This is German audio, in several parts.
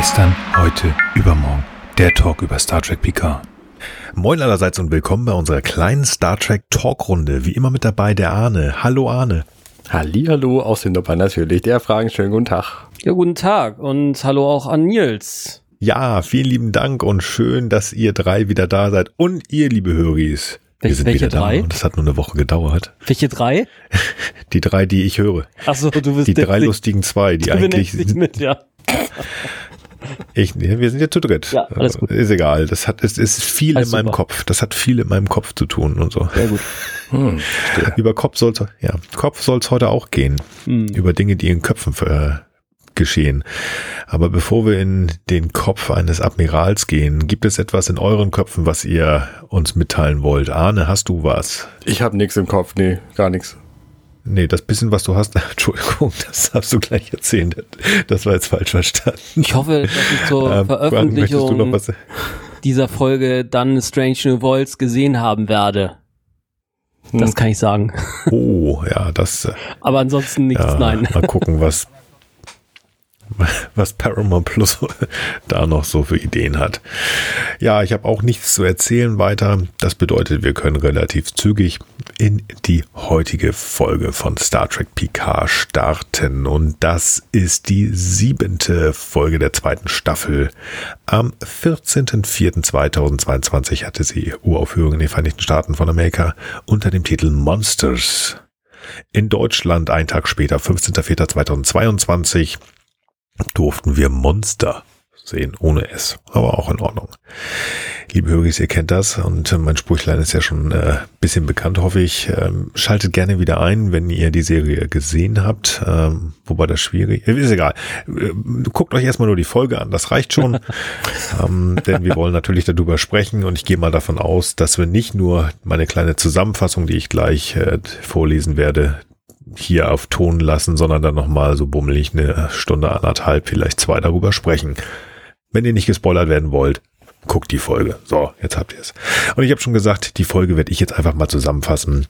Gestern, heute, übermorgen. Der Talk über Star Trek Picard. Moin allerseits und willkommen bei unserer kleinen Star Trek Talkrunde. Wie immer mit dabei der Arne. Hallo Arne. Hallihallo aus den Nuppern natürlich. Der Fragen, schönen guten Tag. Ja, guten Tag und hallo auch an Nils. Ja, vielen lieben Dank und schön, dass ihr drei wieder da seid und ihr, liebe Höris. Wir sind welche wieder drei? da und das hat nur eine Woche gedauert. Welche drei? Die drei, die ich höre. Achso, du bist Die drei lustigen zwei, die du eigentlich mit, ja. Ich, wir sind ja zu dritt. Ja, alles gut. Ist egal. Das hat, es ist viel Alles in meinem super. Kopf. Das hat viel in meinem Kopf zu tun und so. Sehr gut. Hm, Über Kopf soll's, ja, Kopf soll's heute auch gehen. Hm. Über Dinge, die in Köpfen äh, geschehen. Aber bevor wir in den Kopf eines Admirals gehen, gibt es etwas in euren Köpfen, was ihr uns mitteilen wollt? Arne, hast du was? Ich habe nichts im Kopf, nee, gar nichts. Nee, das bisschen, was du hast, Entschuldigung, das darfst du gleich erzählen. Das war jetzt falsch verstanden. Ich hoffe, dass ich zur Ähm, Veröffentlichung dieser Folge dann Strange New Worlds gesehen haben werde. Das Hm. kann ich sagen. Oh, ja, das, äh, Aber ansonsten nichts, ja, nein. mal gucken, was, was Paramount Plus da noch so für Ideen hat. Ja, ich habe auch nichts zu erzählen weiter. Das bedeutet, wir können relativ zügig in die heutige Folge von Star Trek Picard starten. Und das ist die siebente Folge der zweiten Staffel. Am 14.04.2022 hatte sie Uraufführung in den Vereinigten Staaten von Amerika unter dem Titel Monsters. In Deutschland einen Tag später, 15.04.2022, durften wir Monster sehen, ohne S, aber auch in Ordnung. Liebe Höris, ihr kennt das und äh, mein Sprüchlein ist ja schon äh, bisschen bekannt, hoffe ich. Ähm, schaltet gerne wieder ein, wenn ihr die Serie gesehen habt, ähm, wobei das schwierig ist. Ist egal. Äh, Guckt euch erstmal nur die Folge an, das reicht schon, ähm, denn wir wollen natürlich darüber sprechen und ich gehe mal davon aus, dass wir nicht nur meine kleine Zusammenfassung, die ich gleich äh, vorlesen werde, hier auf Ton lassen, sondern dann nochmal so bummelig eine Stunde, anderthalb, vielleicht zwei darüber sprechen. Wenn ihr nicht gespoilert werden wollt, guckt die Folge. So, jetzt habt ihr es. Und ich habe schon gesagt, die Folge werde ich jetzt einfach mal zusammenfassen,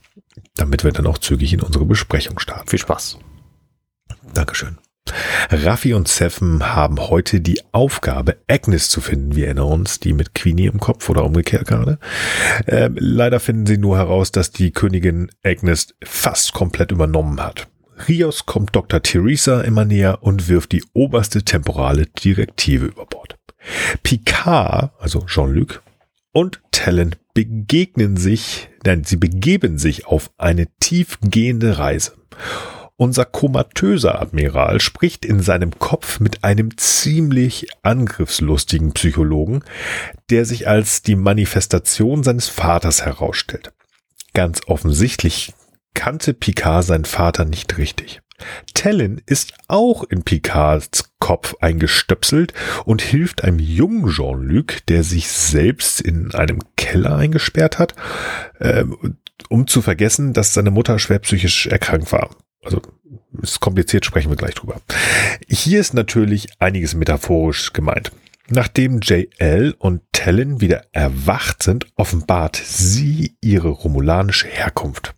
damit wir dann auch zügig in unsere Besprechung starten. Viel Spaß. Dankeschön. Raffi und Seven haben heute die Aufgabe, Agnes zu finden. Wir erinnern uns, die mit Queenie im Kopf oder umgekehrt gerade. Ähm, leider finden sie nur heraus, dass die Königin Agnes fast komplett übernommen hat. Rios kommt Dr. Theresa immer näher und wirft die oberste temporale Direktive über Bord. Picard, also Jean-Luc, und Talon begegnen sich, nein, sie begeben sich auf eine tiefgehende Reise. Unser komatöser Admiral spricht in seinem Kopf mit einem ziemlich angriffslustigen Psychologen, der sich als die Manifestation seines Vaters herausstellt. Ganz offensichtlich kannte Picard seinen Vater nicht richtig. Talon ist auch in Picards Kopf eingestöpselt und hilft einem jungen Jean-Luc, der sich selbst in einem Keller eingesperrt hat, ähm, um zu vergessen, dass seine Mutter schwer psychisch erkrankt war. Also ist kompliziert, sprechen wir gleich drüber. Hier ist natürlich einiges metaphorisch gemeint. Nachdem JL und Talon wieder erwacht sind, offenbart sie ihre romulanische Herkunft.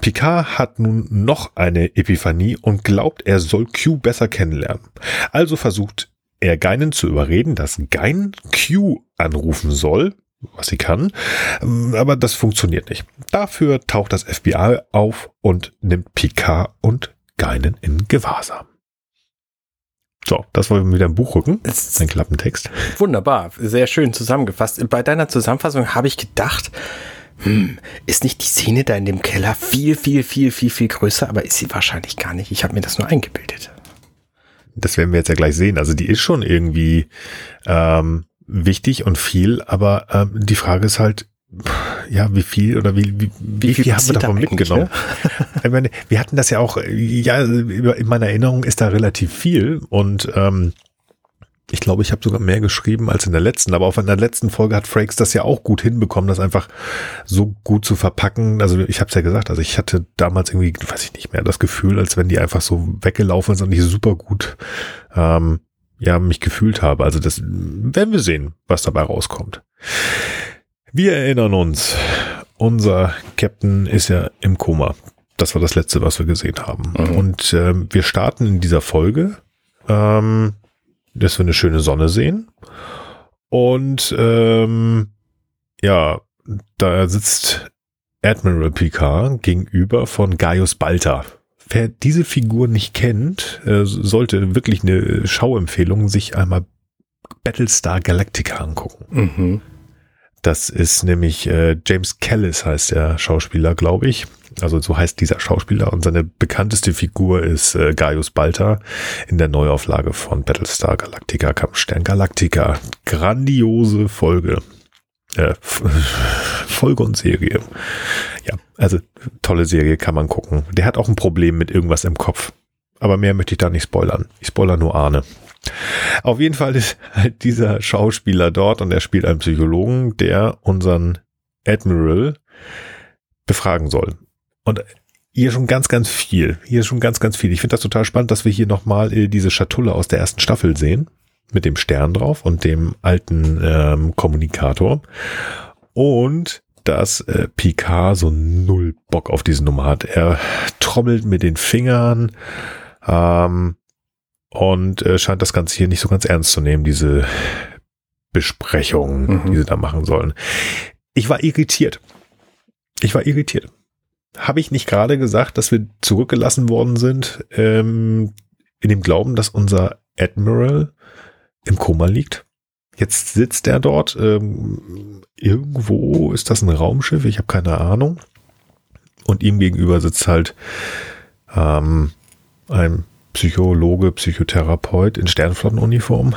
Picard hat nun noch eine Epiphanie und glaubt, er soll Q besser kennenlernen. Also versucht er Geinen zu überreden, dass Gein Q anrufen soll, was sie kann, ähm, aber das funktioniert nicht. Dafür taucht das FBI auf und nimmt Picard und Geinen in Gewahrsam. So, das wollen wir wieder im Buch rücken. Das ist Ein Klappentext. wunderbar, sehr schön zusammengefasst. Bei deiner Zusammenfassung habe ich gedacht, hm, ist nicht die Szene da in dem Keller viel, viel, viel, viel, viel größer, aber ist sie wahrscheinlich gar nicht. Ich habe mir das nur eingebildet. Das werden wir jetzt ja gleich sehen. Also die ist schon irgendwie ähm, wichtig und viel, aber ähm, die Frage ist halt, ja, wie viel oder wie, wie, wie, viel, haben wir da davon eigentlich, mitgenommen? Ich meine, wir hatten das ja auch, ja, in meiner Erinnerung ist da relativ viel und ähm, ich glaube, ich habe sogar mehr geschrieben als in der letzten, aber auf in der letzten Folge hat Frakes das ja auch gut hinbekommen, das einfach so gut zu verpacken. Also ich habe es ja gesagt, also ich hatte damals irgendwie, weiß ich nicht mehr, das Gefühl, als wenn die einfach so weggelaufen sind und ich super gut ähm, ja mich gefühlt habe. Also das werden wir sehen, was dabei rauskommt. Wir erinnern uns, unser Captain ist ja im Koma. Das war das letzte, was wir gesehen haben. Mhm. Und ähm, wir starten in dieser Folge ähm, dass wir eine schöne Sonne sehen. Und ähm, ja, da sitzt Admiral Picard gegenüber von Gaius Balta. Wer diese Figur nicht kennt, äh, sollte wirklich eine Schauempfehlung sich einmal Battlestar Galactica angucken. Mhm. Das ist nämlich äh, James Callis heißt der Schauspieler, glaube ich. Also so heißt dieser Schauspieler und seine bekannteste Figur ist äh, Gaius Balta in der Neuauflage von Battlestar Galactica Kampfstern Galactica. Grandiose Folge. Äh, Folge und Serie. Ja, also tolle Serie kann man gucken. Der hat auch ein Problem mit irgendwas im Kopf. Aber mehr möchte ich da nicht spoilern. Ich spoiler nur Arne. Auf jeden Fall ist halt dieser Schauspieler dort und er spielt einen Psychologen, der unseren Admiral befragen soll. Und hier schon ganz, ganz viel. Hier schon ganz, ganz viel. Ich finde das total spannend, dass wir hier nochmal äh, diese Schatulle aus der ersten Staffel sehen. Mit dem Stern drauf und dem alten ähm, Kommunikator. Und dass äh, Picard so null Bock auf diese Nummer hat. Er trommelt mit den Fingern ähm, und äh, scheint das Ganze hier nicht so ganz ernst zu nehmen, diese Besprechung, Mhm. die sie da machen sollen. Ich war irritiert. Ich war irritiert. Habe ich nicht gerade gesagt, dass wir zurückgelassen worden sind ähm, in dem Glauben, dass unser Admiral im Koma liegt? Jetzt sitzt er dort. Ähm, irgendwo ist das ein Raumschiff, ich habe keine Ahnung. Und ihm gegenüber sitzt halt ähm, ein Psychologe, Psychotherapeut in Sternflottenuniform.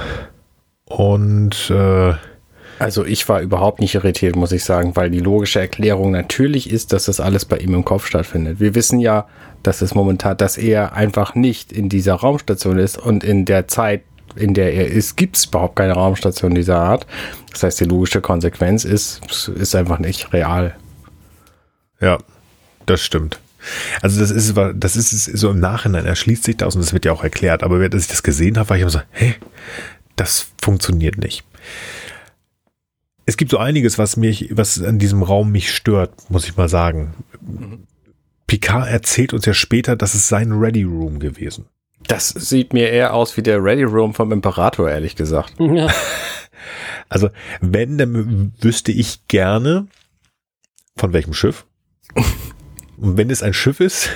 Und äh, Also ich war überhaupt nicht irritiert, muss ich sagen, weil die logische Erklärung natürlich ist, dass das alles bei ihm im Kopf stattfindet. Wir wissen ja, dass es momentan, dass er einfach nicht in dieser Raumstation ist und in der Zeit, in der er ist, gibt es überhaupt keine Raumstation dieser Art. Das heißt, die logische Konsequenz ist, es ist einfach nicht real. Ja, das stimmt. Also das ist, das ist so im Nachhinein erschließt sich das und das wird ja auch erklärt. Aber als ich das gesehen habe, war ich immer so, hä, das funktioniert nicht. Es gibt so einiges, was mich, was an diesem Raum mich stört, muss ich mal sagen. Picard erzählt uns ja später, das ist sein Ready Room gewesen. Das sieht mir eher aus wie der Ready Room vom Imperator, ehrlich gesagt. Ja. Also, wenn, dann wüsste ich gerne, von welchem Schiff. Und wenn es ein Schiff ist,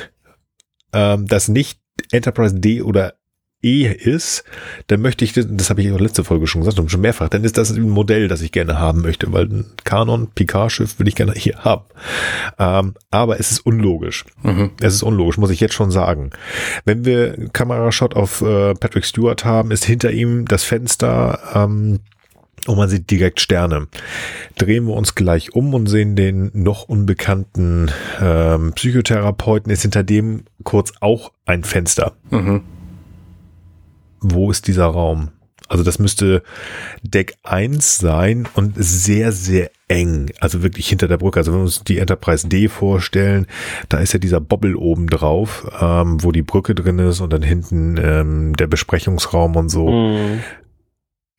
ähm, das nicht Enterprise D oder E ist, dann möchte ich, das, das habe ich auch letzte Folge schon gesagt schon mehrfach, dann ist das ein Modell, das ich gerne haben möchte, weil ein Kanon, Picard-Schiff will ich gerne hier haben. Ähm, aber es ist unlogisch. Mhm. Es ist unlogisch, muss ich jetzt schon sagen. Wenn wir einen Kamerashot auf äh, Patrick Stewart haben, ist hinter ihm das Fenster ähm, und man sieht direkt Sterne. Drehen wir uns gleich um und sehen den noch unbekannten ähm, Psychotherapeuten, ist hinter dem kurz auch ein Fenster. Mhm. Wo ist dieser Raum? Also das müsste Deck 1 sein und sehr, sehr eng. Also wirklich hinter der Brücke. Also wenn wir uns die Enterprise D vorstellen, da ist ja dieser Bobbel oben drauf, ähm, wo die Brücke drin ist und dann hinten ähm, der Besprechungsraum und so. Mhm.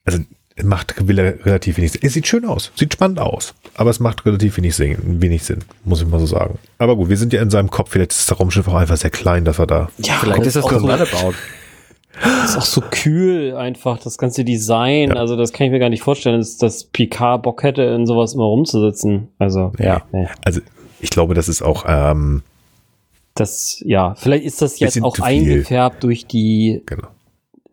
Also es macht relativ wenig Sinn. Es sieht schön aus, sieht spannend aus, aber es macht relativ wenig Sinn, wenig Sinn, muss ich mal so sagen. Aber gut, wir sind ja in seinem Kopf. Vielleicht ist das Raumschiff auch einfach sehr klein, dass er da. Ja, Vielleicht ist das das so, Runabout. ist auch so kühl einfach, das ganze Design. Ja. Also das kann ich mir gar nicht vorstellen, dass, dass Picard Bock hätte, in sowas immer rumzusitzen. Also, Ja. nee. Also ich glaube, das ist auch ähm, Das, ja, vielleicht ist das jetzt auch eingefärbt durch die, genau.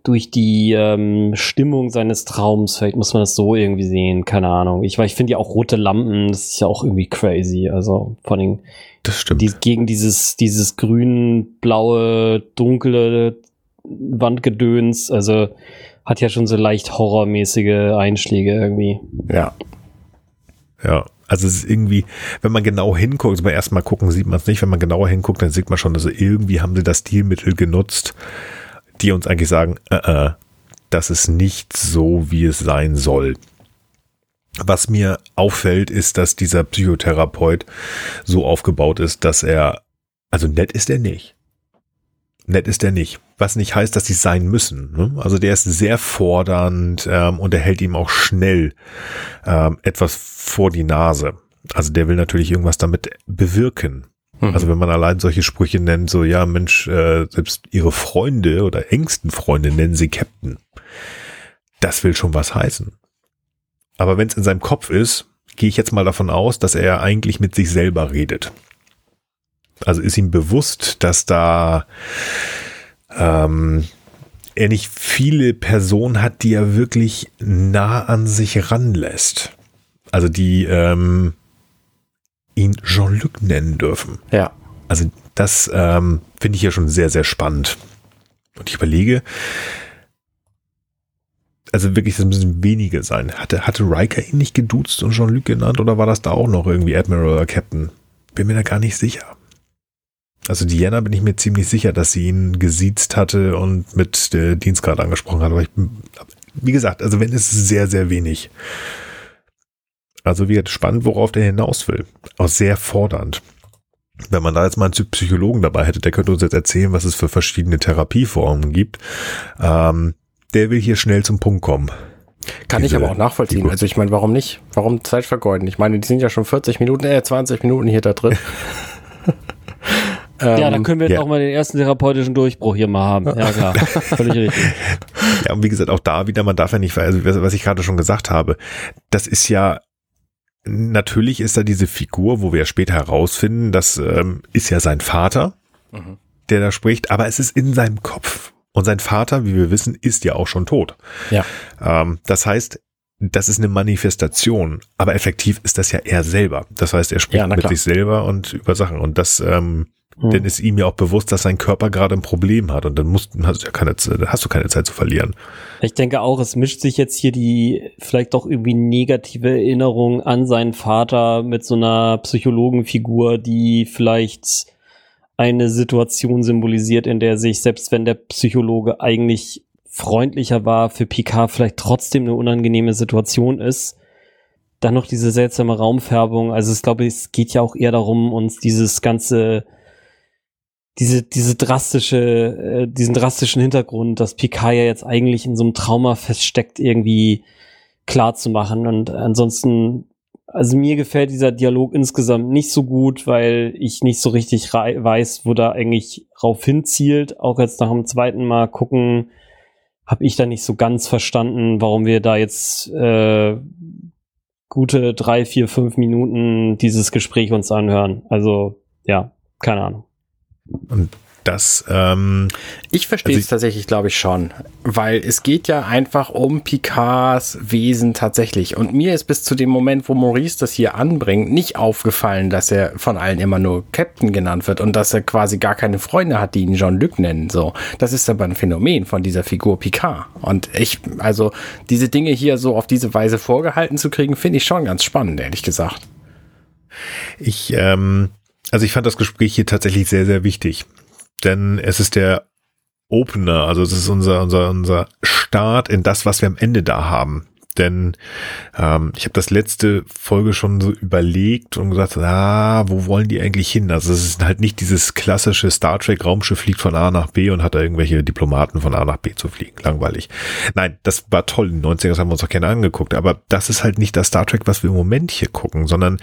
durch die ähm, Stimmung seines Traums. Vielleicht muss man das so irgendwie sehen, keine Ahnung. Ich, weil ich finde ja auch rote Lampen, das ist ja auch irgendwie crazy. Also vor allem Das stimmt. die, gegen dieses, dieses grün, blaue, dunkle Wandgedöns, also hat ja schon so leicht horrormäßige Einschläge irgendwie. Ja. Ja, also es ist irgendwie, wenn man genau hinguckt, beim ersten Mal gucken sieht man es nicht, wenn man genauer hinguckt, dann sieht man schon, also irgendwie haben sie das Stilmittel genutzt, die uns eigentlich sagen, äh, äh, das ist nicht so, wie es sein soll. Was mir auffällt, ist, dass dieser Psychotherapeut so aufgebaut ist, dass er, also nett ist er nicht. Nett ist er nicht. Was nicht heißt, dass sie sein müssen. Ne? Also der ist sehr fordernd ähm, und er hält ihm auch schnell ähm, etwas vor die Nase. Also der will natürlich irgendwas damit bewirken. Mhm. Also wenn man allein solche Sprüche nennt, so ja Mensch, äh, selbst ihre Freunde oder engsten Freunde nennen sie Captain. das will schon was heißen. Aber wenn es in seinem Kopf ist, gehe ich jetzt mal davon aus, dass er eigentlich mit sich selber redet. Also ist ihm bewusst, dass da ähm, er nicht viele Personen hat, die er wirklich nah an sich ranlässt. Also die ähm, ihn Jean-Luc nennen dürfen. Ja. Also das ähm, finde ich ja schon sehr, sehr spannend. Und ich überlege, also wirklich, das müssen wenige sein. Hatte, hatte Riker ihn nicht geduzt und Jean-Luc genannt oder war das da auch noch irgendwie Admiral oder Captain? Bin mir da gar nicht sicher. Also Diana bin ich mir ziemlich sicher, dass sie ihn gesiezt hatte und mit der Dienstgrad angesprochen hat. Aber ich, wie gesagt, also wenn es sehr, sehr wenig. Also wird spannend, worauf der hinaus will. Auch sehr fordernd. Wenn man da jetzt mal einen Psychologen dabei hätte, der könnte uns jetzt erzählen, was es für verschiedene Therapieformen gibt. Ähm, der will hier schnell zum Punkt kommen. Kann Diese, ich aber auch nachvollziehen. Also ich meine, warum nicht? Warum Zeit vergeuden? Ich meine, die sind ja schon 40 Minuten, äh, 20 Minuten hier da drin. ja, dann können wir jetzt ja. auch mal den ersten therapeutischen Durchbruch hier mal haben. Ja, klar. Völlig richtig. Ja, und wie gesagt, auch da wieder, man darf ja nicht, also was ich gerade schon gesagt habe, das ist ja natürlich ist da diese Figur, wo wir ja später herausfinden, das ähm, ist ja sein Vater, mhm. der da spricht, aber es ist in seinem Kopf. Und sein Vater, wie wir wissen, ist ja auch schon tot. Ja. Ähm, das heißt, das ist eine Manifestation, aber effektiv ist das ja er selber. Das heißt, er spricht ja, mit sich selber und über Sachen. Und das ähm, hm. Denn ist ihm ja auch bewusst, dass sein Körper gerade ein Problem hat und dann musst, hast, du ja keine, hast du keine Zeit zu verlieren. Ich denke auch, es mischt sich jetzt hier die vielleicht doch irgendwie negative Erinnerung an seinen Vater mit so einer Psychologenfigur, die vielleicht eine Situation symbolisiert, in der sich, selbst wenn der Psychologe eigentlich freundlicher war, für Picard vielleicht trotzdem eine unangenehme Situation ist. Dann noch diese seltsame Raumfärbung. Also ich glaube, es geht ja auch eher darum, uns dieses ganze diese, diese drastische, äh, diesen drastischen Hintergrund, dass Picard ja jetzt eigentlich in so einem Trauma feststeckt, irgendwie klar zu machen. Und ansonsten, also mir gefällt dieser Dialog insgesamt nicht so gut, weil ich nicht so richtig weiß, wo da eigentlich rauf hinzielt. Auch jetzt nach dem zweiten Mal gucken, habe ich da nicht so ganz verstanden, warum wir da jetzt äh, gute drei, vier, fünf Minuten dieses Gespräch uns anhören. Also ja, keine Ahnung. Und das, ähm, ich verstehe also es tatsächlich, glaube ich, schon, weil es geht ja einfach um Picards Wesen tatsächlich. Und mir ist bis zu dem Moment, wo Maurice das hier anbringt, nicht aufgefallen, dass er von allen immer nur Captain genannt wird und dass er quasi gar keine Freunde hat, die ihn Jean-Luc nennen. So, das ist aber ein Phänomen von dieser Figur Picard. Und ich, also diese Dinge hier so auf diese Weise vorgehalten zu kriegen, finde ich schon ganz spannend, ehrlich gesagt. Ich, ähm, also ich fand das Gespräch hier tatsächlich sehr, sehr wichtig. Denn es ist der Opener, also es ist unser, unser, unser Start in das, was wir am Ende da haben. Denn ähm, ich habe das letzte Folge schon so überlegt und gesagt, ah, wo wollen die eigentlich hin? Also es ist halt nicht dieses klassische Star Trek Raumschiff fliegt von A nach B und hat da irgendwelche Diplomaten von A nach B zu fliegen. Langweilig. Nein, das war toll. In den 90ern haben wir uns auch gerne angeguckt. Aber das ist halt nicht das Star Trek, was wir im Moment hier gucken, sondern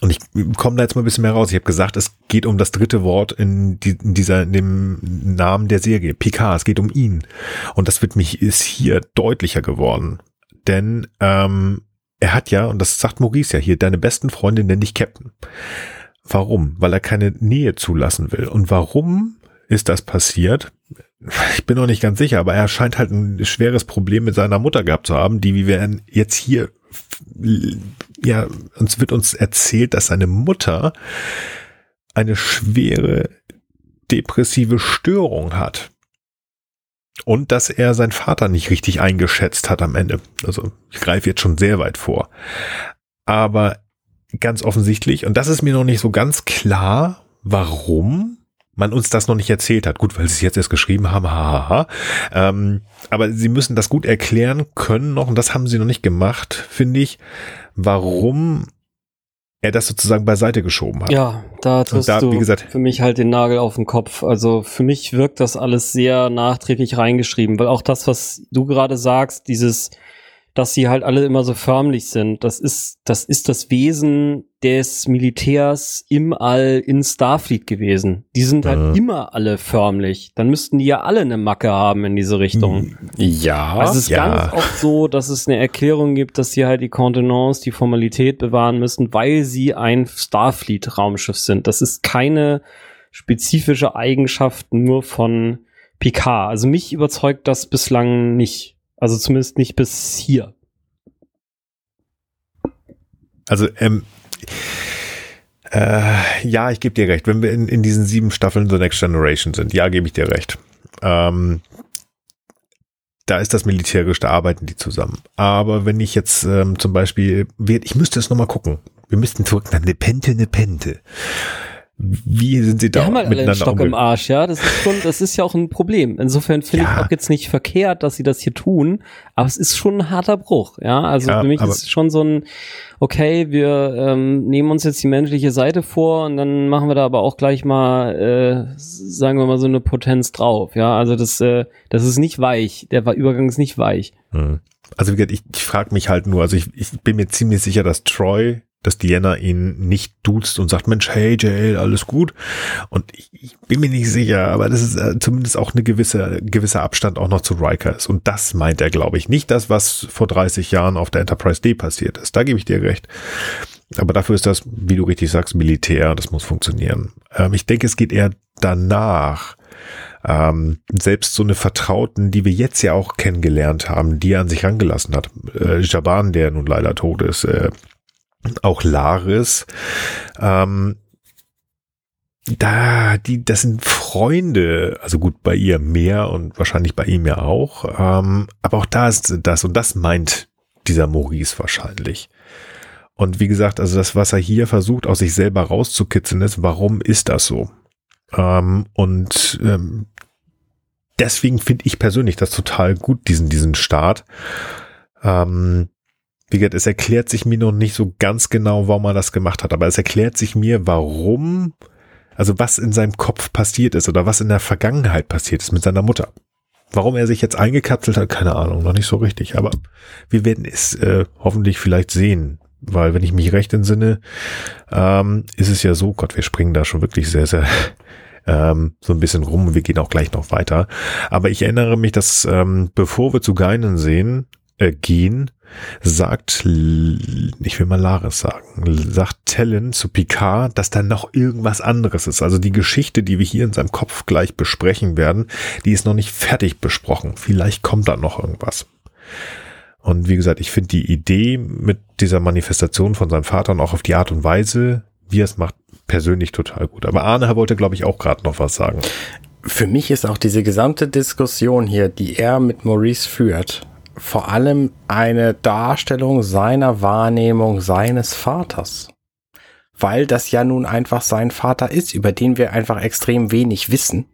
und ich komme da jetzt mal ein bisschen mehr raus. Ich habe gesagt, es geht um das dritte Wort in, die, in dieser, in dem Namen der Serie, Picard. Es geht um ihn. Und das wird mich, ist hier deutlicher geworden. Denn ähm, er hat ja, und das sagt Maurice ja hier, deine besten Freunde nenn dich Captain. Warum? Weil er keine Nähe zulassen will. Und warum ist das passiert? Ich bin noch nicht ganz sicher, aber er scheint halt ein schweres Problem mit seiner Mutter gehabt zu haben, die, wie wir jetzt hier ja, uns wird uns erzählt, dass seine Mutter eine schwere depressive Störung hat. Und dass er seinen Vater nicht richtig eingeschätzt hat am Ende. Also ich greife jetzt schon sehr weit vor. Aber ganz offensichtlich, und das ist mir noch nicht so ganz klar, warum man uns das noch nicht erzählt hat. Gut, weil sie es jetzt erst geschrieben haben, hahaha. Ähm, aber sie müssen das gut erklären können noch, und das haben sie noch nicht gemacht, finde ich, warum er das sozusagen beiseite geschoben hat. Ja, da triffst da, du gesagt, für mich halt den Nagel auf den Kopf. Also für mich wirkt das alles sehr nachträglich reingeschrieben, weil auch das, was du gerade sagst, dieses dass sie halt alle immer so förmlich sind. Das ist, das ist das Wesen des Militärs im All in Starfleet gewesen. Die sind halt Mhm. immer alle förmlich. Dann müssten die ja alle eine Macke haben in diese Richtung. Ja. Also es ist ja. ganz oft so, dass es eine Erklärung gibt, dass sie halt die Kontenance, die Formalität bewahren müssen, weil sie ein Starfleet-Raumschiff sind. Das ist keine spezifische Eigenschaft nur von Picard. Also mich überzeugt das bislang nicht. Also zumindest nicht bis hier. Also, ähm, äh, ja, ich gebe dir recht. Wenn wir in, in diesen sieben Staffeln The Next Generation sind, ja, gebe ich dir recht. Ähm, da ist das militärisch, da arbeiten die zusammen. Aber wenn ich jetzt ähm, zum Beispiel, ich müsste es nochmal gucken. Wir müssten zurück nach Nepente, Nepente. Wie sind sie Die da haben halt alle einen Stock im Arsch, ja. Das ist schon, das ist ja auch ein Problem. Insofern finde Ja. ich auch jetzt nicht verkehrt, dass sie das hier tun, aber es ist schon ein harter Bruch, ja. Also Ja, für mich ist es schon so ein, okay, wir ähm, nehmen uns jetzt die menschliche Seite vor und dann machen wir da aber auch gleich mal, äh, sagen wir mal, so eine Potenz drauf, ja. Also das, äh, das ist nicht weich. Der Übergang ist nicht weich. Hm. Also wie gesagt, ich, ich frage mich halt nur, also ich, ich bin mir ziemlich sicher, dass Troy, dass Diana ihn nicht duzt und sagt, Mensch, hey JL, alles gut. Und ich, ich bin mir nicht sicher, aber das ist äh, zumindest auch eine gewisse, gewisser Abstand auch noch zu Riker ist. Und das meint er, glaube ich. Nicht das, was vor 30 Jahren auf der Enterprise D passiert ist. Da gebe ich dir recht. Aber dafür ist das, wie du richtig sagst, Militär. Das muss funktionieren. Ähm, ich denke, es geht eher danach. Ähm, selbst so eine Vertrauten, die wir jetzt ja auch kennengelernt haben, die er an sich rangelassen hat. Äh, Jaban, der nun leider tot ist, äh, auch Laris, ähm, da, die, das sind Freunde, also gut, bei ihr mehr und wahrscheinlich bei ihm ja auch, ähm, aber auch da ist das und das meint dieser Maurice wahrscheinlich. Und wie gesagt, also das, was er hier versucht, aus sich selber rauszukitzeln ist, warum ist das so? Ähm, und ähm, deswegen finde ich persönlich das total gut, diesen, diesen Start. Ähm, wie gesagt, es erklärt sich mir noch nicht so ganz genau, warum er das gemacht hat, aber es erklärt sich mir, warum, also was in seinem Kopf passiert ist oder was in der Vergangenheit passiert ist mit seiner Mutter. Warum er sich jetzt eingekapselt hat, keine Ahnung, noch nicht so richtig, aber wir werden es äh, hoffentlich vielleicht sehen, weil wenn ich mich recht entsinne, ähm, ist es ja so, Gott, wir springen da schon wirklich sehr, sehr ähm, so ein bisschen rum. Wir gehen auch gleich noch weiter. Aber ich erinnere mich, dass ähm, bevor wir zu Geinen sehen, äh, gehen, sagt, ich will mal Laris sagen, sagt Tellen zu Picard, dass da noch irgendwas anderes ist. Also die Geschichte, die wir hier in seinem Kopf gleich besprechen werden, die ist noch nicht fertig besprochen. Vielleicht kommt da noch irgendwas. Und wie gesagt, ich finde die Idee mit dieser Manifestation von seinem Vater und auch auf die Art und Weise, wie er es macht, persönlich total gut. Aber Arne wollte, glaube ich, auch gerade noch was sagen. Für mich ist auch diese gesamte Diskussion hier, die er mit Maurice führt, vor allem eine Darstellung seiner Wahrnehmung seines Vaters. Weil das ja nun einfach sein Vater ist, über den wir einfach extrem wenig wissen.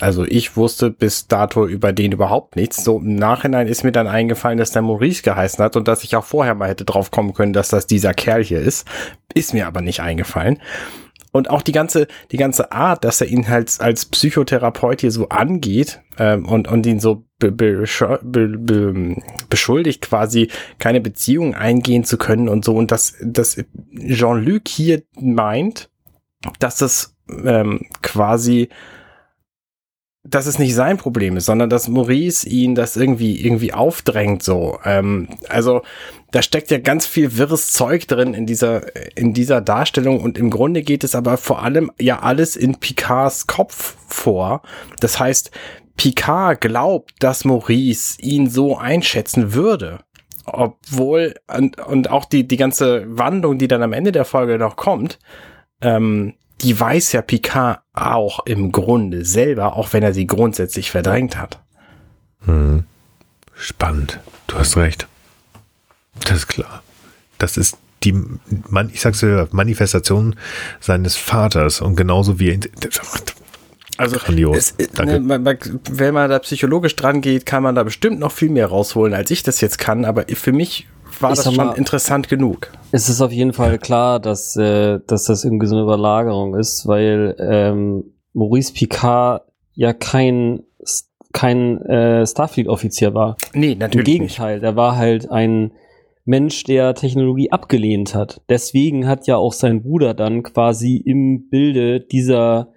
Also ich wusste bis dato über den überhaupt nichts. So im Nachhinein ist mir dann eingefallen, dass der Maurice geheißen hat und dass ich auch vorher mal hätte drauf kommen können, dass das dieser Kerl hier ist. Ist mir aber nicht eingefallen. Und auch die ganze, die ganze Art, dass er ihn halt als Psychotherapeut hier so angeht ähm, und, und ihn so be, be, be, be, beschuldigt, quasi keine Beziehung eingehen zu können und so. Und dass, dass Jean-Luc hier meint, dass das ähm, quasi dass es nicht sein Problem ist, sondern dass Maurice ihn das irgendwie irgendwie aufdrängt so. Ähm, also da steckt ja ganz viel wirres Zeug drin in dieser in dieser Darstellung und im Grunde geht es aber vor allem ja alles in Picards Kopf vor. Das heißt, Picard glaubt, dass Maurice ihn so einschätzen würde. Obwohl, und, und auch die, die ganze Wandlung, die dann am Ende der Folge noch kommt, ähm, die weiß ja Picard auch im Grunde selber, auch wenn er sie grundsätzlich verdrängt hat. Hm. Spannend. Du hast recht. Das ist klar. Das ist die, man, ich sag's ja, Manifestation seines Vaters und genauso wie er, Also, es, ne, man, man, wenn man da psychologisch dran geht, kann man da bestimmt noch viel mehr rausholen, als ich das jetzt kann. Aber für mich war Ich das schon mal- interessant genug. Es ist auf jeden Fall klar, dass, äh, dass das irgendwie so eine Überlagerung ist, weil ähm, Maurice Picard ja kein kein äh, Starfleet-Offizier war. Nee, natürlich Im Gegenteil, der war halt ein Mensch, der Technologie abgelehnt hat. Deswegen hat ja auch sein Bruder dann quasi im Bilde dieser,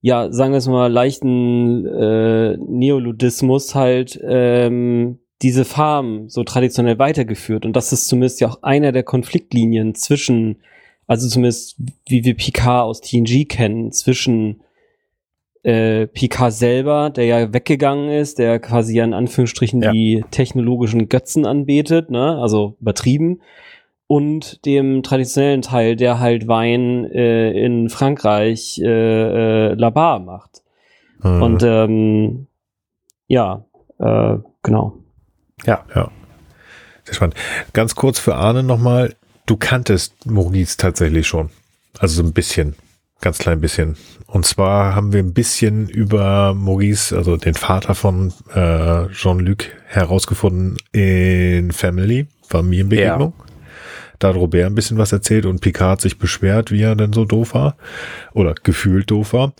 ja, sagen wir es mal, leichten äh, Neoludismus halt ähm, diese Farm so traditionell weitergeführt. Und das ist zumindest ja auch einer der Konfliktlinien zwischen, also zumindest wie wir Picard aus TNG kennen, zwischen äh, Picard selber, der ja weggegangen ist, der quasi ja in Anführungsstrichen Ja. die technologischen Götzen anbetet, ne, also übertrieben, und dem traditionellen Teil, der halt Wein äh, in Frankreich äh, äh, Labar macht. Äh, Und ähm, ja, äh, genau. Ja. Sehr spannend. Ganz kurz für Arne nochmal. Du kanntest Maurice tatsächlich schon. Also so ein bisschen. Ganz klein bisschen. Und zwar haben wir ein bisschen über Maurice, also den Vater von äh, Jean-Luc, herausgefunden in Family, Familienbegegnung. Da hat Robert ein bisschen was erzählt und Picard hat sich beschwert, wie er denn so doof war. Oder gefühlt doof war.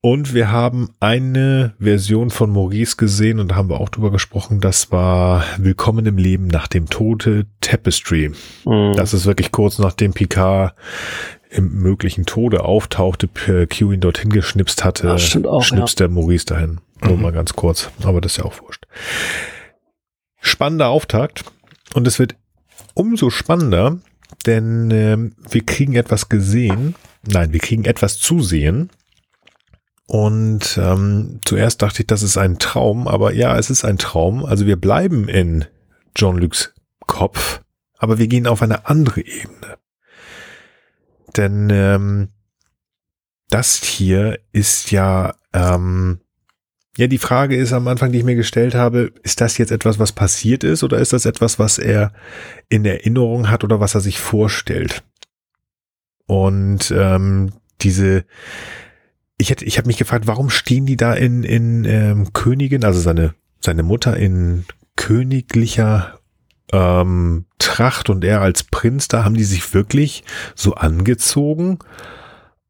Und wir haben eine Version von Maurice gesehen und da haben wir auch drüber gesprochen. Das war Willkommen im Leben nach dem Tode Tapestry. Mhm. Das ist wirklich kurz nachdem Picard im möglichen Tode auftauchte, P- Q ihn dorthin geschnipst hatte, stimmt auch, schnipst der Maurice dahin. Nur mal ganz kurz, aber das ist ja auch wurscht. Spannender Auftakt und es wird umso spannender, denn ähm, wir kriegen etwas gesehen, nein, wir kriegen etwas zu sehen. Und ähm, zuerst dachte ich, das ist ein Traum, aber ja, es ist ein Traum. Also wir bleiben in John Luke's Kopf, aber wir gehen auf eine andere Ebene. Denn ähm, das hier ist ja, ähm, ja, die Frage ist am Anfang, die ich mir gestellt habe, ist das jetzt etwas, was passiert ist oder ist das etwas, was er in Erinnerung hat oder was er sich vorstellt? Und ähm, diese, ich hätte, ich habe mich gefragt, warum stehen die da in in ähm, Königin, also seine seine Mutter in königlicher ähm, Tracht und er als Prinz, da haben die sich wirklich so angezogen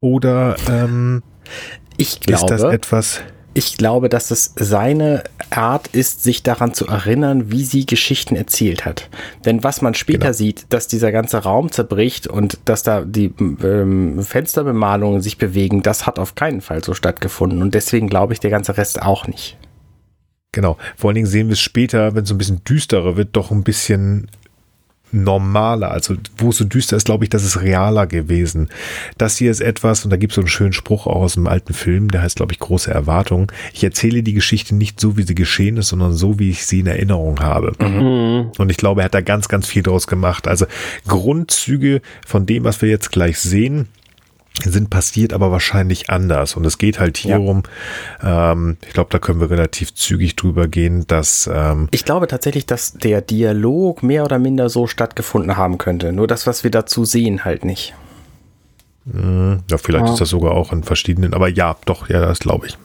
oder ähm, Ich ist das glaube, etwas? Ich glaube, dass es seine Art ist, sich daran zu erinnern, wie sie Geschichten erzählt hat. Denn was man später Genau. sieht, dass dieser ganze Raum zerbricht und dass da die ähm, Fensterbemalungen sich bewegen, das hat auf keinen Fall so stattgefunden. Und deswegen glaube ich der ganze Rest auch nicht. Genau. Vor allen Dingen sehen wir es später, wenn es ein bisschen düsterer wird, doch ein bisschen normaler. Also wo es so düster ist, glaube ich, das ist realer gewesen. Das hier ist etwas, und da gibt es so einen schönen Spruch auch aus dem alten Film, der heißt, glaube ich, große Erwartung. Ich erzähle die Geschichte nicht so, wie sie geschehen ist, sondern so, wie ich sie in Erinnerung habe. Mhm. Und ich glaube, er hat da ganz, ganz viel draus gemacht. Also Grundzüge von dem, was wir jetzt gleich sehen, sind passiert, aber wahrscheinlich anders. Und es geht halt hier Ja. um, ähm, ich glaube, da können wir relativ zügig drüber gehen, dass ähm, Ich glaube tatsächlich, dass der Dialog mehr oder minder so stattgefunden haben könnte. Nur das, was wir dazu sehen, halt nicht. Ja, vielleicht Ja. ist das sogar auch in verschiedenen, aber ja, doch, ja, das glaube ich.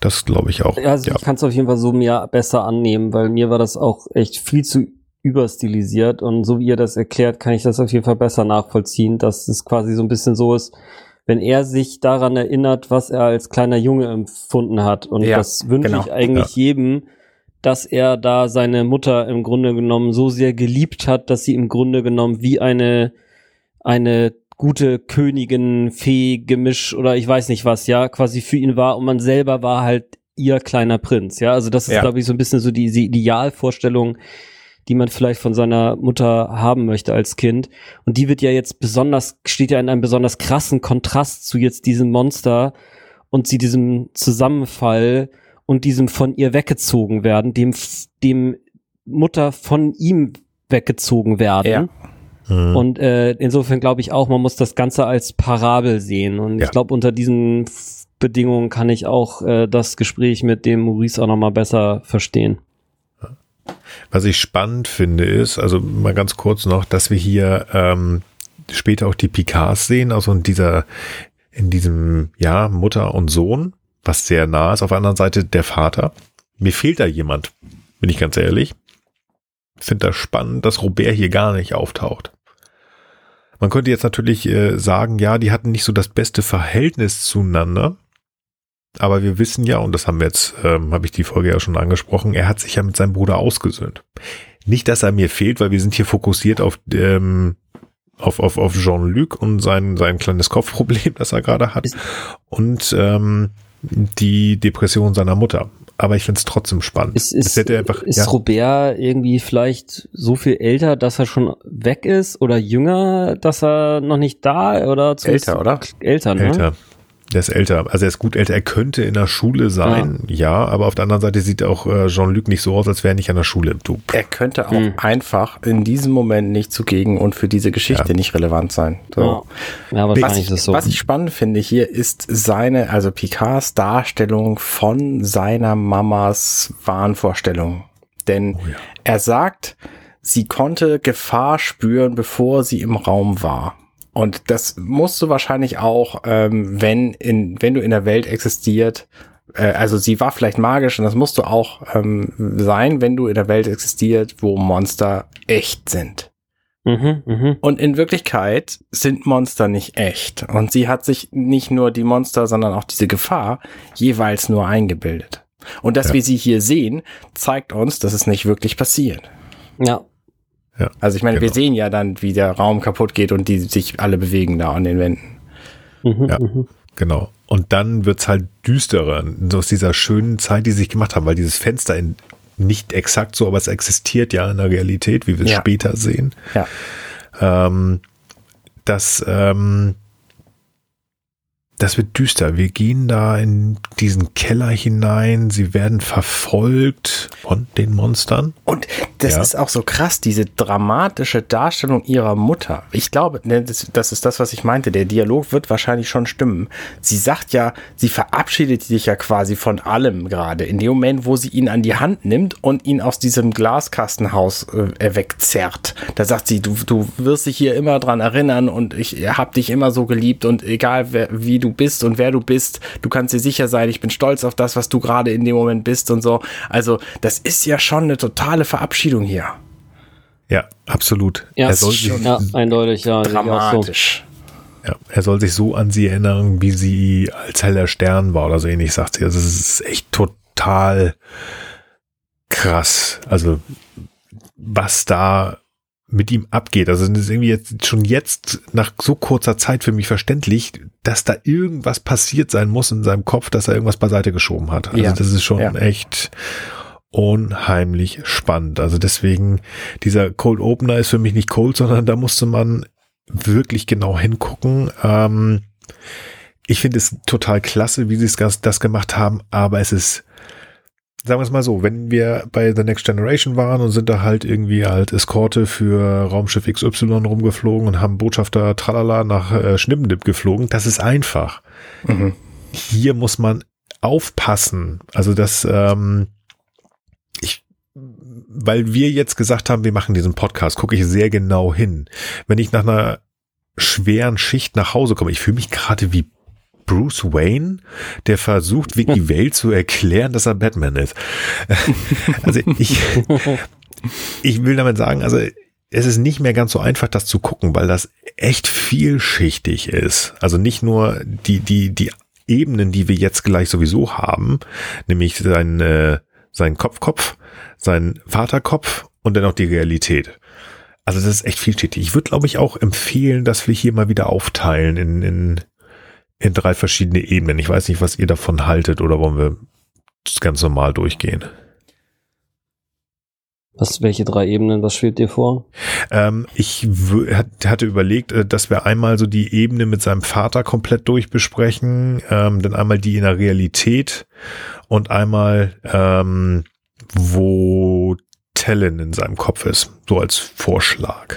Das glaube ich auch. Ja, also ja. ich kann es auf jeden Fall so mir besser annehmen, weil mir war das auch echt viel zu überstilisiert und so wie ihr das erklärt, kann ich das auf jeden Fall besser nachvollziehen, dass es quasi so ein bisschen so ist, wenn er sich daran erinnert, was er als kleiner Junge empfunden hat. Und Ja, das wünsche genau. ich eigentlich jedem, dass er da seine Mutter im Grunde genommen so sehr geliebt hat, dass sie im Grunde genommen wie eine, eine gute Königin, Fee, Gemisch oder ich weiß nicht was, ja, quasi für ihn war und man selber war halt ihr kleiner Prinz, ja. Also das ist, Ja. glaube ich, so ein bisschen so die, die Idealvorstellung, die man vielleicht von seiner Mutter haben möchte als Kind. Und die wird ja jetzt besonders, steht ja in einem besonders krassen Kontrast zu jetzt diesem Monster und zu diesem Zusammenfall und diesem von ihr weggezogen werden, dem, dem Mutter von ihm weggezogen werden. Ja. Mhm. Und äh, insofern glaube ich auch, man muss das Ganze als Parabel sehen. Und Ja. ich glaube, unter diesen Bedingungen kann ich auch äh, das Gespräch mit dem Maurice auch nochmal besser verstehen. Was ich spannend finde, ist, also mal ganz kurz noch, dass wir hier ähm, später auch die Picards sehen, also in dieser, in diesem, ja, Mutter und Sohn, was sehr nah ist. Auf der anderen Seite der Vater. Mir fehlt da jemand, bin ich ganz ehrlich. Ich finde das spannend, dass Robert hier gar nicht auftaucht. Man könnte jetzt natürlich äh, sagen, ja, die hatten nicht so das beste Verhältnis zueinander. Aber wir wissen ja, und das haben wir jetzt, ähm, habe ich die Folge ja schon angesprochen, er hat sich ja mit seinem Bruder ausgesöhnt. Nicht, dass er mir fehlt, weil wir sind hier fokussiert auf, ähm, auf, auf, auf Jean-Luc und sein, sein kleines Kopfproblem, das er gerade hat. Und ähm, die Depression seiner Mutter. Aber ich finde es trotzdem spannend. Ist, ist, einfach, ist ja, Robert irgendwie vielleicht so viel älter, dass er schon weg ist oder jünger, dass er noch nicht da oder Älter, oder? Älter, ne? älter. Der ist älter. Also er ist gut älter. Er könnte in der Schule sein, ja, aber auf der anderen Seite sieht auch äh, Jean-Luc nicht so aus, als wäre er nicht an der Schule. Du, Er könnte auch Hm. einfach in diesem Moment nicht zugegen und für diese Geschichte Ja. nicht relevant sein. So. Ja, ja Was wahrscheinlich ich, ist es so. was ich spannend finde hier ist seine, also Picards Darstellung von seiner Mamas Wahnvorstellung. Denn Oh ja. er sagt, sie konnte Gefahr spüren, bevor sie im Raum war. Und das musst du wahrscheinlich auch, ähm, wenn, in, wenn du in der Welt existiert, äh, also sie war vielleicht magisch und das musst du auch ähm, sein, wenn du in der Welt existiert, wo Monster echt sind. mhm, mhm. Und in Wirklichkeit sind Monster nicht echt. Und sie hat sich nicht nur die Monster, sondern auch diese Gefahr jeweils nur eingebildet. Und dass Ja. wir sie hier sehen, zeigt uns, dass es nicht wirklich passiert. Ja. Also ich meine, wir Genau. sehen ja dann, wie der Raum kaputt geht und die sich alle bewegen da an den Wänden. Mhm, Ja. mhm. Genau. Und dann wird's halt düsterer so aus dieser schönen Zeit, die sie sich gemacht haben, weil dieses Fenster in, nicht exakt so, aber es existiert ja in der Realität, wie wir es Ja. später sehen. Ja. Ähm, das, ähm, das wird düster. Wir gehen da in diesen Keller hinein. Sie werden verfolgt von den Monstern. Und das Ja. ist auch so krass, diese dramatische Darstellung ihrer Mutter. Ich glaube, ne, das, das ist das, was ich meinte. Der Dialog wird wahrscheinlich schon stimmen. Sie sagt ja, sie verabschiedet sich ja quasi von allem gerade. In dem Moment, wo sie ihn an die Hand nimmt und ihn aus diesem Glaskastenhaus äh, wegzerrt. Da sagt sie, du, du wirst dich hier immer dran erinnern und ich hab dich immer so geliebt und egal wer, wie du bist und wer du bist, du kannst dir sicher sein, ich bin stolz auf das, was du gerade in dem Moment bist und so. Also, das ist ja schon eine totale Verabschiedung hier. Ja, absolut. Ja, er, soll sich, ja, eindeutig, ja. Dramatisch. ja, er soll sich so an sie erinnern, wie sie als heller Stern war oder so ähnlich, sagt sie. Also es ist echt total krass. Also was da mit ihm abgeht. Also es ist irgendwie jetzt schon jetzt nach so kurzer Zeit für mich verständlich, dass da irgendwas passiert sein muss in seinem Kopf, dass er irgendwas beiseite geschoben hat. Also Ja, das ist schon ja. echt unheimlich spannend. Also deswegen, dieser Cold Opener ist für mich nicht cold, sondern da musste man wirklich genau hingucken. Ähm, ich finde es total klasse, wie sie es gas- das gemacht haben, aber es ist, sagen wir es mal so, wenn wir bei The Next Generation waren und sind da halt irgendwie halt Eskorte für Raumschiff XY rumgeflogen und haben Botschafter Tralala nach äh, Schnippendip geflogen, das ist einfach. Mhm. Hier muss man aufpassen. Also das, ähm, ich, weil wir jetzt gesagt haben, wir machen diesen Podcast, gucke ich sehr genau hin. Wenn ich nach einer schweren Schicht nach Hause komme, ich fühle mich gerade wie Bruce Wayne, der versucht, Vicky Vale zu erklären, dass er Batman ist. also ich, ich will damit sagen, also es ist nicht mehr ganz so einfach, das zu gucken, weil das echt vielschichtig ist. Also nicht nur die, die, die Ebenen, die wir jetzt gleich sowieso haben, nämlich sein, äh, sein Kopfkopf, sein Vaterkopf und dann auch die Realität. Also das ist echt vielschichtig. Ich würde, glaube ich, auch empfehlen, dass wir hier mal wieder aufteilen in, in, in drei verschiedene Ebenen. Ich weiß nicht, was ihr davon haltet oder wollen wir das ganz normal durchgehen? Was, welche drei Ebenen, was schwebt dir vor? Ähm, ich hatte überlegt, äh, dass wir einmal so die Ebene mit seinem Vater komplett durchbesprechen, ähm, dann einmal die in der Realität und einmal, ähm, wo Tellen in seinem Kopf ist, so als Vorschlag.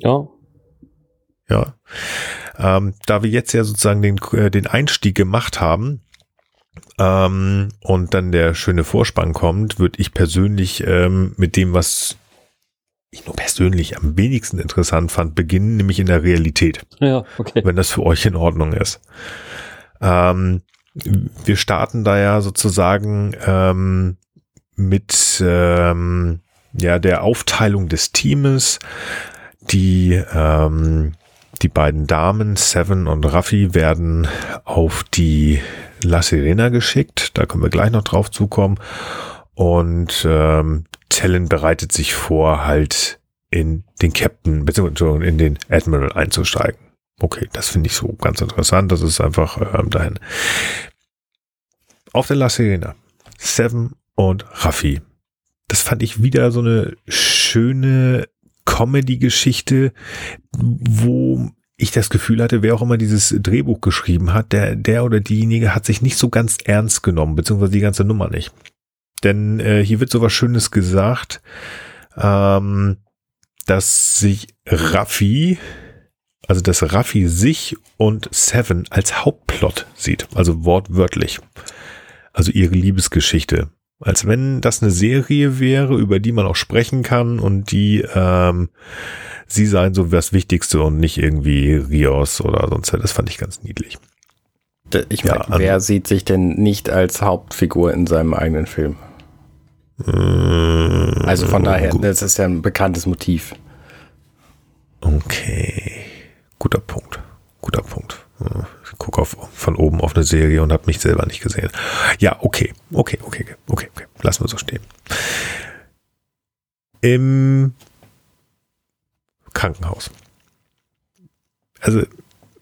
Ja. Ja. Ähm, da wir jetzt ja sozusagen den, äh, den Einstieg gemacht haben ähm, und dann der schöne Vorspann kommt, würde ich persönlich ähm, mit dem, was ich nur persönlich am wenigsten interessant fand, beginnen, nämlich in der Realität, Ja, okay. wenn das für euch in Ordnung ist. Ähm, wir starten da ja sozusagen ähm, mit ähm, ja der Aufteilung des Teames, die ähm, die beiden Damen, Seven und Raffi, werden auf die La Sirena geschickt. Da können wir gleich noch drauf zukommen. Und ähm, Tellen bereitet sich vor, halt in den Captain, beziehungsweise in den Admiral einzusteigen. Okay, das finde ich so ganz interessant. Das ist einfach ähm, dahin. Auf der La Sirena. Seven und Raffi. Das fand ich wieder so eine schöne Comedy-Geschichte, wo ich das Gefühl hatte, wer auch immer dieses Drehbuch geschrieben hat, der, der oder diejenige hat sich nicht so ganz ernst genommen, beziehungsweise die ganze Nummer nicht. Denn äh, hier wird so was Schönes gesagt, ähm, dass sich Raffi, also dass Raffi sich und Seven als Hauptplot sieht, also wortwörtlich. Also ihre Liebesgeschichte. Als wenn das eine Serie wäre, über die man auch sprechen kann und die ähm, sie seien so das Wichtigste und nicht irgendwie Rios oder sonst. Das fand ich ganz niedlich. Ich meine, ja, wer sieht sich denn nicht als Hauptfigur in seinem eigenen Film? Äh, also von daher, gut. das ist ja ein bekanntes Motiv. Okay, guter Punkt. Guter Punkt. Ich gucke auf, von oben auf eine Serie und habe mich selber nicht gesehen. Ja, okay, okay, okay, okay, okay. Lassen wir so stehen. Im Krankenhaus. Also,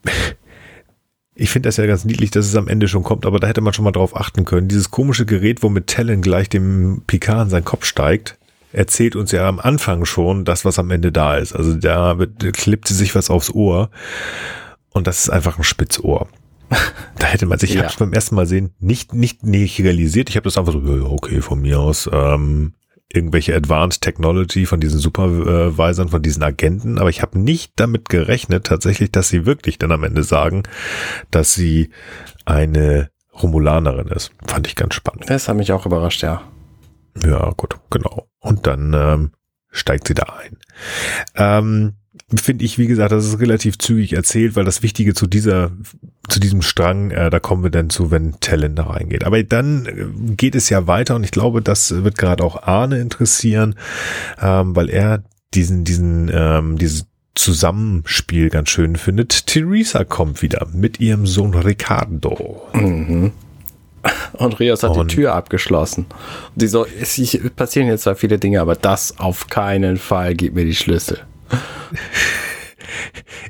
ich finde das ja ganz niedlich, dass es am Ende schon kommt, aber da hätte man schon mal drauf achten können. Dieses komische Gerät, womit Talon gleich dem Picard in seinen Kopf steigt, erzählt uns ja am Anfang schon das, was am Ende da ist. Also da klippt sich was aufs Ohr und das ist einfach ein Spitzohr. Da hätte man sich, ich ja. habe beim ersten Mal sehen, nicht, nicht, nicht realisiert. Ich habe das einfach so, okay, von mir aus, ähm, irgendwelche Advanced Technology von diesen Supervisern, von diesen Agenten, aber ich habe nicht damit gerechnet, tatsächlich, dass sie wirklich dann am Ende sagen, dass sie eine Romulanerin ist. Fand ich ganz spannend. Das hat mich auch überrascht, ja. Ja, gut, genau. Und dann ähm, steigt sie da ein. Ähm, finde ich, wie gesagt, das ist relativ zügig erzählt, weil das Wichtige zu dieser, zu diesem Strang, äh, da kommen wir dann zu, wenn Talent da reingeht. Aber dann äh, geht es ja weiter und ich glaube, das wird gerade auch Arne interessieren, ähm, weil er diesen, diesen, ähm, dieses Zusammenspiel ganz schön findet. Theresa kommt wieder mit ihrem Sohn Ricardo. Mhm. Und Rios hat und die Tür abgeschlossen. Die so, es passieren jetzt zwar viele Dinge, aber das auf keinen Fall, gib mir die Schlüssel.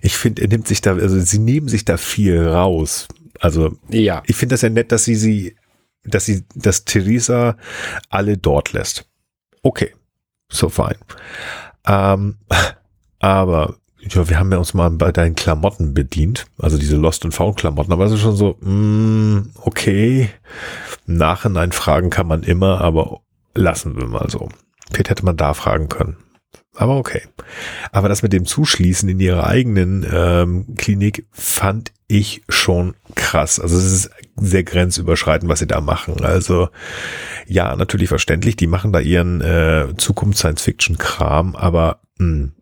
Ich finde, er nimmt sich da, also sie nehmen sich da viel raus. Also, ja. ich finde das ja nett, dass sie sie, dass sie, dass Theresa alle dort lässt. Okay. So fein. Ähm, aber ja, wir haben ja uns mal bei deinen Klamotten bedient, also diese Lost and Found Klamotten, aber das ist schon so, mm, okay, Nachhinein fragen kann man immer, aber lassen wir mal so. Vielleicht hätte man da fragen können. Aber okay. Aber das mit dem Zuschließen in ihrer eigenen ähm, Klinik fand ich schon krass. Also es ist sehr grenzüberschreitend, was sie da machen. Also ja, natürlich verständlich, die machen da ihren äh, Zukunfts-Science-Fiction-Kram, aber mh, hm,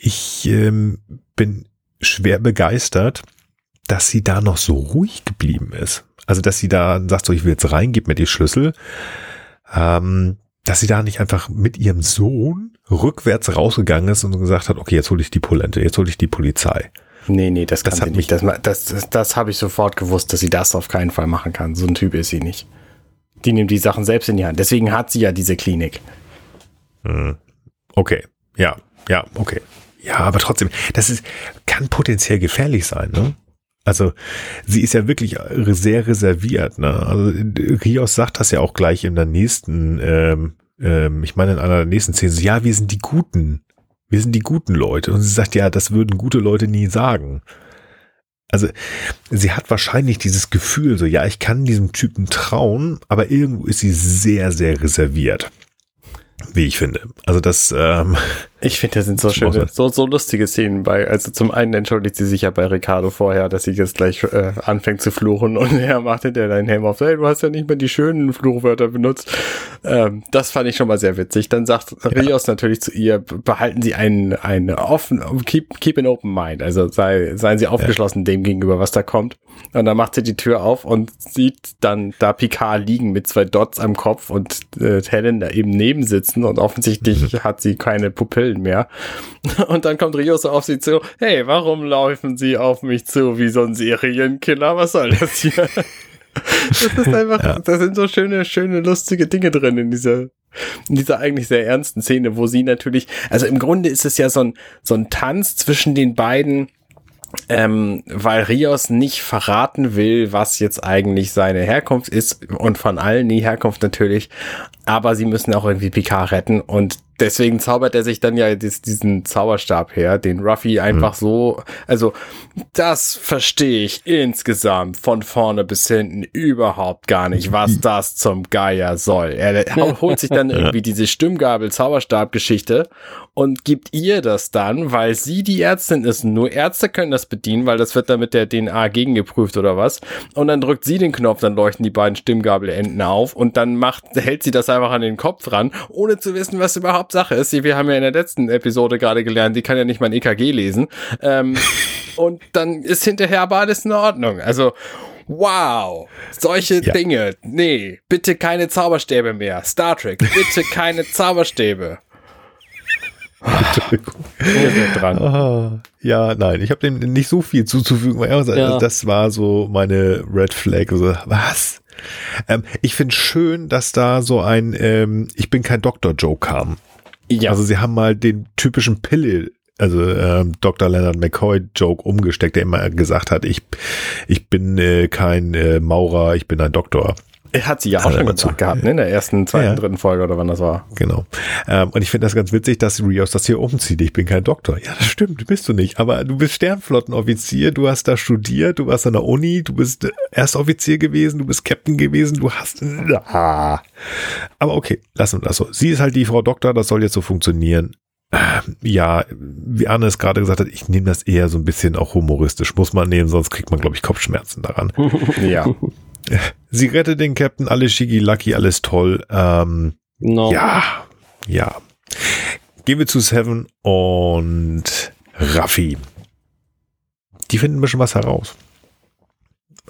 ich ähm, bin schwer begeistert, dass sie da noch so ruhig geblieben ist. Also dass sie da sagt, so ich will jetzt rein, gib mir die Schlüssel. Ähm, dass sie da nicht einfach mit ihrem Sohn rückwärts rausgegangen ist und gesagt hat, okay, jetzt hole ich die Polente, jetzt hole ich die Polizei. Nee, nee, das, das hat mich, das, das, das, das habe ich sofort gewusst, dass sie das auf keinen Fall machen kann. So ein Typ ist sie nicht. Die nimmt die Sachen selbst in die Hand. Deswegen hat sie ja diese Klinik. Hm. Okay, ja, ja, okay. Ja, aber trotzdem, das ist, kann potenziell gefährlich sein, ne? Also sie ist ja wirklich sehr reserviert. Ne? Also Rios sagt das ja auch gleich in der nächsten, ähm, ähm, ich meine in einer der nächsten Szenen, ja, wir sind die Guten. Wir sind die guten Leute. Und sie sagt, ja, das würden gute Leute nie sagen. Also sie hat wahrscheinlich dieses Gefühl, so ja, ich kann diesem Typen trauen, aber irgendwo ist sie sehr, sehr reserviert wie ich finde. Also das. Ähm, ich finde, das sind so schöne, so, so lustige Szenen bei. Also zum einen entschuldigt sie sich ja bei Ricardo vorher, dass sie jetzt gleich äh, anfängt zu fluchen und er macht hinterher deinen Helm auf. Hey, du hast ja nicht mehr die schönen Fluchwörter benutzt. Ähm, das fand ich schon mal sehr witzig. Dann sagt ja. Rios natürlich zu ihr: Behalten Sie einen, einen offen, keep, keep an open mind. Also sei, seien Sie aufgeschlossen ja. dem gegenüber, was da kommt. Und dann macht sie die Tür auf und sieht dann da Picard liegen mit zwei Dots am Kopf und äh, Helen da eben neben sitzen und offensichtlich hat sie keine Pupillen mehr. Und dann kommt Rios auf sie zu, hey, warum laufen sie auf mich zu wie so ein Serienkiller? Was soll das hier? Das ist einfach, ja. da sind so schöne, schöne, lustige Dinge drin in dieser, in dieser eigentlich sehr ernsten Szene, wo sie natürlich, also im Grunde ist es ja so ein, so ein Tanz zwischen den beiden, ähm, weil Rios nicht verraten will, was jetzt eigentlich seine Herkunft ist und von allen die Herkunft natürlich, aber sie müssen auch irgendwie Picard retten und deswegen zaubert er sich dann ja diesen Zauberstab her, den Ruffy einfach mhm. so, also das verstehe ich insgesamt von vorne bis hinten überhaupt gar nicht, was das zum Geier soll. Er holt sich dann irgendwie diese Stimmgabel-Zauberstab-Geschichte und gibt ihr das dann, weil sie die Ärztin ist. Nur Ärzte können das bedienen, weil das wird dann mit der DNA gegengeprüft oder was. Und dann drückt sie den Knopf, dann leuchten die beiden Stimmgabelenden auf und dann macht, hält sie das einfach an den Kopf ran, ohne zu wissen, was überhaupt Hauptsache ist, wir haben ja in der letzten Episode gerade gelernt, die kann ja nicht mal ein EKG lesen. Ähm, und dann ist hinterher aber alles in Ordnung. Also, wow, solche ja. Dinge. Nee, bitte keine Zauberstäbe mehr. Star Trek, bitte keine Zauberstäbe. dran. Ah, ja, nein, ich habe dem nicht so viel zuzufügen. Also, ja. Das war so meine Red Flag. Also, was? Ähm, ich finde schön, dass da so ein ähm, Ich bin kein Doktor-Joke kam. Ja. Also sie haben mal den typischen Pille, also äh, Dr. Leonard McCoy Joke umgesteckt, der immer gesagt hat, ich, ich bin äh, kein äh, Maurer, ich bin ein Doktor. Er hat sie ja auch schon gesagt gehabt, ne? in der ersten, zweiten, ja. dritten Folge oder wann das war. Genau. Ähm, und ich finde das ganz witzig, dass Rios das hier umzieht. Ich bin kein Doktor. Ja, das stimmt, bist du nicht. Aber du bist Sternflottenoffizier, du hast da studiert, du warst an der Uni, du bist Erstoffizier gewesen, du bist Captain gewesen, du hast. Ah. Aber okay, lassen wir das so. Sie ist halt die Frau Doktor, das soll jetzt so funktionieren. Ähm, ja, wie Anne es gerade gesagt hat, ich nehme das eher so ein bisschen auch humoristisch. Muss man nehmen, sonst kriegt man, glaube ich, Kopfschmerzen daran. ja. Sie rettet den Captain, alles schicki lucky, alles toll. Ähm, no. Ja, ja. Gehen wir zu Seven und Raffi. Die finden ein bisschen was heraus.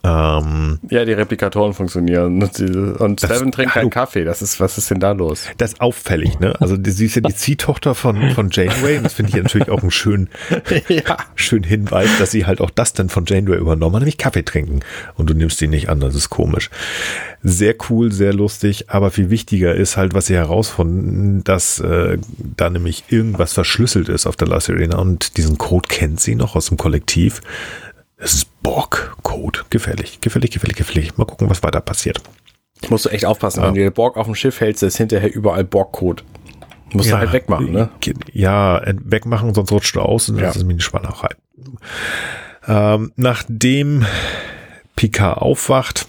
Ähm, ja, die Replikatoren funktionieren. Und Seven trinkt keinen Kaffee. Das ist, was ist denn da los? Das ist auffällig, ne? Also sie ist ja die Ziehtochter von, von Janeway. Und das finde ich natürlich auch einen schönen, ja. schönen Hinweis, dass sie halt auch das dann von Janeway übernommen hat, nämlich Kaffee trinken. Und du nimmst ihn nicht an, das ist komisch. Sehr cool, sehr lustig, aber viel wichtiger ist halt, was sie herausfinden, dass äh, da nämlich irgendwas verschlüsselt ist auf der La Serena und diesen Code kennt sie noch aus dem Kollektiv. Es ist Borg-Code. Gefährlich, gefährlich, gefährlich, gefährlich. Mal gucken, was weiter passiert. Musst du echt aufpassen, ja. wenn du den Borg auf dem Schiff hältst, ist hinterher überall Borg-Code. Musst ja, du halt wegmachen, ne? Ja, wegmachen, sonst rutscht du aus und das ja. ist mir eine Spannerei. Ähm, nachdem Picard aufwacht,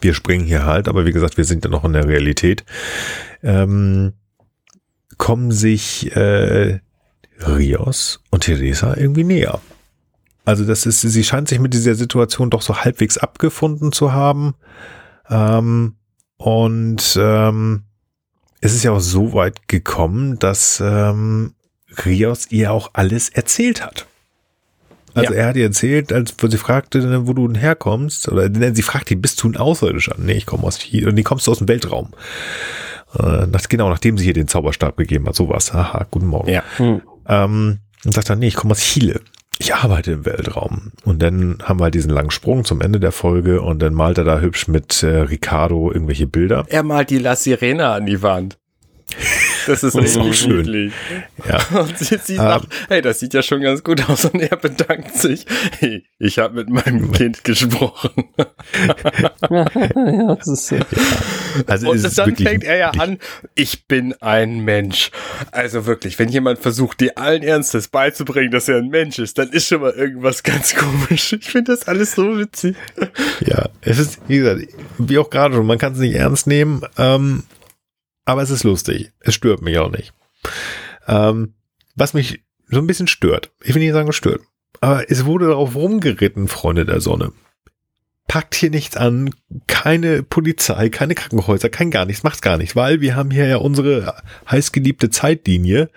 wir springen hier halt, aber wie gesagt, wir sind ja noch in der Realität, ähm, kommen sich äh, Rios und Theresa irgendwie näher. Also das ist, sie scheint sich mit dieser Situation doch so halbwegs abgefunden zu haben. Ähm, und ähm, es ist ja auch so weit gekommen, dass ähm, Rios ihr auch alles erzählt hat. Also ja. er hat ihr erzählt, als sie fragte, wo du herkommst, oder sie fragt ihn, bist du ein Außerirdischer? Nee, ich komme aus hier, und die kommst du aus dem Weltraum. Äh, nach, genau, nachdem sie hier den Zauberstab gegeben hat, sowas. Haha, guten Morgen. Ja. Hm. Ähm, und sagt dann, nee, ich komme aus Chile ich arbeite im Weltraum. Und dann haben wir diesen langen Sprung zum Ende der Folge und dann malt er da hübsch mit äh, Ricardo irgendwelche Bilder. Er malt die La Sirena an die Wand. Das ist richtig so schön. Ja. Und sie, sie sagt, um, hey, das sieht ja schon ganz gut aus. Und er bedankt sich. Hey, ich habe mit meinem Kind gesprochen. ja, das ist so. Ja. Also und dann fängt er ja an, ich bin ein Mensch. Also wirklich, wenn jemand versucht, dir allen Ernstes beizubringen, dass er ein Mensch ist, dann ist schon mal irgendwas ganz komisch. Ich finde das alles so witzig. Ja, es ist, wie gesagt, wie auch gerade schon, man kann es nicht ernst nehmen. Ähm, aber es ist lustig. Es stört mich auch nicht. Ähm, was mich so ein bisschen stört, ich will nicht sagen, stört, aber es wurde darauf rumgeritten, Freunde der Sonne. Packt hier nichts an, keine Polizei, keine Krankenhäuser, kein gar nichts, macht gar nichts, weil wir haben hier ja unsere heißgeliebte Zeitlinie.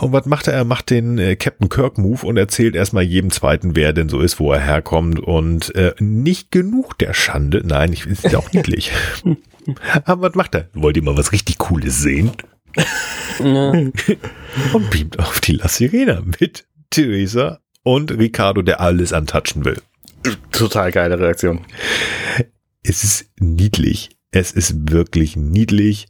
Und was macht er? Er macht den äh, Captain Kirk Move und erzählt erstmal jedem zweiten, wer denn so ist, wo er herkommt und äh, nicht genug der Schande. Nein, ich ist ja auch niedlich. Aber was macht er? Wollt ihr mal was richtig Cooles sehen? Und beamt auf die La Sirena mit Theresa und Ricardo, der alles antatschen will. Total geile Reaktion. Es ist niedlich. Es ist wirklich niedlich.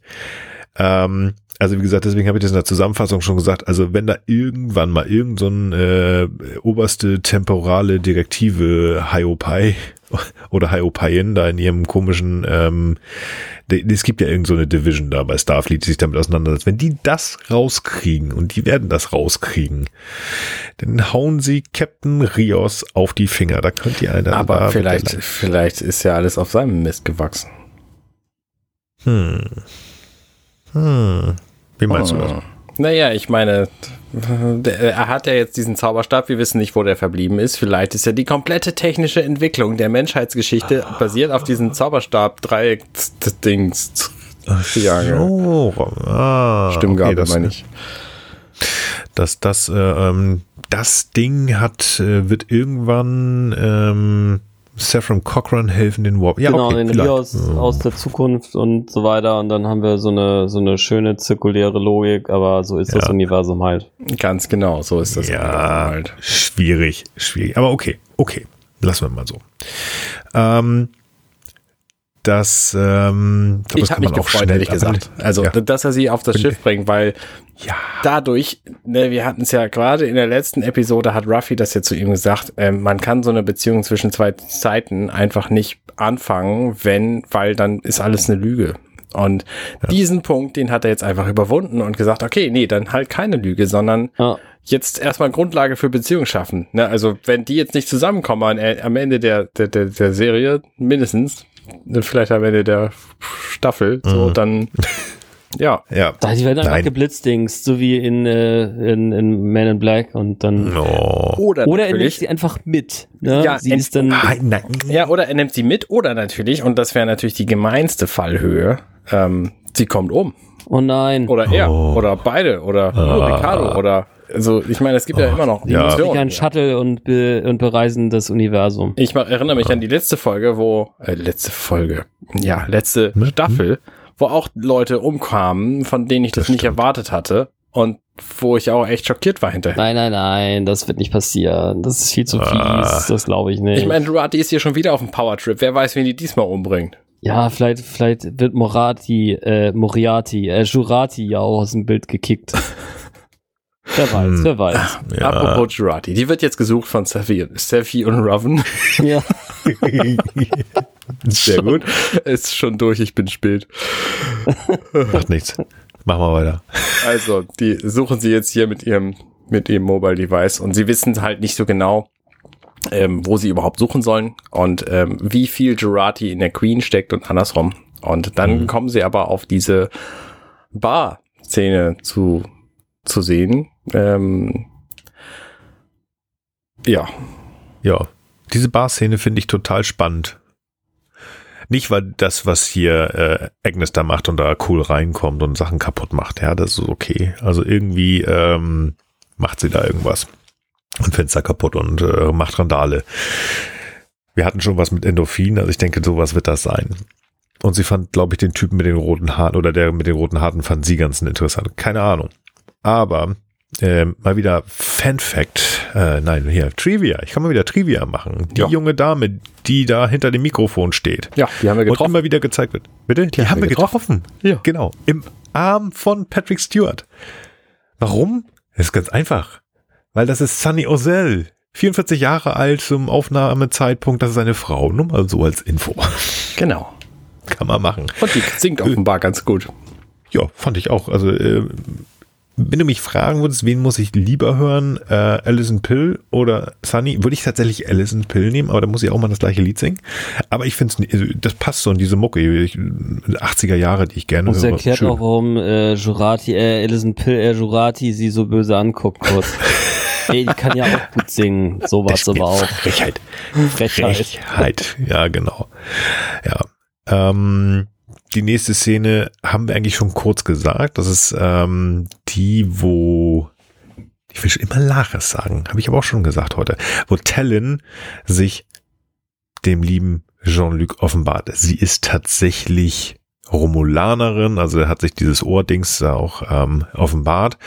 Ähm, also wie gesagt, deswegen habe ich das in der Zusammenfassung schon gesagt, also wenn da irgendwann mal irgend so ein äh, oberste temporale Direktive Hiopai oder Hiopaien da in ihrem komischen, ähm, es gibt ja irgend so eine Division da bei Starfleet, die sich damit auseinandersetzt. Wenn die das rauskriegen, und die werden das rauskriegen, dann hauen sie Captain Rios auf die Finger. Da könnt ihr einer. Aber vielleicht, vielleicht ist ja alles auf seinem Mist gewachsen. Hm. Hm. Wie meinst du das? Naja, ich meine, er hat ja jetzt diesen Zauberstab, wir wissen nicht, wo der verblieben ist. Vielleicht ist ja die komplette technische Entwicklung der Menschheitsgeschichte basiert auf diesem Zauberstab-Dreieck-Dings. Triangel. So, ah, Stimmgabel, das, meine ich. Das, das, äh, ähm, das Ding hat, äh, wird irgendwann ähm, Saffron Cochran helfen, den Warp. Ja, genau, okay, den vielleicht. Rios aus der Zukunft und so weiter. Und dann haben wir so eine, so eine schöne zirkuläre Logik, aber so ist das Ja. Universum halt. Ganz genau, so ist das Ja, halt. schwierig, schwierig. Aber okay, okay. Lassen wir mal so. Ähm, das, ähm, glaub, Ich das habe kann mich gefreut, schnell ehrlich gesagt. Also, Ja. dass er sie auf das Bin- Schiff bringt, weil Ja. dadurch, ne, wir hatten es ja gerade in der letzten Episode, hat Ruffy das ja zu ihm gesagt, ähm, man kann so eine Beziehung zwischen zwei Zeiten einfach nicht anfangen, wenn, weil dann ist alles eine Lüge. Und diesen Punkt, den hat er jetzt einfach überwunden und gesagt, okay, nee, dann halt keine Lüge, sondern Ja. jetzt erstmal Grundlage für Beziehung schaffen. Ne, also wenn die jetzt nicht zusammenkommen am, am Ende der, der, der, der Serie, mindestens, vielleicht am Ende der Staffel, so, Mhm. dann, ja, Ja. Da, die werden einfach geblitzdings, so wie in, äh, in, in Man in Black und dann. No. oder, Oder er nimmt sie einfach mit. Ne? Ja, sie ist dann. Nein, nein. ja, oder er nimmt sie mit, oder natürlich, und das wäre natürlich die gemeinste Fallhöhe, ähm, sie kommt um. Oh nein. Oder er, Oh. oder beide, oder oh, Ricardo, oder, also, ich meine, es gibt ja immer noch ja. Fliegen ein Shuttle und, be und bereisen das Universum. Ich erinnere mich an die letzte Folge, wo, äh, letzte Folge, ja, letzte Hm? Staffel, wo auch Leute umkamen, von denen ich das, Das nicht stimmt. erwartet hatte und wo ich auch echt schockiert war hinterher. Nein, nein, nein, das wird nicht passieren. Das ist viel zu fies. Ah. Das glaube ich nicht. Ich meine, Durati ist hier schon wieder auf dem Powertrip. Wer weiß, wen die diesmal umbringt. ja, vielleicht, vielleicht wird Morati, äh, Moriarty, äh, Jurati ja auch aus dem Bild gekickt. wer weiß, Hm. wer weiß. Ja. Apropos Jurati, die wird jetzt gesucht von Seffi, Seffi und Raven. ja. Sehr gut. ist schon durch, ich bin spät. Macht nichts. Machen wir weiter. Also, die suchen sie jetzt hier mit ihrem, mit ihrem Mobile Device und sie wissen halt nicht so genau, ähm, wo sie überhaupt suchen sollen und ähm, wie viel Jurati in der Queen steckt und andersrum. Und dann Mhm. kommen sie aber auf diese Bar-Szene zu, zu sehen. Ähm, ja, Ja. Diese Bar-Szene finde ich total spannend. Nicht, weil das, was hier äh, Agnes da macht und da cool reinkommt und Sachen kaputt macht, ja, das ist okay. Also irgendwie ähm, macht sie da irgendwas. Und Fenster kaputt und äh, macht Randale. Wir hatten schon was mit Endorphin, also ich denke, sowas wird das sein. Und sie fand, glaube ich, den Typen mit den roten Haaren oder der mit den roten Haaren fand sie ganz interessant. Keine Ahnung. Aber ähm, mal wieder Fan Fact, äh, nein, hier, Trivia. Ich kann mal wieder Trivia machen. Die Ja. junge Dame, die da hinter dem Mikrofon steht. ja, die haben wir Und getroffen. immer wieder gezeigt wird. Bitte? Die, haben wir getroffen. Ja. Genau. Im Arm von Patrick Stewart. Warum? Das ist ganz einfach. Weil das ist Sunny Ozell. 44 Jahre alt zum Aufnahmezeitpunkt. Das ist seine Frau. Nur mal so als Info. Genau. Kann man machen. Und die singt offenbar ganz gut. Ja, fand ich auch. Also, äh, wenn du mich fragen würdest, wen muss ich lieber hören, äh, Alison Pill oder Sunny, würde ich tatsächlich Alison Pill nehmen, aber da muss ich auch mal das gleiche Lied singen. Aber ich finde es, das passt so in diese Mucke, ich, 80er Jahre, die ich gerne Und es höre. erklärt Schön. auch, warum äh, Jurati, äh, Alison Pill, äh, Jurati sie so böse anguckt kurz. Ey, die kann ja auch gut singen, sowas Das aber auch. Frechheit. Frechheit. Frechheit. Ja, genau. Ja. Ähm, die nächste Szene haben wir eigentlich schon kurz gesagt. Das ist ähm, die, wo ich will schon immer Laches sagen, habe ich aber auch schon gesagt heute, wo Tellen sich dem lieben Jean-Luc offenbart. Sie ist tatsächlich Romulanerin, also hat sich dieses Ohrdings da auch ähm, offenbart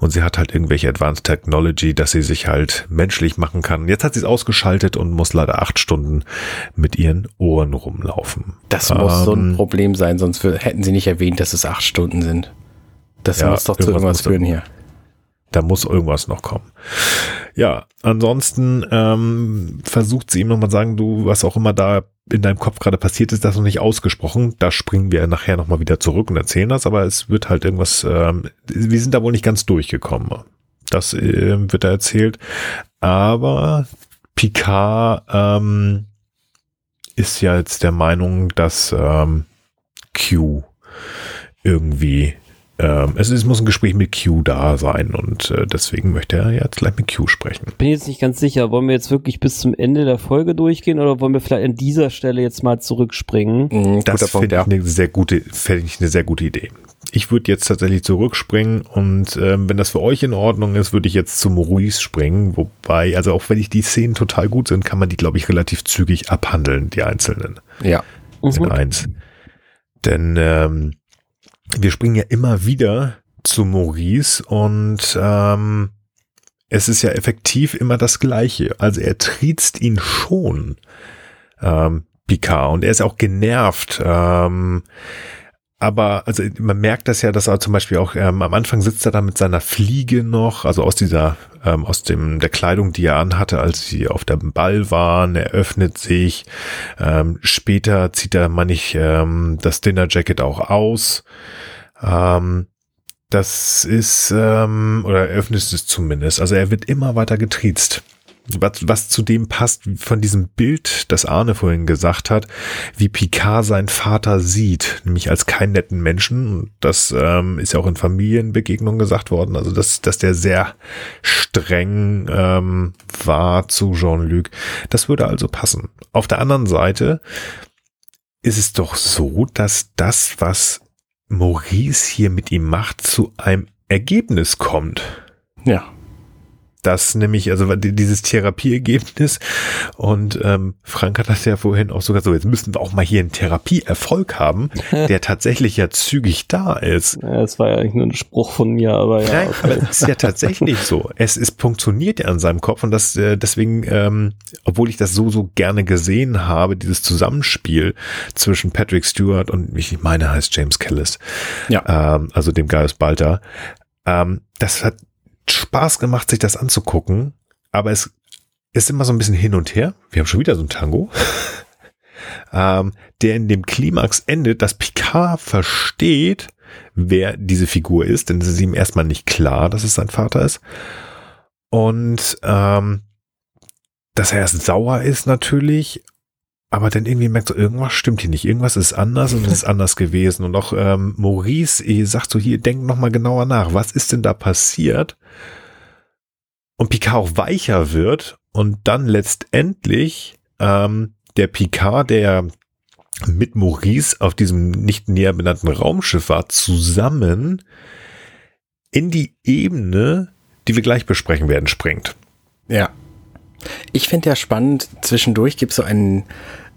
und sie hat halt irgendwelche Advanced Technology, dass sie sich halt menschlich machen kann. Jetzt hat sie es ausgeschaltet und muss leider acht Stunden mit ihren Ohren rumlaufen. Das ähm, muss so ein Problem sein, sonst hätten sie nicht erwähnt, dass es acht Stunden sind. Das ja, muss doch zu irgendwas führen hier. Da muss irgendwas noch kommen. Ja, ansonsten ähm, versucht sie ihm nochmal sagen, du, was auch immer da in deinem Kopf gerade passiert ist, das noch nicht ausgesprochen. Da springen wir nachher nochmal wieder zurück und erzählen das, aber es wird halt irgendwas, ähm, wir sind da wohl nicht ganz durchgekommen. Das äh, wird da erzählt. Aber Picard ähm, ist ja jetzt der Meinung, dass ähm, Q irgendwie ähm, es, es, muss ein Gespräch mit Q da sein und äh, deswegen möchte er jetzt gleich mit Q sprechen. Bin jetzt nicht ganz sicher, wollen wir jetzt wirklich bis zum Ende der Folge durchgehen oder wollen wir vielleicht an dieser Stelle jetzt mal zurückspringen? Mhm, das finde ich eine sehr gute, finde ich eine sehr gute Idee. Ich würde jetzt tatsächlich zurückspringen und ähm, wenn das für euch in Ordnung ist, würde ich jetzt zu Maurice springen. Wobei, also auch wenn ich die Szenen total gut sind, kann man die, glaube ich, relativ zügig abhandeln, die einzelnen. Ja. In eins. Denn ähm, wir springen ja immer wieder zu Maurice und ähm, es ist ja effektiv immer das Gleiche. Also er triezt ihn schon, ähm, Picard, und er ist auch genervt. Ähm, aber also man merkt das ja, dass er zum Beispiel auch ähm, am Anfang sitzt er da mit seiner Fliege noch, also aus dieser, ähm, aus dem der Kleidung, die er anhatte, als sie auf dem Ball waren. Er öffnet sich. Ähm, später zieht er manchmal ähm, das Dinner Jacket auch aus. Ähm, das ist, ähm, oder er öffnet es zumindest. Also er wird immer weiter getriezt was, was zu dem passt von diesem Bild, das Arne vorhin gesagt hat, wie Picard seinen Vater sieht, nämlich als keinen netten Menschen. Das ähm, ist ja auch in Familienbegegnungen gesagt worden, also dass, dass der sehr streng ähm, war zu Jean-Luc. Das würde also passen. Auf der anderen Seite ist es doch so, dass das, was Maurice hier mit ihm macht, zu einem Ergebnis kommt. Ja das nämlich, also dieses Therapieergebnis und ähm, Frank hat das ja vorhin auch sogar so, jetzt müssen wir auch mal hier einen Therapieerfolg haben, der tatsächlich ja zügig da ist. Ja, das war ja eigentlich nur ein Spruch von mir, aber ja. Nein, aber es ist ja tatsächlich so. Es ist funktioniert ja an seinem Kopf und das äh, deswegen, ähm, obwohl ich das so, so gerne gesehen habe, dieses Zusammenspiel zwischen Patrick Stewart und ich meine heißt James Callis, ja. ähm, also dem Gaius Balter, ähm, das hat Spaß gemacht, sich das anzugucken, aber es ist immer so ein bisschen hin und her. Wir haben schon wieder so ein Tango, ähm, der in dem Klimax endet, dass Picard versteht, wer diese Figur ist, denn es ist ihm erstmal nicht klar, dass es sein Vater ist. Und ähm, dass er erst sauer ist natürlich, aber dann irgendwie merkt so, irgendwas stimmt hier nicht, irgendwas ist anders und es ist anders gewesen. Und auch ähm, Maurice sagt so, hier, denk noch mal genauer nach, was ist denn da passiert? Und Picard auch weicher wird und dann letztendlich ähm, der Picard, der mit Maurice auf diesem nicht näher benannten Raumschiff war, zusammen in die Ebene, die wir gleich besprechen werden, springt. Ja. Ich finde ja spannend, zwischendurch gibt es so einen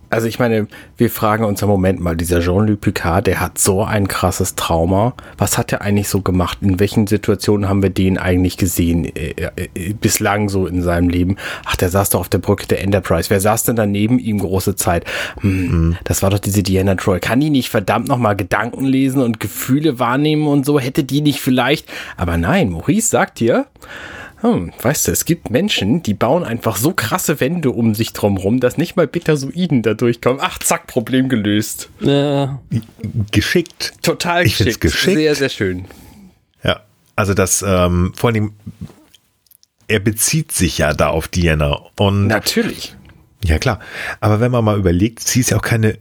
also ich meine, wir fragen uns im Moment mal, dieser Jean-Luc Picard, der hat so ein krasses Trauma. Was hat er eigentlich so gemacht? In welchen Situationen haben wir den eigentlich gesehen äh, äh, bislang so in seinem Leben? Ach, der saß doch auf der Brücke der Enterprise. Wer saß denn da neben ihm große Zeit? Hm, mhm. Das war doch diese Diana Troy. Kann die nicht verdammt nochmal Gedanken lesen und Gefühle wahrnehmen und so? Hätte die nicht vielleicht? Aber nein, Maurice sagt hier, hm, weißt du, es gibt Menschen, die bauen einfach so krasse Wände um sich drumherum, dass nicht mal Betasoiden da durchkommen. Ach, zack, Problem gelöst. Ja. Geschickt. Total ich geschickt. geschickt. Sehr, sehr schön. Ja, also das, ähm, vor allem, er bezieht sich ja da auf Diana. Und Natürlich. Ja, klar. Aber wenn man mal überlegt, sie ist ja auch keine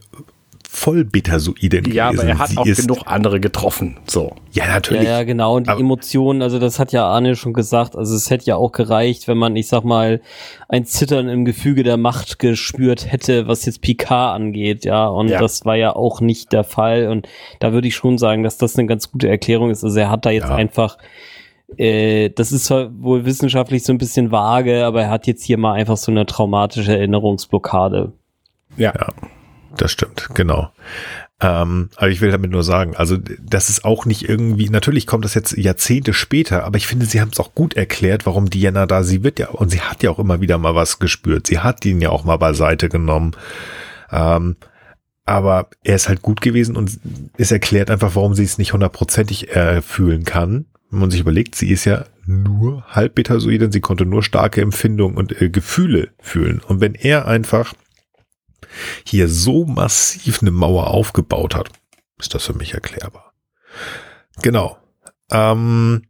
voll Betasoide gewesen. Ja, aber er hat Sie auch genug andere getroffen. So. Ja, natürlich. Ja, ja genau. Und die aber Emotionen, also das hat ja Arne schon gesagt. Also es hätte ja auch gereicht, wenn man, ich sag mal, ein Zittern im Gefüge der Macht gespürt hätte, was jetzt Picard angeht. Ja, und ja. das war ja auch nicht der Fall. Und da würde ich schon sagen, dass das eine ganz gute Erklärung ist. Also er hat da jetzt ja. einfach äh, das ist zwar wohl wissenschaftlich so ein bisschen vage, aber er hat jetzt hier mal einfach so eine traumatische Erinnerungsblockade. Ja. ja das stimmt, genau. Ähm, aber ich will damit nur sagen, also das ist auch nicht irgendwie, natürlich kommt das jetzt Jahrzehnte später, aber ich finde, sie haben es auch gut erklärt, warum Diana da, sie wird ja, und sie hat ja auch immer wieder mal was gespürt. Sie hat ihn ja auch mal beiseite genommen. Ähm, aber er ist halt gut gewesen und es erklärt einfach, warum sie es nicht hundertprozentig äh, fühlen kann. Wenn man sich überlegt, sie ist ja nur halb betasoid sie konnte nur starke Empfindungen und äh, Gefühle fühlen. Und wenn er einfach hier so massiv eine Mauer aufgebaut hat, ist das für mich erklärbar. Genau. Ähm,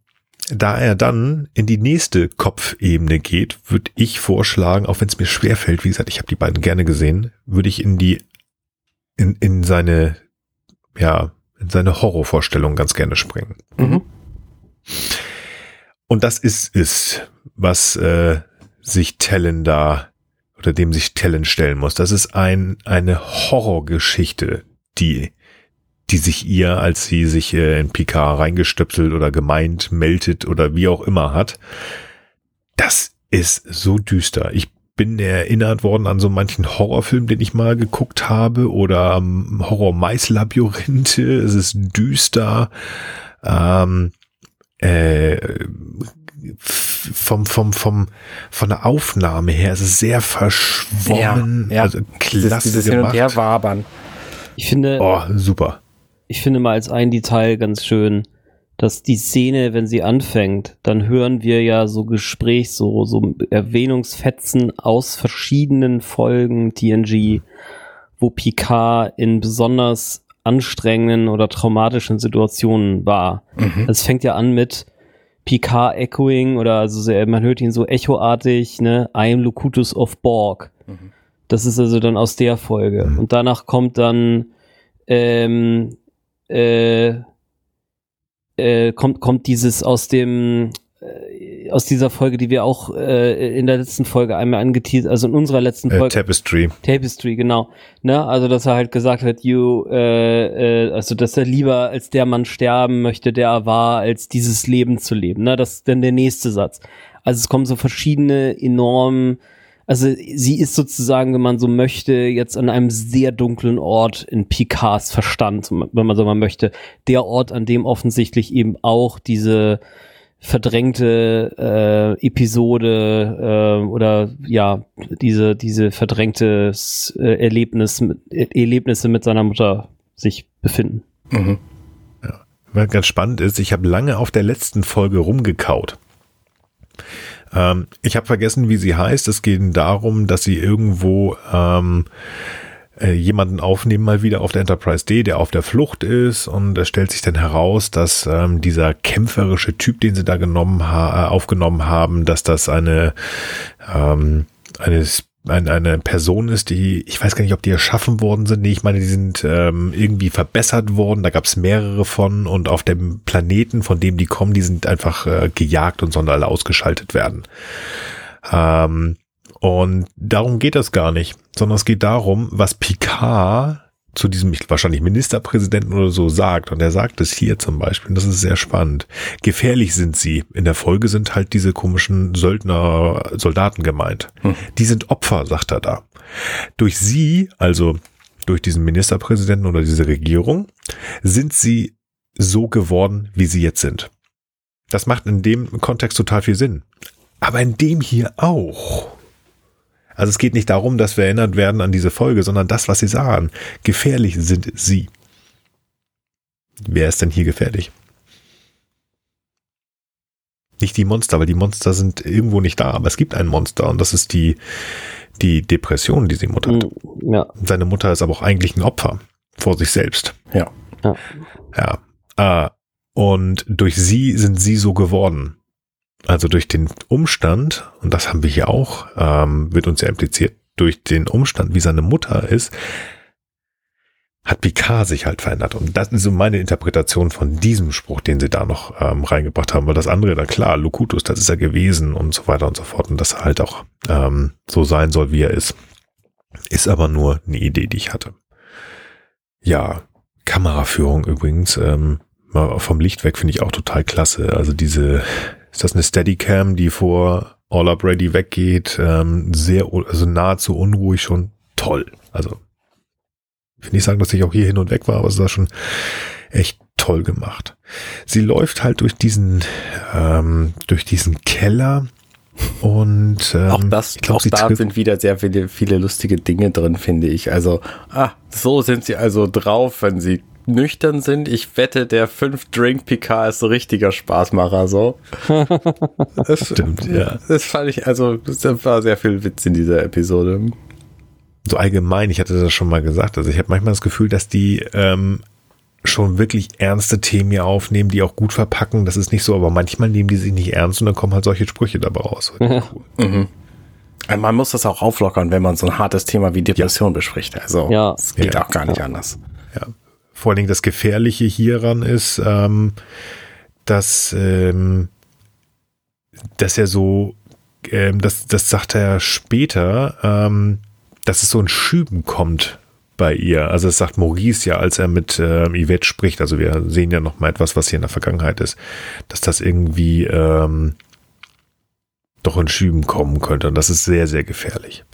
da er dann in die nächste Kopfebene geht, würde ich vorschlagen, auch wenn es mir schwerfällt, wie gesagt, ich habe die beiden gerne gesehen, würde ich in die in, in seine ja in seine Horrorvorstellung ganz gerne springen. Mhm. Und das ist es, was äh, sich Tellen da oder dem sich Tellen stellen muss. Das ist ein, eine Horrorgeschichte, die, die sich ihr, als sie sich äh, in Picard reingestöpselt oder gemeint, meldet oder wie auch immer hat. Das ist so düster. Ich bin erinnert worden an so manchen Horrorfilm, den ich mal geguckt habe oder um, Horror-Mais-Labyrinthe. Es ist düster. Ähm, äh, vom, vom, vom, von der Aufnahme her ist es sehr verschwommen. Ja, ja. Also klasse dieses, dieses gemacht. Hin und her wabern. Ich finde, oh, super. Ich finde mal als ein Detail ganz schön, dass die Szene, wenn sie anfängt, dann hören wir ja so Gespräch, so, so Erwähnungsfetzen aus verschiedenen Folgen TNG, wo Picard in besonders anstrengenden oder traumatischen Situationen war. Mhm. Es fängt ja an mit, Picard echoing oder also man hört ihn so echoartig, ne, I am Locutus of Borg. Mhm. Das ist also dann aus der Folge. Mhm. Und danach kommt dann ähm, äh, äh, kommt, kommt dieses aus dem aus dieser Folge, die wir auch äh, in der letzten Folge einmal angeteasert, also in unserer letzten äh, Folge. Äh, Tapestry. Tapestry, genau. Ne? Also, dass er halt gesagt hat, you, äh, äh, also, dass er lieber als der Mann sterben möchte, der er war, als dieses Leben zu leben. Ne? Das ist dann der nächste Satz. Also, es kommen so verschiedene enorm, also sie ist sozusagen, wenn man so möchte, jetzt an einem sehr dunklen Ort in Picards Verstand, wenn man so mal möchte, der Ort, an dem offensichtlich eben auch diese verdrängte äh, Episode äh, oder ja diese diese verdrängte äh, Erlebnis Erlebnisse mit seiner Mutter sich befinden. Mhm. Ja. Was ganz spannend ist, ich habe lange auf der letzten Folge rumgekaut. Ähm, ich habe vergessen, wie sie heißt. Es geht darum, dass sie irgendwo ähm, äh, jemanden aufnehmen mal wieder auf der Enterprise D, der auf der Flucht ist und es stellt sich dann heraus, dass ähm, dieser kämpferische Typ, den sie da genommen ha äh, aufgenommen haben, dass das eine ähm, eine eine, eine Person ist, die, ich weiß gar nicht, ob die erschaffen worden sind. Nee, ich meine, die sind ähm, irgendwie verbessert worden. Da gab es mehrere von und auf dem Planeten, von dem die kommen, die sind einfach äh, gejagt und sollen alle ausgeschaltet werden. Ähm, und darum geht das gar nicht, sondern es geht darum, was Picard zu diesem wahrscheinlich Ministerpräsidenten oder so sagt. Und er sagt es hier zum Beispiel, und das ist sehr spannend. Gefährlich sind sie. In der Folge sind halt diese komischen Söldner, Soldaten gemeint. Hm. Die sind Opfer, sagt er da. Durch sie, also durch diesen Ministerpräsidenten oder diese Regierung, sind sie so geworden, wie sie jetzt sind. Das macht in dem Kontext total viel Sinn. Aber in dem hier auch. Also es geht nicht darum, dass wir erinnert werden an diese Folge, sondern das, was sie sagen. Gefährlich sind sie. Wer ist denn hier gefährlich? Nicht die Monster, weil die Monster sind irgendwo nicht da, aber es gibt ein Monster und das ist die, die Depression, die sie Mutter hat. Mm, ja. Seine Mutter ist aber auch eigentlich ein Opfer vor sich selbst. Ja. Ja. ja. Ah, und durch sie sind sie so geworden. Also durch den Umstand, und das haben wir hier auch, ähm, wird uns ja impliziert, durch den Umstand, wie seine Mutter ist, hat Picard sich halt verändert. Und das ist so meine Interpretation von diesem Spruch, den sie da noch ähm, reingebracht haben, weil das andere, da klar, Locutus, das ist er gewesen und so weiter und so fort. Und dass er halt auch ähm, so sein soll, wie er ist. Ist aber nur eine Idee, die ich hatte. Ja, Kameraführung übrigens, ähm, vom Licht weg finde ich auch total klasse. Also diese, ist das eine Steadicam, die vor All Up Ready weggeht? Ähm, sehr, also nahezu unruhig schon toll. Also Ich will nicht sagen, dass ich auch hier hin und weg war, aber es war schon echt toll gemacht. Sie läuft halt durch diesen, ähm, durch diesen Keller und ähm, auch das, glaub, auch da sind wieder sehr viele, viele lustige Dinge drin, finde ich. Also, ah, so sind sie also drauf, wenn sie nüchtern sind. Ich wette, der 5-Drink-PK ist so richtiger Spaßmacher, so. das stimmt, ja. Das fand ich, also, das war sehr viel Witz in dieser Episode. So allgemein, ich hatte das schon mal gesagt, also ich habe manchmal das Gefühl, dass die ähm, schon wirklich ernste Themen hier aufnehmen, die auch gut verpacken. Das ist nicht so, aber manchmal nehmen die sich nicht ernst und dann kommen halt solche Sprüche dabei raus. Ja. Mhm. Man muss das auch auflockern, wenn man so ein hartes Thema wie Depression ja. bespricht. Also ja. es geht ja. auch gar nicht anders. Ja. Vor allen Dingen das Gefährliche hieran ist, ähm, dass, ähm, dass er so, ähm, das, das sagt er später, ähm, dass es so ein Schüben kommt bei ihr. Also es sagt Maurice ja, als er mit äh, Yvette spricht, also wir sehen ja noch mal etwas, was hier in der Vergangenheit ist, dass das irgendwie ähm, doch in Schüben kommen könnte. Und das ist sehr, sehr gefährlich.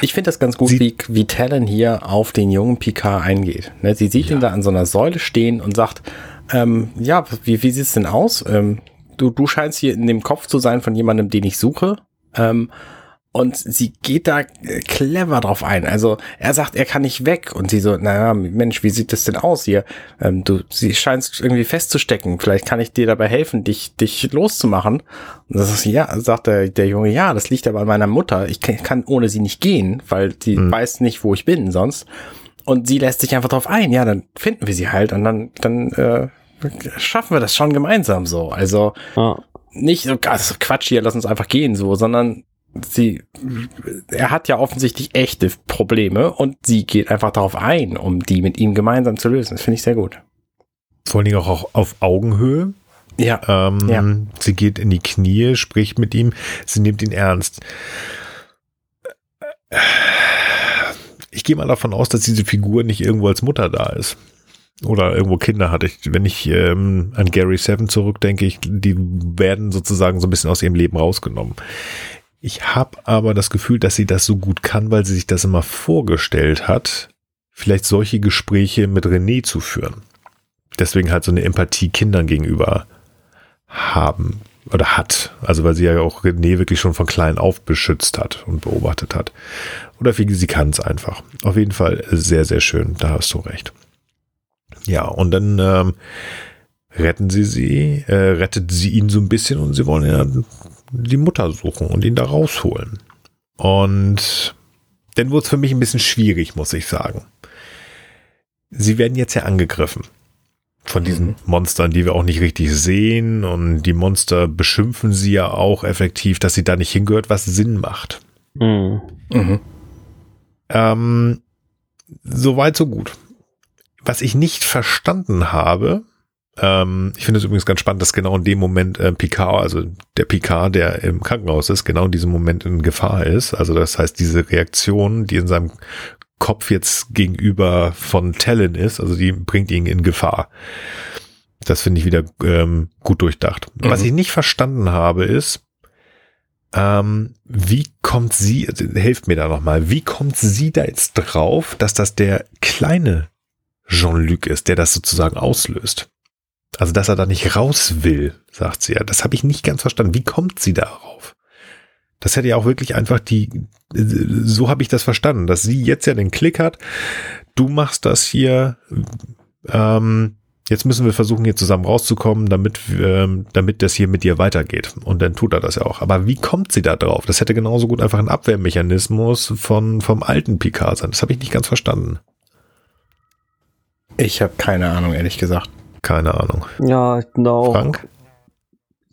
Ich finde das ganz gut, sie, wie, wie Talon hier auf den jungen Picard eingeht. Ne, sie sieht ja. ihn da an so einer Säule stehen und sagt, ähm, ja, wie, wie sieht es denn aus? Ähm, du, du scheinst hier in dem Kopf zu sein von jemandem, den ich suche. Ähm, und sie geht da äh, clever drauf ein. Also er sagt, er kann nicht weg. Und sie so, naja, Mensch, wie sieht das denn aus hier? Ähm, du, sie scheinst irgendwie festzustecken. Vielleicht kann ich dir dabei helfen, dich, dich loszumachen. Und das ist, ja, sagt der, der Junge, ja, das liegt aber an meiner Mutter. Ich kann, kann ohne sie nicht gehen, weil sie mhm. weiß nicht, wo ich bin sonst. Und sie lässt sich einfach drauf ein. Ja, dann finden wir sie halt und dann, dann äh, schaffen wir das schon gemeinsam so. Also ah. nicht so also Quatsch hier, lass uns einfach gehen so, sondern sie, er hat ja offensichtlich echte Probleme und sie geht einfach darauf ein, um die mit ihm gemeinsam zu lösen. Das finde ich sehr gut. Vor allen Dingen auch auf Augenhöhe. Ja. Ähm, ja. Sie geht in die Knie, spricht mit ihm, sie nimmt ihn ernst. Ich gehe mal davon aus, dass diese Figur nicht irgendwo als Mutter da ist. Oder irgendwo Kinder hatte. Ich, wenn ich ähm, an Gary Seven zurückdenke, ich, die werden sozusagen so ein bisschen aus ihrem Leben rausgenommen. Ich habe aber das Gefühl, dass sie das so gut kann, weil sie sich das immer vorgestellt hat, vielleicht solche Gespräche mit René zu führen. Deswegen halt so eine Empathie Kindern gegenüber haben oder hat. Also weil sie ja auch René wirklich schon von klein auf beschützt hat und beobachtet hat. Oder sie kann es einfach. Auf jeden Fall sehr, sehr schön. Da hast du recht. Ja, und dann ähm, retten sie sie, äh, rettet sie ihn so ein bisschen und sie wollen ja die Mutter suchen und ihn da rausholen. Und dann wurde es für mich ein bisschen schwierig, muss ich sagen. Sie werden jetzt ja angegriffen von diesen mhm. Monstern, die wir auch nicht richtig sehen. Und die Monster beschimpfen sie ja auch effektiv, dass sie da nicht hingehört, was Sinn macht. Mhm. Mhm. Ähm, Soweit, so gut. Was ich nicht verstanden habe, ähm, ich finde es übrigens ganz spannend, dass genau in dem Moment äh, Picard, also der Picard, der im Krankenhaus ist, genau in diesem Moment in Gefahr ist. Also das heißt, diese Reaktion, die in seinem Kopf jetzt gegenüber von Talon ist, also die bringt ihn in Gefahr. Das finde ich wieder ähm, gut durchdacht. Mhm. Was ich nicht verstanden habe, ist, ähm, wie kommt sie, also, helft mir da nochmal, wie kommt sie da jetzt drauf, dass das der kleine Jean-Luc ist, der das sozusagen auslöst? Also, dass er da nicht raus will, sagt sie ja. Das habe ich nicht ganz verstanden. Wie kommt sie darauf? Das hätte ja auch wirklich einfach die, so habe ich das verstanden, dass sie jetzt ja den Klick hat. Du machst das hier, ähm, jetzt müssen wir versuchen, hier zusammen rauszukommen, damit, ähm, damit das hier mit dir weitergeht. Und dann tut er das ja auch. Aber wie kommt sie da drauf? Das hätte genauso gut einfach ein Abwehrmechanismus von, vom alten Picard sein. Das habe ich nicht ganz verstanden. Ich habe keine Ahnung, ehrlich gesagt. Keine Ahnung. Ja, ich bin da auch. Frank?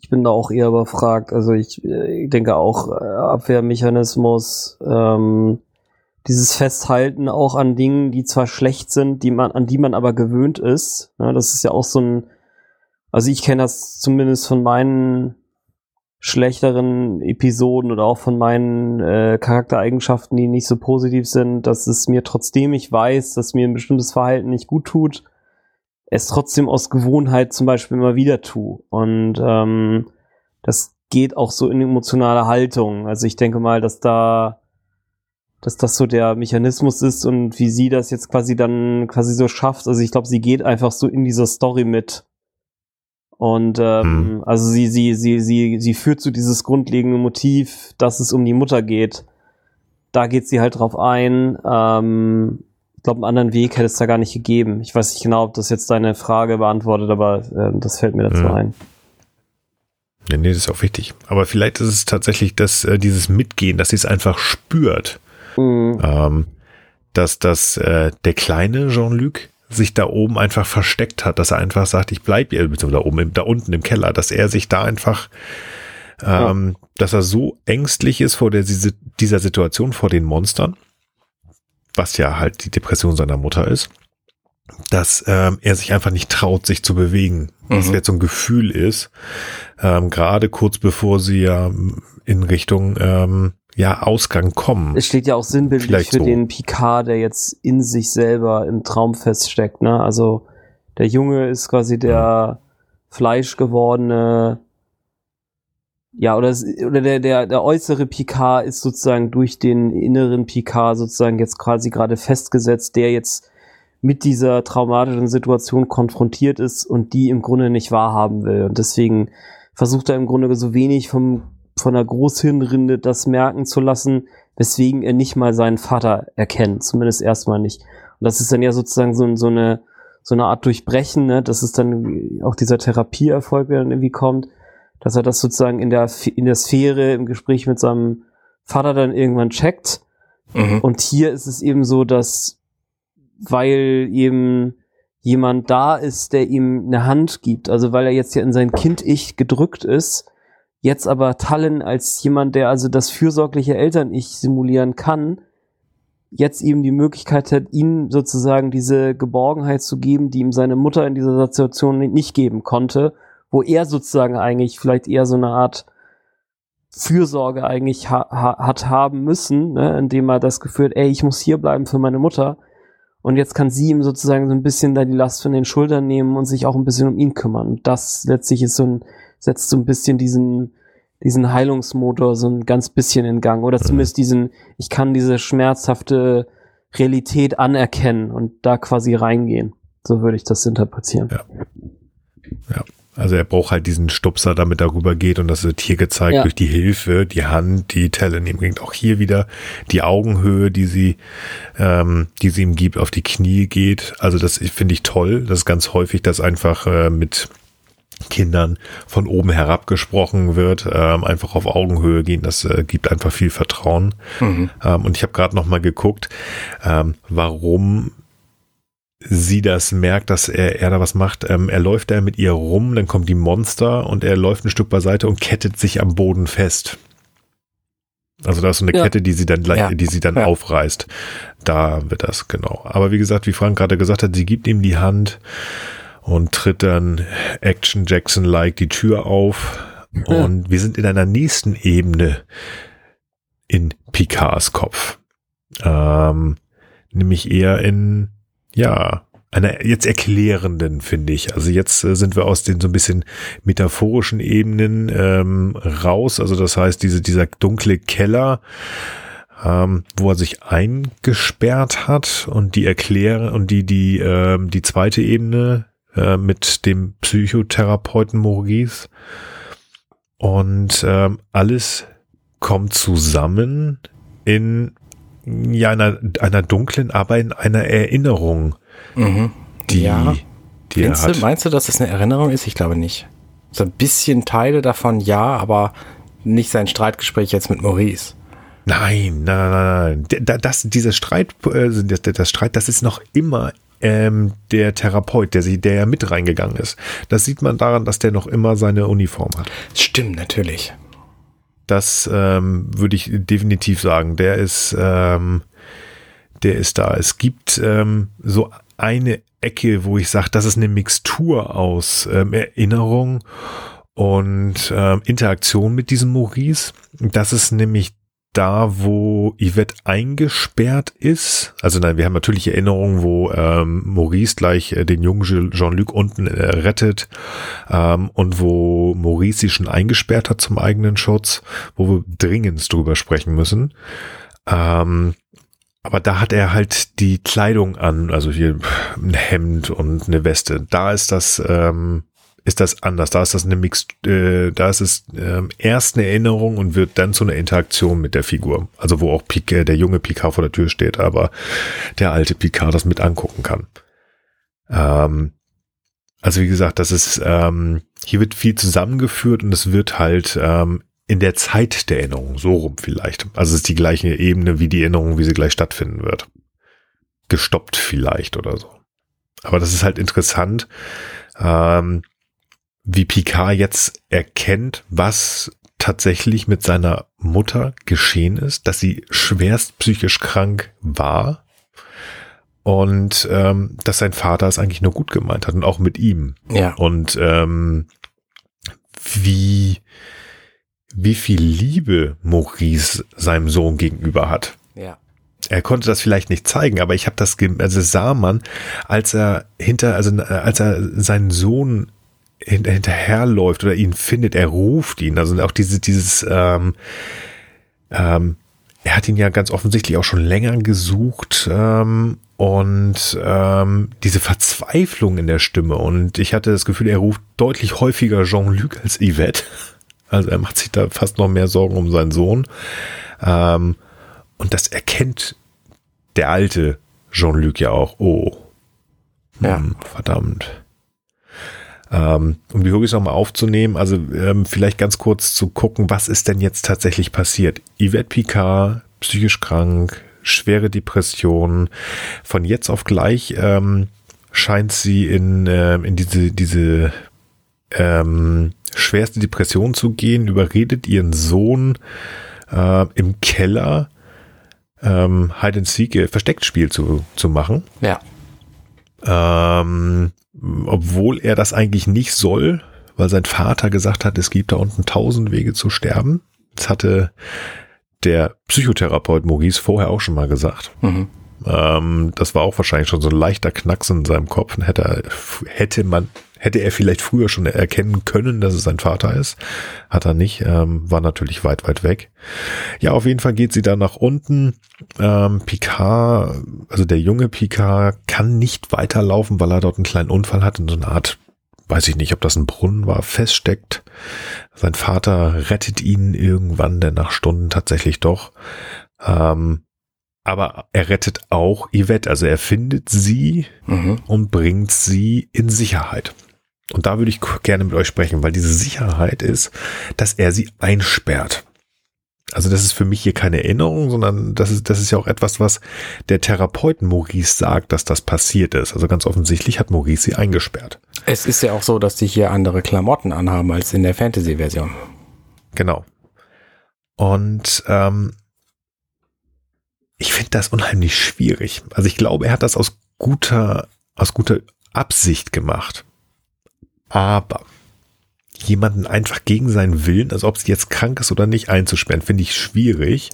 Ich bin da auch eher überfragt. Also ich, ich äh, denke auch äh, Abwehrmechanismus, ähm, dieses Festhalten auch an Dingen, die zwar schlecht sind, die man, an die man aber gewöhnt ist. Ja, das ist ja auch so ein, also ich kenne das zumindest von meinen schlechteren Episoden oder auch von meinen äh, Charaktereigenschaften, die nicht so positiv sind, dass es mir trotzdem ich weiß, dass mir ein bestimmtes Verhalten nicht gut tut, es trotzdem aus Gewohnheit zum Beispiel immer wieder tue. Und ähm, das geht auch so in emotionale Haltung. Also ich denke mal, dass da dass das so der Mechanismus ist und wie sie das jetzt quasi dann quasi so schafft. Also ich glaube, sie geht einfach so in dieser Story mit. Und ähm, hm. also sie, sie, sie, sie, sie führt zu dieses grundlegende Motiv, dass es um die Mutter geht. Da geht sie halt drauf ein. Ähm, ich glaube, einen anderen Weg hätte es da gar nicht gegeben. Ich weiß nicht genau, ob das jetzt deine Frage beantwortet, aber äh, das fällt mir dazu hm. ein. Nee, nee, das ist auch wichtig. Aber vielleicht ist es tatsächlich das, äh, dieses Mitgehen, dass sie es einfach spürt. Mhm. Ähm, dass das äh, der kleine Jean-Luc sich da oben einfach versteckt hat, dass er einfach sagt, ich bleib hier, beziehungsweise da oben, da unten im Keller, dass er sich da einfach, ähm, ja. dass er so ängstlich ist vor der, dieser Situation, vor den Monstern, was ja halt die Depression seiner Mutter ist, dass ähm, er sich einfach nicht traut, sich zu bewegen. Mhm. Das jetzt so ein Gefühl ist, ähm, gerade kurz bevor sie ja in Richtung ähm, ja, Ausgang kommen. Es steht ja auch sinnbildlich Vielleicht für so. den Picard, der jetzt in sich selber im Traum feststeckt. Ne? Also der Junge ist quasi der mhm. fleischgewordene, ja, oder, oder der, der, der äußere Picard ist sozusagen durch den inneren Picard sozusagen jetzt quasi gerade festgesetzt, der jetzt mit dieser traumatischen Situation konfrontiert ist und die im Grunde nicht wahrhaben will. Und deswegen versucht er im Grunde so wenig vom von der Großhirnrinde das merken zu lassen, weswegen er nicht mal seinen Vater erkennt, zumindest erstmal nicht. Und das ist dann ja sozusagen so, so eine so eine Art Durchbrechen, ne? das ist dann auch dieser Therapieerfolg, der dann irgendwie kommt, dass er das sozusagen in der in der Sphäre im Gespräch mit seinem Vater dann irgendwann checkt. Mhm. Und hier ist es eben so, dass weil eben jemand da ist, der ihm eine Hand gibt, also weil er jetzt ja in sein Kind-Ich gedrückt ist, Jetzt aber Tallen als jemand, der also das fürsorgliche Eltern-Ich simulieren kann, jetzt ihm die Möglichkeit hat, ihm sozusagen diese Geborgenheit zu geben, die ihm seine Mutter in dieser Situation nicht geben konnte, wo er sozusagen eigentlich vielleicht eher so eine Art Fürsorge eigentlich ha hat haben müssen, ne, indem er das Gefühl hat, ey, ich muss hier bleiben für meine Mutter. Und jetzt kann sie ihm sozusagen so ein bisschen da die Last von den Schultern nehmen und sich auch ein bisschen um ihn kümmern. Und das letztlich ist so ein setzt so ein bisschen diesen, diesen Heilungsmotor so ein ganz bisschen in Gang. Oder zumindest diesen, ich kann diese schmerzhafte Realität anerkennen und da quasi reingehen. So würde ich das interpretieren. Ja. Ja. Also er braucht halt diesen Stupser, damit er rüber geht und das wird hier gezeigt ja. durch die Hilfe, die Hand, die Talon ihm bringt. Auch hier wieder die Augenhöhe, die sie, ähm, die sie ihm gibt, auf die Knie geht. Also das finde ich toll. Das ist ganz häufig, dass einfach äh, mit Kindern von oben herab gesprochen wird, ähm, einfach auf Augenhöhe gehen, das äh, gibt einfach viel Vertrauen. Mhm. Ähm, und ich habe gerade noch mal geguckt, ähm, warum sie das merkt, dass er, er da was macht. Ähm, er läuft da mit ihr rum, dann kommt die Monster und er läuft ein Stück beiseite und kettet sich am Boden fest. Also da ist so eine ja. Kette, die sie dann gleich, ja. die sie dann ja. aufreißt. Da wird das, genau. Aber wie gesagt, wie Frank gerade gesagt hat, sie gibt ihm die Hand und tritt dann Action Jackson-like die Tür auf. Und wir sind in einer nächsten Ebene in Picards Kopf. Ähm, nämlich eher in, ja, einer jetzt erklärenden, finde ich. Also jetzt äh, sind wir aus den so ein bisschen metaphorischen Ebenen ähm, raus. Also das heißt, diese, dieser dunkle Keller, ähm, wo er sich eingesperrt hat und die erklären und die, die, ähm, die zweite Ebene, äh, mit dem Psychotherapeuten Maurice. Und ähm, alles kommt zusammen in ja, einer, einer dunklen, aber in einer Erinnerung. Mhm. Die, ja. die meinst, Du, meinst du, dass das eine Erinnerung ist? Ich glaube nicht. So ein bisschen Teile davon ja, aber nicht sein Streitgespräch jetzt mit Maurice. Nein, nein, nein, nein. Das, dieser Streit, das, das Streit, das ist noch immer ähm, der Therapeut, der, sie, der ja mit reingegangen ist. Das sieht man daran, dass der noch immer seine Uniform hat. Stimmt, natürlich. Das ähm, würde ich definitiv sagen. Der ist, ähm, der ist da. Es gibt ähm, so eine Ecke, wo ich sage, das ist eine Mixtur aus ähm, Erinnerung und ähm, Interaktion mit diesem Maurice. Das ist nämlich da, wo Yvette eingesperrt ist. Also nein, wir haben natürlich Erinnerungen, wo ähm, Maurice gleich äh, den jungen Jean-Luc unten äh, rettet ähm, und wo Maurice sie schon eingesperrt hat zum eigenen Schutz, wo wir dringend drüber sprechen müssen. Ähm, aber da hat er halt die Kleidung an, also hier ein Hemd und eine Weste. Da ist das, ähm, ist das anders. Da ist das eine Mix, äh, da ist es ähm, erst eine Erinnerung und wird dann zu einer Interaktion mit der Figur. Also wo auch Picard, der junge Picard vor der Tür steht, aber der alte Picard das mit angucken kann. Ähm, also wie gesagt, das ist, ähm, hier wird viel zusammengeführt und es wird halt ähm, in der Zeit der Erinnerung, so rum vielleicht. Also es ist die gleiche Ebene wie die Erinnerung, wie sie gleich stattfinden wird. Gestoppt vielleicht oder so. Aber das ist halt interessant, ähm, wie Picard jetzt erkennt, was tatsächlich mit seiner Mutter geschehen ist, dass sie schwerst psychisch krank war und ähm, dass sein Vater es eigentlich nur gut gemeint hat und auch mit ihm. Ja. Und ähm, wie wie viel Liebe Maurice seinem Sohn gegenüber hat. Ja. Er konnte das vielleicht nicht zeigen, aber ich habe das, also sah man, als er hinter, also als er seinen Sohn hinterherläuft oder ihn findet, er ruft ihn. Also auch diese, dieses, ähm, ähm, er hat ihn ja ganz offensichtlich auch schon länger gesucht ähm, und ähm, diese Verzweiflung in der Stimme. Und ich hatte das Gefühl, er ruft deutlich häufiger Jean-Luc als Yvette. Also er macht sich da fast noch mehr Sorgen um seinen Sohn. Ähm, und das erkennt der alte Jean-Luc ja auch. Oh. Ja. Hm, verdammt. Ähm, um die Huggies nochmal aufzunehmen, also ähm, vielleicht ganz kurz zu gucken, was ist denn jetzt tatsächlich passiert. Yvette Picard, psychisch krank, schwere Depression. Von jetzt auf gleich ähm, scheint sie in, äh, in diese, diese ähm, schwerste Depression zu gehen, überredet ihren Sohn äh, im Keller ähm, Hide and Seek äh, Verstecktspiel zu, zu machen. Ja. Ähm, obwohl er das eigentlich nicht soll, weil sein Vater gesagt hat, es gibt da unten tausend Wege zu sterben. Das hatte der Psychotherapeut Maurice vorher auch schon mal gesagt. Mhm. Ähm, das war auch wahrscheinlich schon so ein leichter Knacks in seinem Kopf. Hätte, hätte man Hätte er vielleicht früher schon erkennen können, dass es sein Vater ist. Hat er nicht, ähm, war natürlich weit, weit weg. Ja, auf jeden Fall geht sie da nach unten. Ähm, Picard, also der junge Picard, kann nicht weiterlaufen, weil er dort einen kleinen Unfall hat und so eine Art, weiß ich nicht, ob das ein Brunnen war, feststeckt. Sein Vater rettet ihn irgendwann, denn nach Stunden tatsächlich doch. Ähm, aber er rettet auch Yvette, also er findet sie Mhm. und bringt sie in Sicherheit. Und da würde ich gerne mit euch sprechen, weil diese Sicherheit ist, dass er sie einsperrt. Also das ist für mich hier keine Erinnerung, sondern das ist, das ist ja auch etwas, was der Therapeut Maurice sagt, dass das passiert ist. Also ganz offensichtlich hat Maurice sie eingesperrt. Es ist ja auch so, dass die hier andere Klamotten anhaben als in der Fantasy-Version. Genau. Und ähm, ich finde das unheimlich schwierig. Also ich glaube, er hat das aus guter, aus guter Absicht gemacht. Aber jemanden einfach gegen seinen Willen, also ob sie jetzt krank ist oder nicht, einzusperren, finde ich schwierig.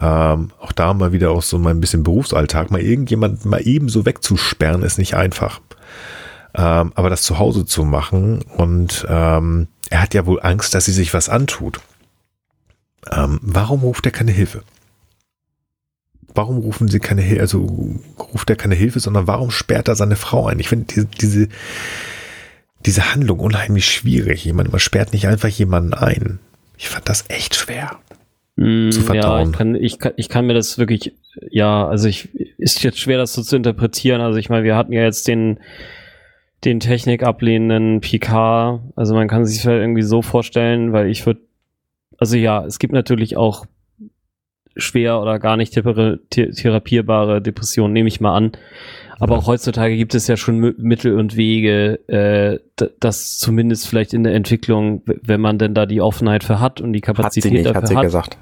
Ähm, auch da mal wieder aus so mein bisschen Berufsalltag, mal irgendjemanden mal eben so wegzusperren, ist nicht einfach. Ähm, aber das zu Hause zu machen und ähm, er hat ja wohl Angst, dass sie sich was antut. Ähm, warum ruft er keine Hilfe? Warum rufen sie keine Hilfe, also ruft er keine Hilfe, sondern warum sperrt er seine Frau ein? Ich finde diese, diese, diese Handlung unheimlich schwierig. Jemand, man sperrt nicht einfach jemanden ein. Ich fand das echt schwer. Mm, zu Ja, verdauen. ich kann, ich, kann, ich kann mir das wirklich, ja, also ich, ist jetzt schwer, das so zu interpretieren. Also ich meine, wir hatten ja jetzt den, den technikablehnenden Picard. Also man kann sich das halt irgendwie so vorstellen, weil ich würde, also ja, es gibt natürlich auch schwer oder gar nicht thera- the- therapierbare Depressionen, nehme ich mal an. Aber auch heutzutage gibt es ja schon Mittel und Wege, äh, das zumindest vielleicht in der Entwicklung, wenn man denn da die Offenheit für hat und die Hat sie Kapazität nicht, dafür hat sie hat, gesagt.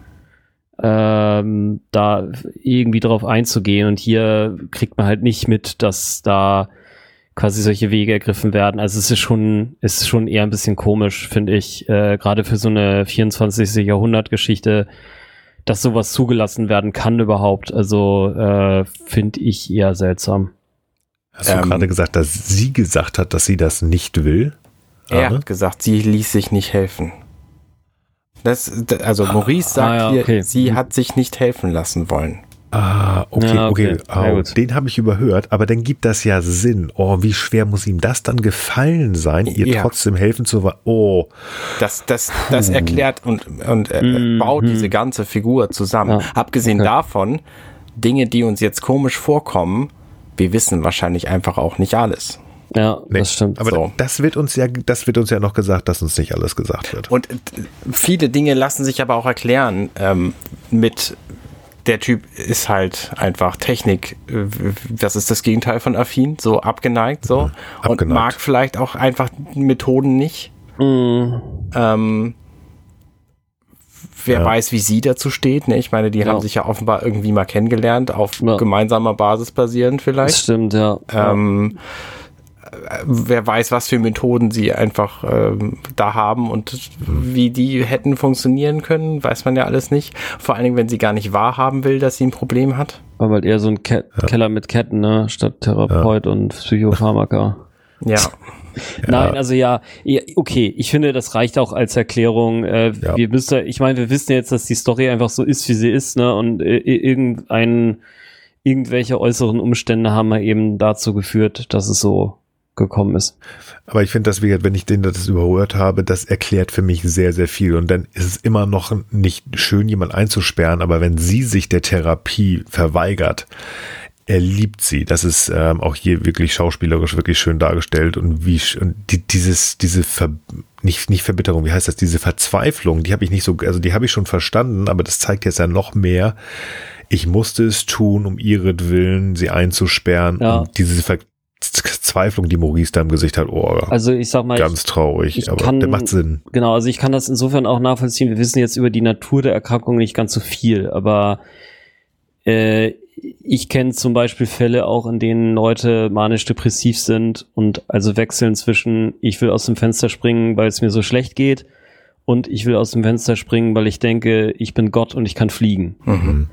ähm, da irgendwie drauf einzugehen. Und hier kriegt man halt nicht mit, dass da quasi solche Wege ergriffen werden. Also es ist schon, es ist schon eher ein bisschen komisch, finde ich, äh, gerade für so eine 24. Jahrhundert-Geschichte, dass sowas zugelassen werden kann überhaupt. Also äh, finde ich eher seltsam. Hast du Ähm, gerade gesagt, dass sie gesagt hat, dass sie das nicht will? Er hat gesagt, sie ließ sich nicht helfen. Das, also Maurice sagt Ah, ja, hier, okay. sie Mhm. hat sich nicht helfen lassen wollen. Ah, okay, Ja, okay. okay. Au, gut. den habe ich überhört, aber dann gibt das ja Sinn. Oh, wie schwer muss ihm das dann gefallen sein, ihr Ja. trotzdem helfen zu Oh, Das, das, das erklärt und, und äh, Mhm. baut diese ganze Figur zusammen. Ja. Abgesehen Okay. davon, Dinge, die uns jetzt komisch vorkommen, wir wissen wahrscheinlich einfach auch nicht alles. Ja, nee. das stimmt. Aber So. das wird uns ja, das wird uns ja noch gesagt, dass uns nicht alles gesagt wird. Und äh, viele Dinge lassen sich aber auch erklären ähm, mit der Typ ist halt einfach Technik, äh, das ist das Gegenteil von affin, so abgeneigt, so. Und abgeneigt. mag vielleicht auch einfach Methoden nicht. Mm, Ähm, wer Ja. weiß, wie sie dazu steht. Ne? Ich meine, die Ja. haben sich ja offenbar irgendwie mal kennengelernt, auf Ja. gemeinsamer Basis basierend das vielleicht. stimmt, ja. Ähm, äh, wer weiß, was für Methoden sie einfach ähm, da haben und wie die hätten funktionieren können, weiß man ja alles nicht. Vor allen Dingen, wenn sie gar nicht wahrhaben will, dass sie ein Problem hat. War halt eher so ein Ke Keller mit Ketten, ne? Statt Therapeut und Psychopharmaka. Ja. Nein, also ja, ja, okay, ich finde, das reicht auch als Erklärung. Äh, Ja. Wir müssen, ich meine, wir wissen jetzt, dass die Story einfach so ist, wie sie ist, ne? Und äh, irgendein, irgendwelche äußeren Umstände haben ja eben dazu geführt, dass es so gekommen ist. Aber ich finde, dass wir, wenn ich den das überhört habe, das erklärt für mich sehr, sehr viel. Und dann ist es immer noch nicht schön, jemand einzusperren, aber wenn sie sich der Therapie verweigert, er liebt sie. Das ist ähm, auch hier wirklich schauspielerisch wirklich schön dargestellt und wie und die, dieses diese Ver, nicht nicht Verbitterung, wie heißt das? Diese Verzweiflung, die habe ich nicht so, also die habe ich schon verstanden, aber das zeigt jetzt ja noch mehr. Ich musste es tun, um ihretwillen sie einzusperren. Ja. Und diese Verzweiflung, die Maurice da im Gesicht hat, oh, Also ich sag mal, ganz ich, traurig, ich aber kann- der macht Sinn. genau, also ich kann das insofern auch nachvollziehen. Wir wissen jetzt über die Natur der Erkrankung nicht ganz so viel, aber äh, ich kenne zum Beispiel Fälle auch, in denen Leute manisch-depressiv sind und also wechseln zwischen, ich will aus dem Fenster springen, weil es mir so schlecht geht, und ich will aus dem Fenster springen, weil ich denke, ich bin Gott und ich kann fliegen. Mhm.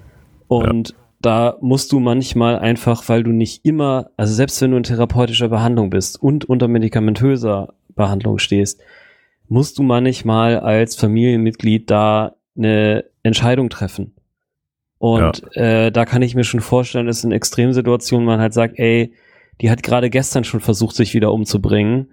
Und da musst du manchmal einfach, weil du nicht immer, also selbst wenn du in therapeutischer Behandlung bist und unter medikamentöser Behandlung stehst, musst du manchmal als Familienmitglied da eine Entscheidung treffen. Und äh, da kann ich mir schon vorstellen, dass in Extremsituationen man halt sagt, ey, die hat gerade gestern schon versucht, sich wieder umzubringen.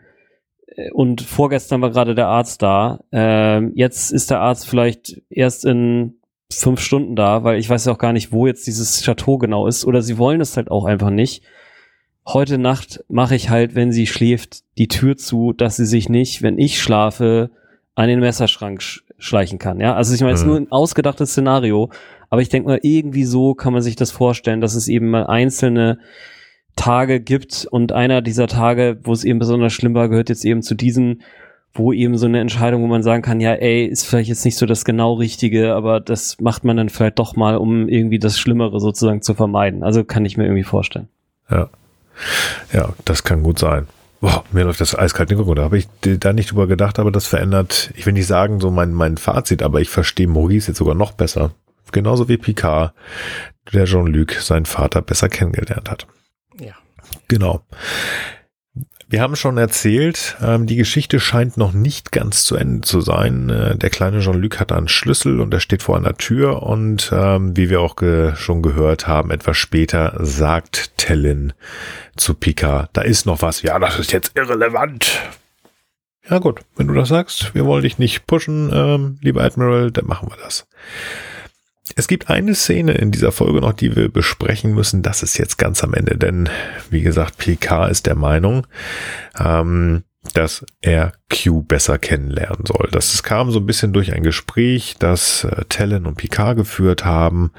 Äh, Und vorgestern war gerade der Arzt da. Ähm, jetzt ist der Arzt vielleicht erst in fünf Stunden da, weil ich weiß ja auch gar nicht, wo jetzt dieses Chateau genau ist. Oder sie wollen es halt auch einfach nicht. Heute Nacht mache ich halt, wenn sie schläft, die Tür zu, dass sie sich nicht, wenn ich schlafe, an den Messerschrank sch schleichen kann. Ja, also ich meine, es ist Mhm. nur ein ausgedachtes Szenario, aber ich denke mal, irgendwie so kann man sich das vorstellen, dass es eben mal einzelne Tage gibt und einer dieser Tage, wo es eben besonders schlimm war, gehört jetzt eben zu diesen, wo eben so eine Entscheidung, wo man sagen kann, ja, ey, ist vielleicht jetzt nicht so das genau Richtige, aber das macht man dann vielleicht doch mal, um irgendwie das Schlimmere sozusagen zu vermeiden. Also kann ich mir irgendwie vorstellen. Ja. Ja, das kann gut sein. Boah, mir läuft das eiskalt in den Rücken. Da habe ich da nicht drüber gedacht, aber das verändert, ich will nicht sagen, so mein, mein Fazit, aber ich verstehe Maurice jetzt sogar noch besser. Genauso wie Picard, der Jean-Luc seinen Vater besser kennengelernt hat. Ja. Genau. Wir haben schon erzählt, ähm, die Geschichte scheint noch nicht ganz zu Ende zu sein. Äh, der kleine Jean-Luc hat einen Schlüssel und er steht vor einer Tür und ähm, wie wir auch ge schon gehört haben, etwas später sagt Tellin zu Picard, da ist noch was. Ja, das ist jetzt irrelevant. Ja gut, wenn du das sagst, wir wollen dich nicht pushen, ähm, lieber Admiral, dann machen wir das. Es gibt eine Szene in dieser Folge noch, die wir besprechen müssen. Das ist jetzt ganz am Ende, denn wie gesagt, PK ist der Meinung, ähm, dass er Q besser kennenlernen soll. Das kam so ein bisschen durch ein Gespräch, das äh, Tellen und Picard geführt haben.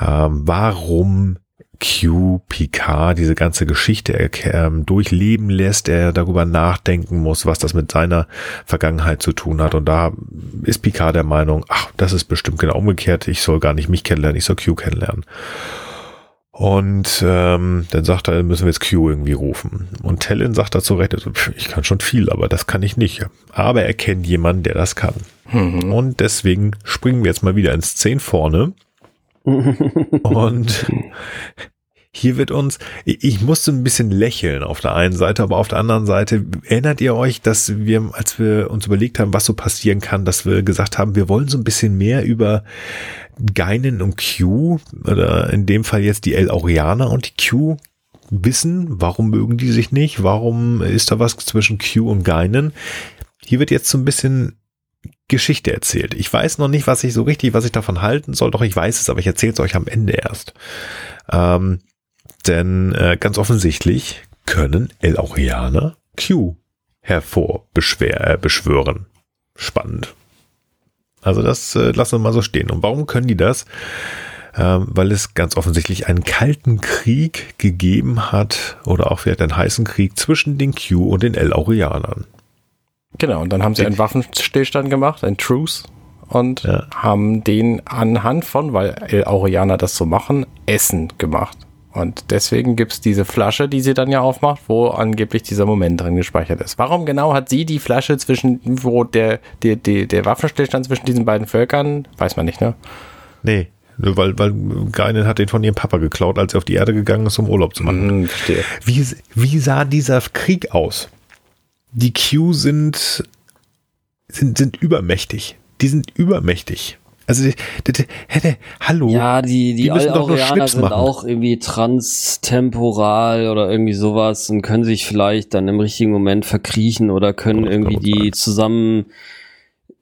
Ähm, warum Q Picard diese ganze Geschichte ähm, durchleben lässt, er darüber nachdenken muss, was das mit seiner Vergangenheit zu tun hat. Und da ist Picard der Meinung, ach, das ist bestimmt genau umgekehrt, ich soll gar nicht mich kennenlernen, ich soll Q kennenlernen. Und ähm, dann sagt er, müssen wir jetzt Q irgendwie rufen. Und Tellin sagt dazu recht, also, ich kann schon viel, aber das kann ich nicht. Aber er kennt jemanden, der das kann. Mhm. Und deswegen springen wir jetzt mal wieder ins 10 vorne. Und hier wird uns, ich, musste ein bisschen lächeln auf der einen Seite, aber auf der anderen Seite erinnert ihr euch, dass wir, als wir uns überlegt haben, was so passieren kann, dass wir gesagt haben, wir wollen so ein bisschen mehr über Geinen und Q oder in dem Fall jetzt die El Aureaner und die Q wissen, warum mögen die sich nicht, warum ist da was zwischen Q und Geinen. Hier wird jetzt so ein bisschen Geschichte erzählt. Ich weiß noch nicht, was ich so richtig, was ich davon halten soll, doch ich weiß es, aber ich erzähle es euch am Ende erst. Ähm, denn äh, ganz offensichtlich können El Aureaner Q hervorbeschwör, äh. Spannend. Also das äh, lassen wir mal so stehen. Und warum können die das? Ähm, weil es ganz offensichtlich einen kalten Krieg gegeben hat oder auch vielleicht einen heißen Krieg zwischen den Q und den El Aureanern. Genau, und dann haben sie einen Waffenstillstand gemacht, ein Truce, und ja. haben den anhand von, weil El Aureaner das so machen, Essen gemacht. Und deswegen gibt es diese Flasche, die sie dann ja aufmacht, wo angeblich dieser Moment drin gespeichert ist. Warum genau hat sie die Flasche zwischen, wo der, der, der, der Waffenstillstand zwischen diesen beiden Völkern, weiß man nicht, ne? Nee, weil, weil Geinen hat den von ihrem Papa geklaut, als er auf die Erde gegangen ist, um Urlaub zu machen. Mm, verstehe. Wie, wie sah dieser Krieg aus? Die Q sind, sind, sind übermächtig. Die sind übermächtig. Also hätte, hallo. Ja, die, die, die Alaureaner sind machen. auch irgendwie transtemporal oder irgendwie sowas und können sich vielleicht dann im richtigen Moment verkriechen oder können irgendwie die zusammen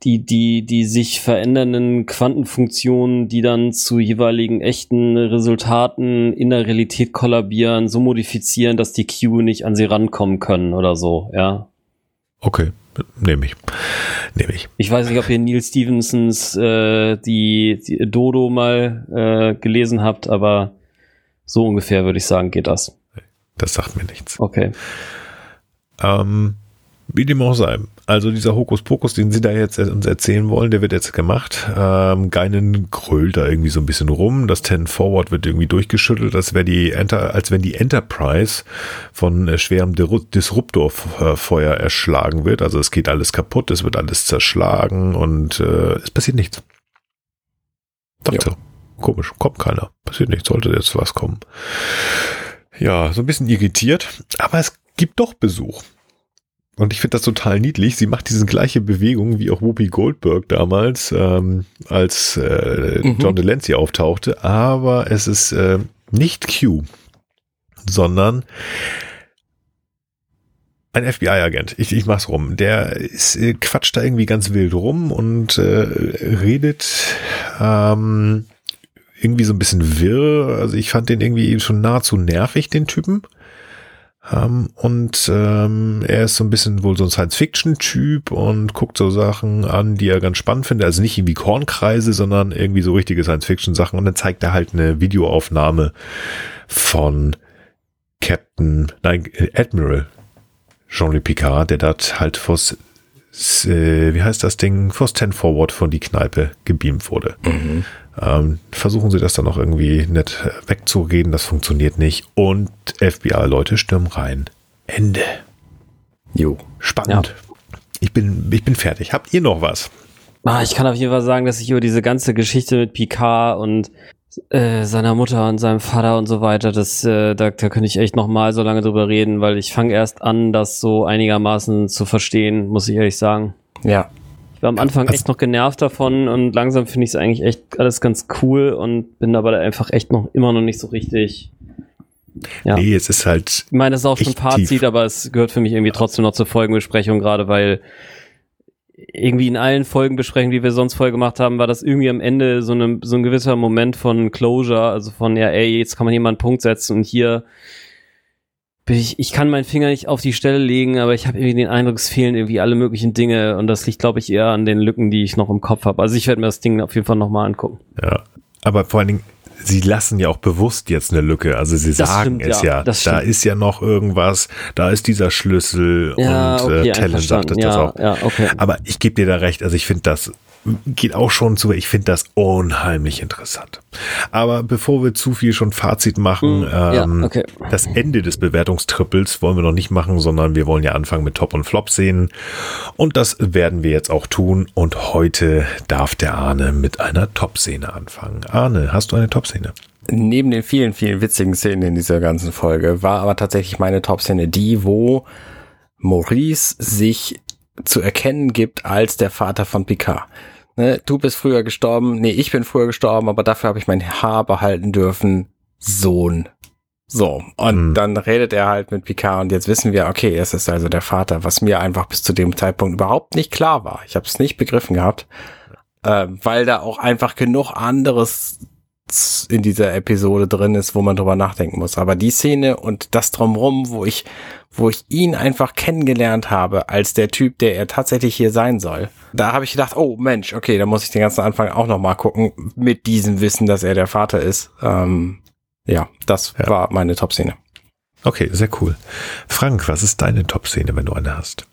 die, die, die sich verändernden Quantenfunktionen, die dann zu jeweiligen echten Resultaten in der Realität kollabieren, so modifizieren, dass die Q nicht an sie rankommen können oder so, ja. Okay, nehme ich. Nehme ich. Ich weiß nicht, ob ihr Neil Stevensons äh, die, die Dodo mal äh, gelesen habt, aber so ungefähr würde ich sagen, geht das. Das sagt mir nichts. Okay. Ähm, wie dem auch sei. Also dieser Hokuspokus, den sie da jetzt uns erzählen wollen, der wird jetzt gemacht. Ähm, Geinen grölt da irgendwie so ein bisschen rum. Das Ten Forward wird irgendwie durchgeschüttelt, als, die Enter, als wenn die Enterprise von äh, schwerem Disruptorfeuer erschlagen wird. Also es geht alles kaputt, es wird alles zerschlagen und äh, es passiert nichts. Dachte, komisch, kommt keiner. Passiert nichts, sollte jetzt was kommen. Ja, so ein bisschen irritiert, aber es gibt doch Besuch. Und ich finde das total niedlich. Sie macht diese gleiche Bewegung wie auch Whoopi Goldberg damals, ähm, als äh, mhm. John Delancey auftauchte. Aber es ist äh, nicht Q, sondern ein FBI-Agent. Ich, ich mach's rum. Der ist, äh, quatscht da irgendwie ganz wild rum und äh, redet ähm, irgendwie so ein bisschen wirr. Also ich fand den irgendwie schon nahezu nervig, den Typen. Ähm, und ähm, er ist so ein bisschen wohl so ein Science-Fiction-Typ und guckt so Sachen an, die er ganz spannend findet. Also nicht irgendwie Kornkreise, sondern irgendwie so richtige Science-Fiction-Sachen. Und dann zeigt er halt eine Videoaufnahme von Captain, nein, Admiral Jean-Luc Picard, der dort halt vors, äh, wie heißt das Ding, vors Ten Forward von die Kneipe gebeamt wurde. Mhm. Ähm, versuchen sie das dann noch irgendwie nett wegzureden, das funktioniert nicht. Und FBI-Leute stürmen rein. Ende. Jo. Spannend. Ja. Ich bin, ich bin fertig. Habt ihr noch was? Ah, ich kann auf jeden Fall sagen, dass ich über diese ganze Geschichte mit Picard und äh, seiner Mutter und seinem Vater und so weiter, das, äh, da, da könnte ich echt noch mal so lange drüber reden, weil ich fange erst an, das so einigermaßen zu verstehen, muss ich ehrlich sagen. Ja, ich war am Anfang echt noch genervt davon und langsam finde ich es eigentlich echt alles ganz cool und bin aber da einfach echt noch immer noch nicht so richtig. Ja. Nee, es ist halt. Ich meine, das ist auch schon Fazit, tief. aber es gehört für mich irgendwie trotzdem noch zur Folgenbesprechung, gerade weil irgendwie in allen Folgenbesprechungen, die wir sonst vorher gemacht haben, war das irgendwie am Ende so, eine, so ein gewisser Moment von Closure, also von, ja, ey, jetzt kann man hier mal einen Punkt setzen und hier ich, ich kann meinen Finger nicht auf die Stelle legen, aber ich habe irgendwie den Eindruck, es fehlen irgendwie alle möglichen Dinge und das liegt, glaube ich, eher an den Lücken, die ich noch im Kopf habe. Also ich werde mir das Ding auf jeden Fall nochmal angucken. Ja, aber vor allen Dingen, sie lassen ja auch bewusst jetzt eine Lücke. Also sie das sagen stimmt, es ja. ja. da ist ja noch irgendwas, da ist dieser Schlüssel ja, und äh, okay, äh, Talent sagt es ja, das auch. Ja, okay. Aber ich gebe dir da recht, also ich finde das geht auch schon zu. Ich finde das unheimlich interessant. Aber bevor wir zu viel schon Fazit machen, ähm, ja, okay. das Ende des Bewertungstrippels wollen wir noch nicht machen, sondern wir wollen ja anfangen mit Top und Flop sehen. Und das werden wir jetzt auch tun. Und heute darf der Arne mit einer Top-Szene anfangen. Arne, hast du eine Top-Szene? neben den vielen, vielen witzigen Szenen in dieser ganzen Folge war aber tatsächlich meine Top-Szene die, wo Maurice sich zu erkennen gibt als der Vater von Picard. Ne, du bist früher gestorben, nee, ich bin früher gestorben, aber dafür habe ich mein Haar behalten dürfen. Sohn. So, und mhm. dann redet er halt mit Picard und jetzt wissen wir, okay, es ist also der Vater, was mir einfach bis zu dem Zeitpunkt überhaupt nicht klar war. Ich habe es nicht begriffen gehabt, äh, weil da auch einfach genug anderes in dieser Episode drin ist, wo man drüber nachdenken muss. Aber die Szene und das drumrum, wo ich, wo ich ihn einfach kennengelernt habe als der Typ, der er tatsächlich hier sein soll, da habe ich gedacht, oh Mensch, okay, da muss ich den ganzen Anfang auch noch mal gucken mit diesem Wissen, dass er der Vater ist. Ähm, ja, das ja. war meine Top-Szene. Okay, sehr cool. Frank, was ist deine Top-Szene, wenn du eine hast?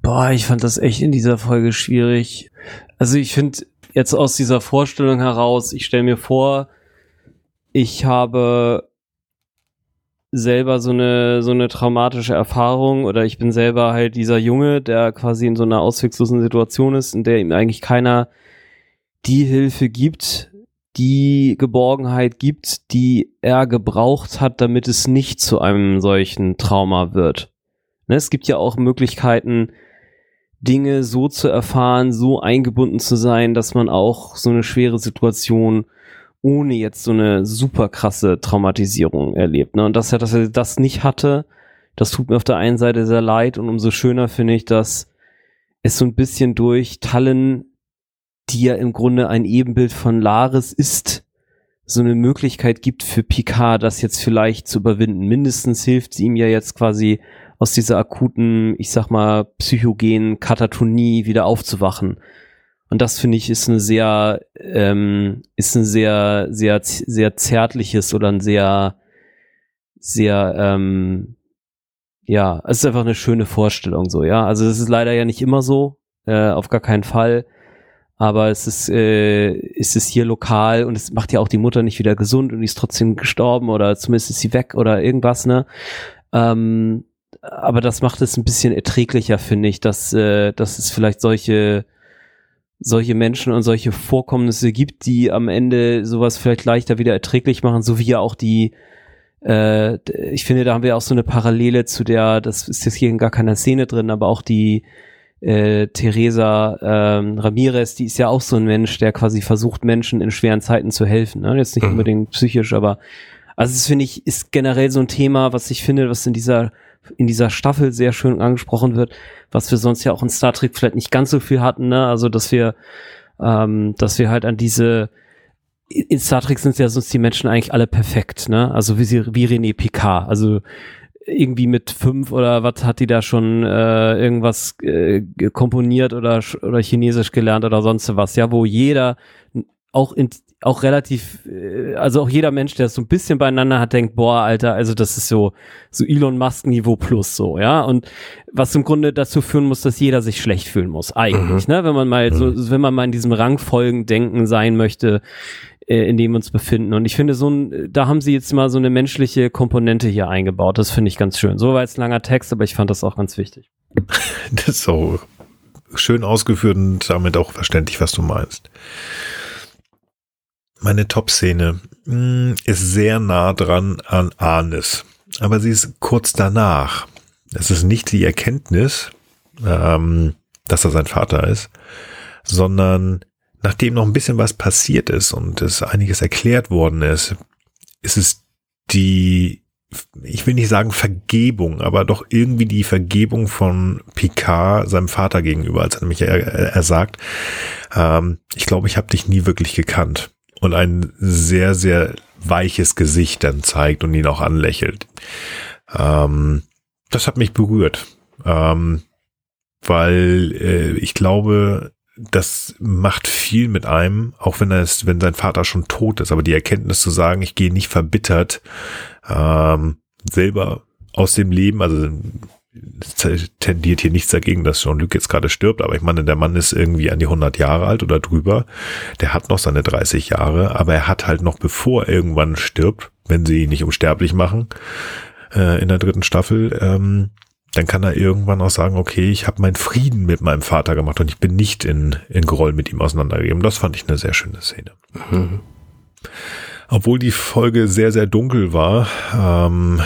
Boah, ich fand das echt in dieser Folge schwierig. Also ich finde jetzt aus dieser Vorstellung heraus, ich stelle mir vor, ich habe selber so eine so eine traumatische Erfahrung oder ich bin selber halt dieser Junge, der quasi in so einer ausweglosen Situation ist, in der ihm eigentlich keiner die Hilfe gibt, die Geborgenheit gibt, die er gebraucht hat, damit es nicht zu einem solchen Trauma wird. Ne, es gibt ja auch Möglichkeiten, Dinge so zu erfahren, so eingebunden zu sein, dass man auch so eine schwere Situation ohne jetzt so eine super krasse Traumatisierung erlebt. Ne? Und dass er, dass er das nicht hatte, das tut mir auf der einen Seite sehr leid und umso schöner finde ich, dass es so ein bisschen durch Tallen die ja im Grunde ein Ebenbild von Laris ist, so eine Möglichkeit gibt für Picard, das jetzt vielleicht zu überwinden. Mindestens hilft sie ihm ja jetzt quasi aus dieser akuten, ich sag mal, psychogenen Katatonie wieder aufzuwachen. Und das finde ich ist eine sehr, ähm, ist ein sehr, sehr, sehr zärtliches oder ein sehr, sehr, ähm, ja, es ist einfach eine schöne Vorstellung so, ja. Also es ist leider ja nicht immer so, äh, auf gar keinen Fall aber es ist, äh, ist es hier lokal und es macht ja auch die Mutter nicht wieder gesund und die ist trotzdem gestorben oder zumindest ist sie weg oder irgendwas, ne? Ähm, aber das macht es ein bisschen erträglicher, finde ich, dass, äh, dass es vielleicht solche, solche Menschen und solche Vorkommnisse gibt, die am Ende sowas vielleicht leichter wieder erträglich machen, so wie ja auch die, äh, ich finde, da haben wir auch so eine Parallele zu der, das ist jetzt hier in gar keiner Szene drin, aber auch die, äh, Teresa ähm, Ramirez, die ist ja auch so ein Mensch, der quasi versucht, Menschen in schweren Zeiten zu helfen. Ne? Jetzt nicht mhm. unbedingt psychisch, aber also das finde ich, ist generell so ein Thema, was ich finde, was in dieser in dieser Staffel sehr schön angesprochen wird, was wir sonst ja auch in Star Trek vielleicht nicht ganz so viel hatten, ne? Also dass wir, ähm, dass wir halt an diese in Star Trek sind ja sonst die Menschen eigentlich alle perfekt, ne? Also wie sie, wie René Picard. Also irgendwie mit fünf oder was hat die da schon äh, irgendwas äh, komponiert oder oder Chinesisch gelernt oder sonst was, ja, wo jeder auch in, auch relativ, äh, also auch jeder Mensch, der so ein bisschen beieinander hat, denkt, boah, Alter, also das ist so, so Elon Musk Niveau plus so, ja. Und was im Grunde dazu führen muss, dass jeder sich schlecht fühlen muss, eigentlich, mhm. ne? Wenn man mal so, mhm. wenn man mal in diesem Rangfolgendenken sein möchte, äh, in dem wir uns befinden. Und ich finde, so ein, da haben sie jetzt mal so eine menschliche Komponente hier eingebaut. Das finde ich ganz schön. So war jetzt ein langer Text, aber ich fand das auch ganz wichtig. Das ist so schön ausgeführt und damit auch verständlich, was du meinst. Meine Top-Szene. Hm, ist sehr nah dran an Arnes, aber sie ist kurz danach. Es ist nicht die Erkenntnis, ähm, dass er sein Vater ist, sondern nachdem noch ein bisschen was passiert ist und es einiges erklärt worden ist, ist es die, ich will nicht sagen Vergebung, aber doch irgendwie die Vergebung von Picard seinem Vater gegenüber, als er nämlich er, er sagt, ähm, ich glaube, ich habe dich nie wirklich gekannt und ein sehr, sehr weiches Gesicht dann zeigt und ihn auch anlächelt. Ähm, das hat mich berührt, ähm, weil äh, ich glaube, das macht viel mit einem, auch wenn er es, wenn sein Vater schon tot ist. Aber die Erkenntnis zu sagen, ich gehe nicht verbittert ähm, selber aus dem Leben, also tendiert hier nichts dagegen, dass Jean-Luc jetzt gerade stirbt, aber ich meine, der Mann ist irgendwie an die 100 Jahre alt oder drüber. Der hat noch seine 30 Jahre, aber er hat halt noch bevor er irgendwann stirbt, wenn sie ihn nicht unsterblich machen, äh, in der dritten Staffel, ähm, dann kann er irgendwann auch sagen, okay, ich habe meinen Frieden mit meinem Vater gemacht und ich bin nicht in, in Groll mit ihm auseinandergegeben. Das fand ich eine sehr schöne Szene. Mhm. Obwohl die Folge sehr, sehr dunkel war ähm,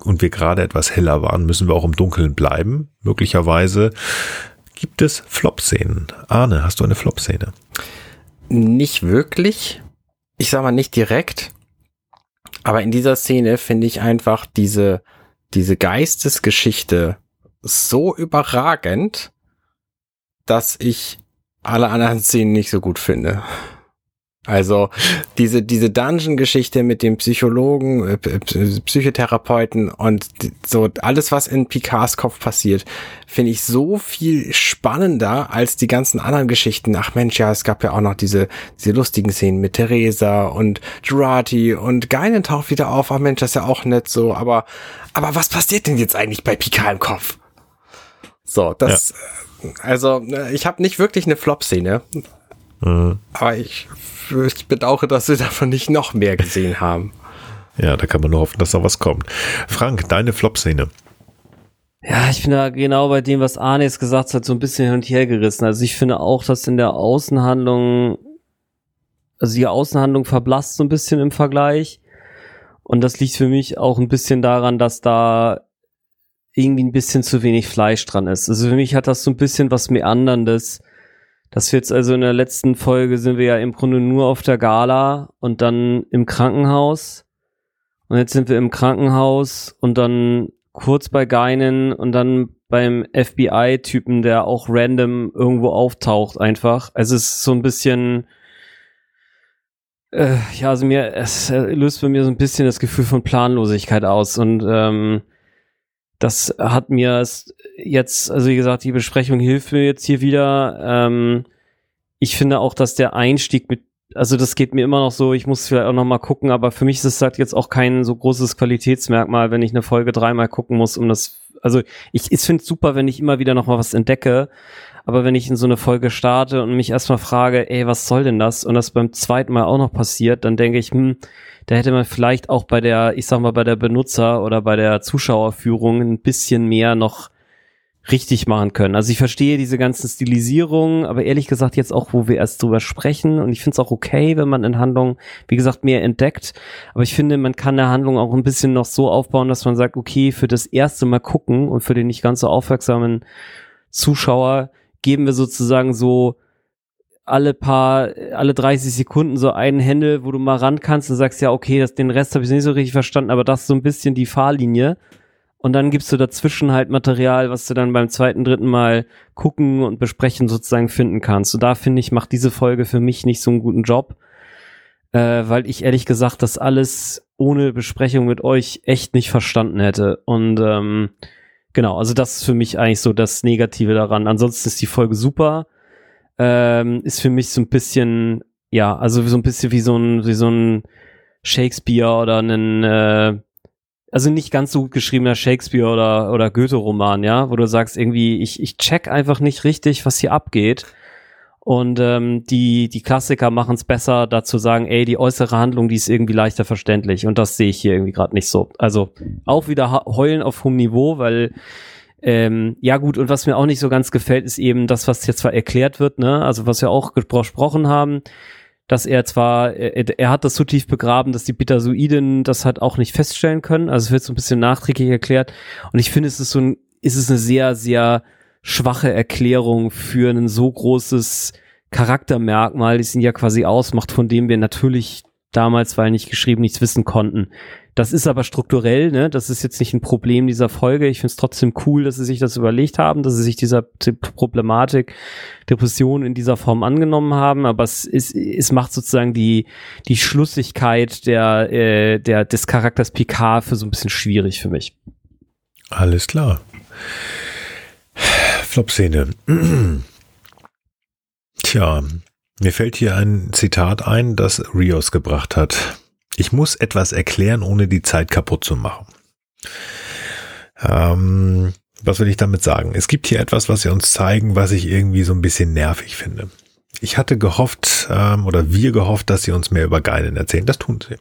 und wir gerade etwas heller waren, müssen wir auch im Dunkeln bleiben. Möglicherweise gibt es Flop-Szenen. Arne, hast du eine Flop-Szene? Nicht wirklich. Ich sag mal nicht direkt. Aber in dieser Szene finde ich einfach diese, diese Geistesgeschichte so überragend, dass ich alle anderen Szenen nicht so gut finde. Also diese, diese Dungeon-Geschichte mit dem Psychologen, äh, Psychotherapeuten und so alles, was in Picards Kopf passiert, finde ich so viel spannender als die ganzen anderen Geschichten. Ach Mensch, ja, es gab ja auch noch diese, diese lustigen Szenen mit Theresa und Jurati und Geinen taucht wieder auf. Ach Mensch, das ist ja auch nett so. Aber, aber was passiert denn jetzt eigentlich bei Picard im Kopf? So, das, ja. also äh, ich habe nicht wirklich eine Flop-Szene. Mhm. Aber ich ich bedauere, dass wir davon nicht noch mehr gesehen haben. Ja, da kann man nur hoffen, dass da was kommt. Frank, deine Flop-Szene. Ja, ich bin da genau bei dem, was Arne jetzt gesagt hat, so ein bisschen hin und her gerissen. Also ich finde auch, dass in der Außenhandlung, also die Außenhandlung verblasst so ein bisschen im Vergleich. Und das liegt für mich auch ein bisschen daran, dass da irgendwie ein bisschen zu wenig Fleisch dran ist. Also für mich hat das so ein bisschen was Meanderndes das jetzt also in der letzten Folge sind wir ja im Grunde nur auf der Gala und dann im Krankenhaus. Und jetzt sind wir im Krankenhaus und dann kurz bei Geinen und dann beim FBI-Typen, der auch random irgendwo auftaucht einfach. Also es ist so ein bisschen, äh, ja, also mir, es löst bei mir so ein bisschen das Gefühl von Planlosigkeit aus und ähm, das hat mir jetzt, also wie gesagt, die Besprechung hilft mir jetzt hier wieder. Ähm, ich finde auch, dass der Einstieg mit, also das geht mir immer noch so, ich muss vielleicht auch noch mal gucken, aber für mich ist es halt jetzt auch kein so großes Qualitätsmerkmal, wenn ich eine Folge dreimal gucken muss, um das, also ich, ich finde es super, wenn ich immer wieder noch mal was entdecke, aber wenn ich in so eine Folge starte und mich erstmal frage, ey, was soll denn das? Und das beim zweiten Mal auch noch passiert, dann denke ich, hm, da hätte man vielleicht auch bei der, ich sag mal, bei der Benutzer oder bei der Zuschauerführung ein bisschen mehr noch richtig machen können. Also ich verstehe diese ganzen Stilisierungen, aber ehrlich gesagt jetzt auch, wo wir erst drüber sprechen und ich finde es auch okay, wenn man in Handlung, wie gesagt, mehr entdeckt. Aber ich finde, man kann der Handlung auch ein bisschen noch so aufbauen, dass man sagt, okay, für das erste Mal gucken und für den nicht ganz so aufmerksamen Zuschauer geben wir sozusagen so alle paar, alle 30 Sekunden so einen Händel, wo du mal ran kannst und sagst, ja, okay, das, den Rest habe ich nicht so richtig verstanden, aber das ist so ein bisschen die Fahrlinie. Und dann gibst du dazwischen halt Material, was du dann beim zweiten, dritten Mal gucken und besprechen sozusagen finden kannst. Und da finde ich, macht diese Folge für mich nicht so einen guten Job, äh, weil ich ehrlich gesagt das alles ohne Besprechung mit euch echt nicht verstanden hätte. Und ähm, genau, also das ist für mich eigentlich so das Negative daran. Ansonsten ist die Folge super ähm, ist für mich so ein bisschen, ja, also so ein bisschen wie so ein, wie so ein Shakespeare oder ein, äh, also nicht ganz so gut geschriebener Shakespeare oder, oder Goethe-Roman, ja, wo du sagst irgendwie, ich, ich check einfach nicht richtig, was hier abgeht. Und ähm, die, die Klassiker machen es besser, dazu sagen, ey, die äußere Handlung, die ist irgendwie leichter verständlich. Und das sehe ich hier irgendwie gerade nicht so. Also auch wieder heulen auf hohem Niveau, weil ähm, ja gut, und was mir auch nicht so ganz gefällt, ist eben das, was jetzt zwar erklärt wird, ne, also was wir auch gesprochen haben, dass er zwar, er, er, hat das so tief begraben, dass die Betasoiden das halt auch nicht feststellen können, also es wird so ein bisschen nachträglich erklärt und ich finde, es ist so ein, ist es eine sehr, sehr schwache Erklärung für ein so großes Charaktermerkmal, das ihn ja quasi ausmacht, von dem wir natürlich damals, weil nicht geschrieben, nichts wissen konnten. Das ist aber strukturell, ne? Das ist jetzt nicht ein Problem dieser Folge. Ich finde es trotzdem cool, dass sie sich das überlegt haben, dass sie sich dieser Problematik Depression in dieser Form angenommen haben. Aber es ist, es macht sozusagen die die Schlussigkeit der äh, der des Charakters Picard für so ein bisschen schwierig für mich. Alles klar. Flop-Szene. Tja, mir fällt hier ein Zitat ein, das Rios gebracht hat. Ich muss etwas erklären, ohne die Zeit kaputt zu machen. Ähm, was will ich damit sagen? Es gibt hier etwas, was sie uns zeigen, was ich irgendwie so ein bisschen nervig finde. Ich hatte gehofft, ähm, oder wir gehofft, dass sie uns mehr über Geinen erzählen. Das tun sie.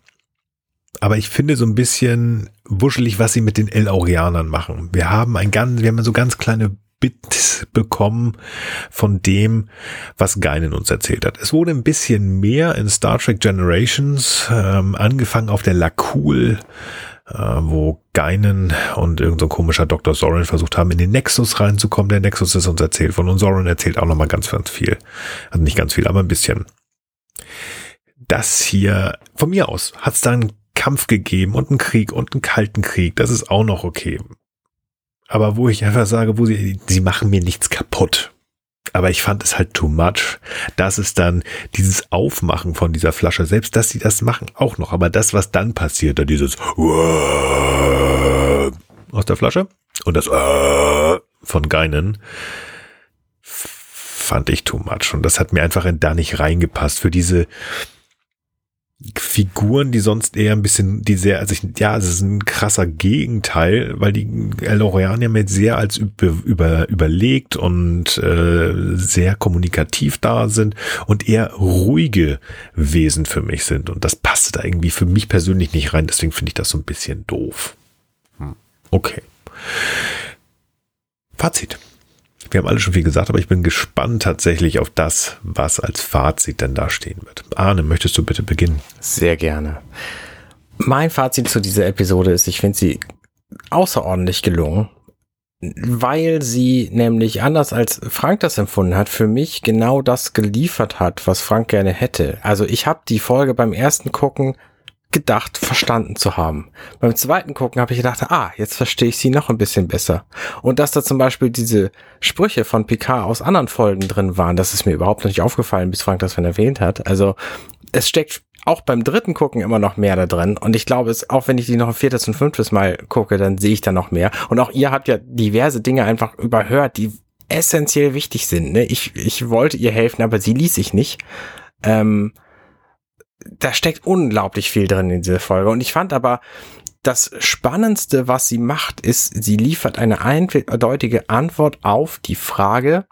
Aber ich finde so ein bisschen wuschelig, was sie mit den El-Aurianern machen. Wir haben ein ganz, wir haben so ganz kleine mitbekommen von dem, was Geinen uns erzählt hat. Es wurde ein bisschen mehr in Star Trek Generations, ähm, angefangen auf der Lakul, äh, wo Geinen und irgendein so komischer Dr. Soren versucht haben, in den Nexus reinzukommen. Der Nexus ist uns erzählt von und Soren erzählt auch nochmal ganz, ganz viel. Also nicht ganz viel, aber ein bisschen. Das hier, von mir aus, hat es da einen Kampf gegeben und einen Krieg und einen kalten Krieg. Das ist auch noch okay. Aber wo ich einfach sage, wo sie, sie machen mir nichts kaputt. Aber ich fand es halt too much. Das ist dann dieses Aufmachen von dieser Flasche. Selbst, dass sie das machen, auch noch. Aber das, was dann passiert, da dieses aus der Flasche und das von Geinen, fand ich too much. Und das hat mir einfach da nicht reingepasst. Für diese, Figuren, die sonst eher ein bisschen, die sehr, also ich, ja, es ist ein krasser Gegenteil, weil die Elorianer mit sehr als über, über, überlegt und äh, sehr kommunikativ da sind und eher ruhige Wesen für mich sind. Und das passt da irgendwie für mich persönlich nicht rein, deswegen finde ich das so ein bisschen doof. Hm. Okay. Fazit. Wir haben alle schon viel gesagt, aber ich bin gespannt tatsächlich auf das, was als Fazit denn da stehen wird. Arne, möchtest du bitte beginnen? Sehr gerne. Mein Fazit zu dieser Episode ist, ich finde sie außerordentlich gelungen, weil sie nämlich anders als Frank das empfunden hat, für mich genau das geliefert hat, was Frank gerne hätte. Also ich habe die Folge beim ersten Gucken gedacht, verstanden zu haben. Beim zweiten Gucken habe ich gedacht, ah, jetzt verstehe ich sie noch ein bisschen besser. Und dass da zum Beispiel diese Sprüche von Picard aus anderen Folgen drin waren, das ist mir überhaupt nicht aufgefallen, bis Frank das von erwähnt hat. Also es steckt auch beim dritten Gucken immer noch mehr da drin. Und ich glaube, es, auch wenn ich die noch ein viertes und fünftes Mal gucke, dann sehe ich da noch mehr. Und auch ihr habt ja diverse Dinge einfach überhört, die essentiell wichtig sind. Ne? Ich, ich wollte ihr helfen, aber sie ließ sich nicht. Ähm, da steckt unglaublich viel drin in dieser Folge. Und ich fand aber, das Spannendste, was sie macht, ist, sie liefert eine eindeutige Antwort auf die Frage,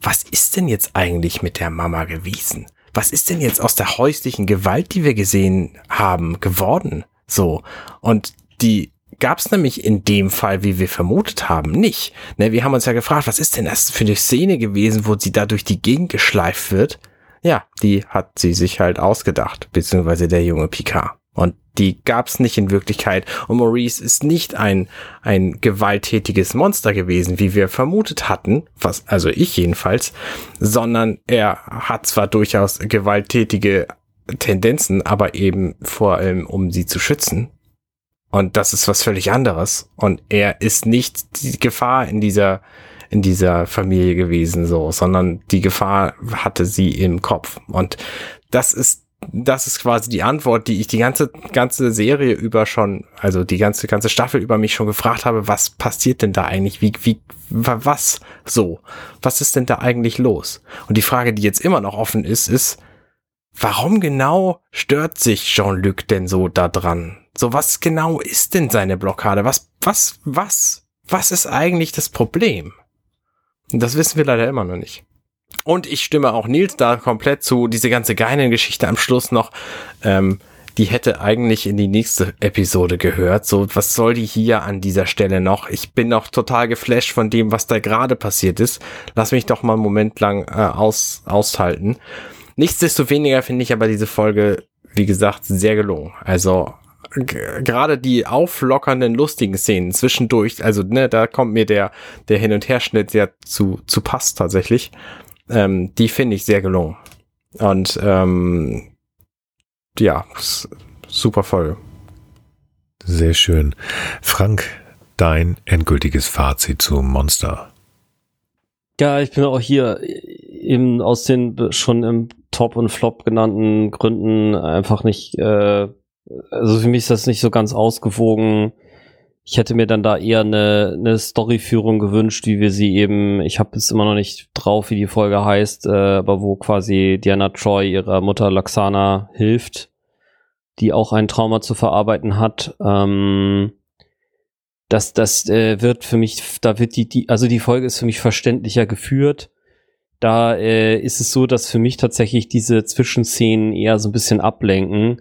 was ist denn jetzt eigentlich mit der Mama gewesen? Was ist denn jetzt aus der häuslichen Gewalt, die wir gesehen haben, geworden? So. Und die gab es nämlich in dem Fall, wie wir vermutet haben, nicht. Ne, wir haben uns ja gefragt, was ist denn das für eine Szene gewesen, wo sie da durch die Gegend geschleift wird? Ja, die hat sie sich halt ausgedacht, beziehungsweise der junge Picard. Und die gab's nicht in Wirklichkeit. Und Maurice ist nicht ein, ein gewalttätiges Monster gewesen, wie wir vermutet hatten, was, also ich jedenfalls, sondern er hat zwar durchaus gewalttätige Tendenzen, aber eben vor allem, um sie zu schützen. Und das ist was völlig anderes. Und er ist nicht die Gefahr in dieser, in dieser Familie gewesen, so, sondern die Gefahr hatte sie im Kopf. Und das ist das ist quasi die Antwort, die ich die ganze ganze Serie über schon, also die ganze ganze Staffel über mich schon gefragt habe, was passiert denn da eigentlich? Wie wie was so? Was ist denn da eigentlich los? Und die Frage, die jetzt immer noch offen ist, ist warum genau stört sich Jean-Luc denn so da dran? So was genau ist denn seine Blockade? Was was was was ist eigentlich das Problem? Das wissen wir leider immer noch nicht. Und ich stimme auch Nils da komplett zu. Diese ganze Geinen-Geschichte am Schluss noch, ähm, die hätte eigentlich in die nächste Episode gehört. So, was soll die hier an dieser Stelle noch? Ich bin noch total geflasht von dem, was da gerade passiert ist. Lass mich doch mal einen Moment lang äh, aus, aushalten. Nichtsdestoweniger finde ich aber diese Folge, wie gesagt, sehr gelungen. Also gerade die auflockernden, lustigen Szenen zwischendurch, also ne, da kommt mir der, der Hin- und Herschnitt sehr zu, zu Pass tatsächlich. Ähm, die finde ich sehr gelungen. Und ähm, ja, super voll. Sehr schön. Frank, dein endgültiges Fazit zu Monster. Ja, ich bin auch hier eben aus den schon im Top und Flop genannten Gründen einfach nicht äh, also für mich ist das nicht so ganz ausgewogen. Ich hätte mir dann da eher eine, eine Storyführung gewünscht, wie wir sie eben, ich habe es immer noch nicht drauf, wie die Folge heißt, äh, aber wo quasi Diana Troy ihrer Mutter Laxana hilft, die auch ein Trauma zu verarbeiten hat. Ähm, das, das äh, wird für mich, da wird die, die, also die Folge ist für mich verständlicher geführt. Da äh, ist es so, dass für mich tatsächlich diese Zwischenszenen eher so ein bisschen ablenken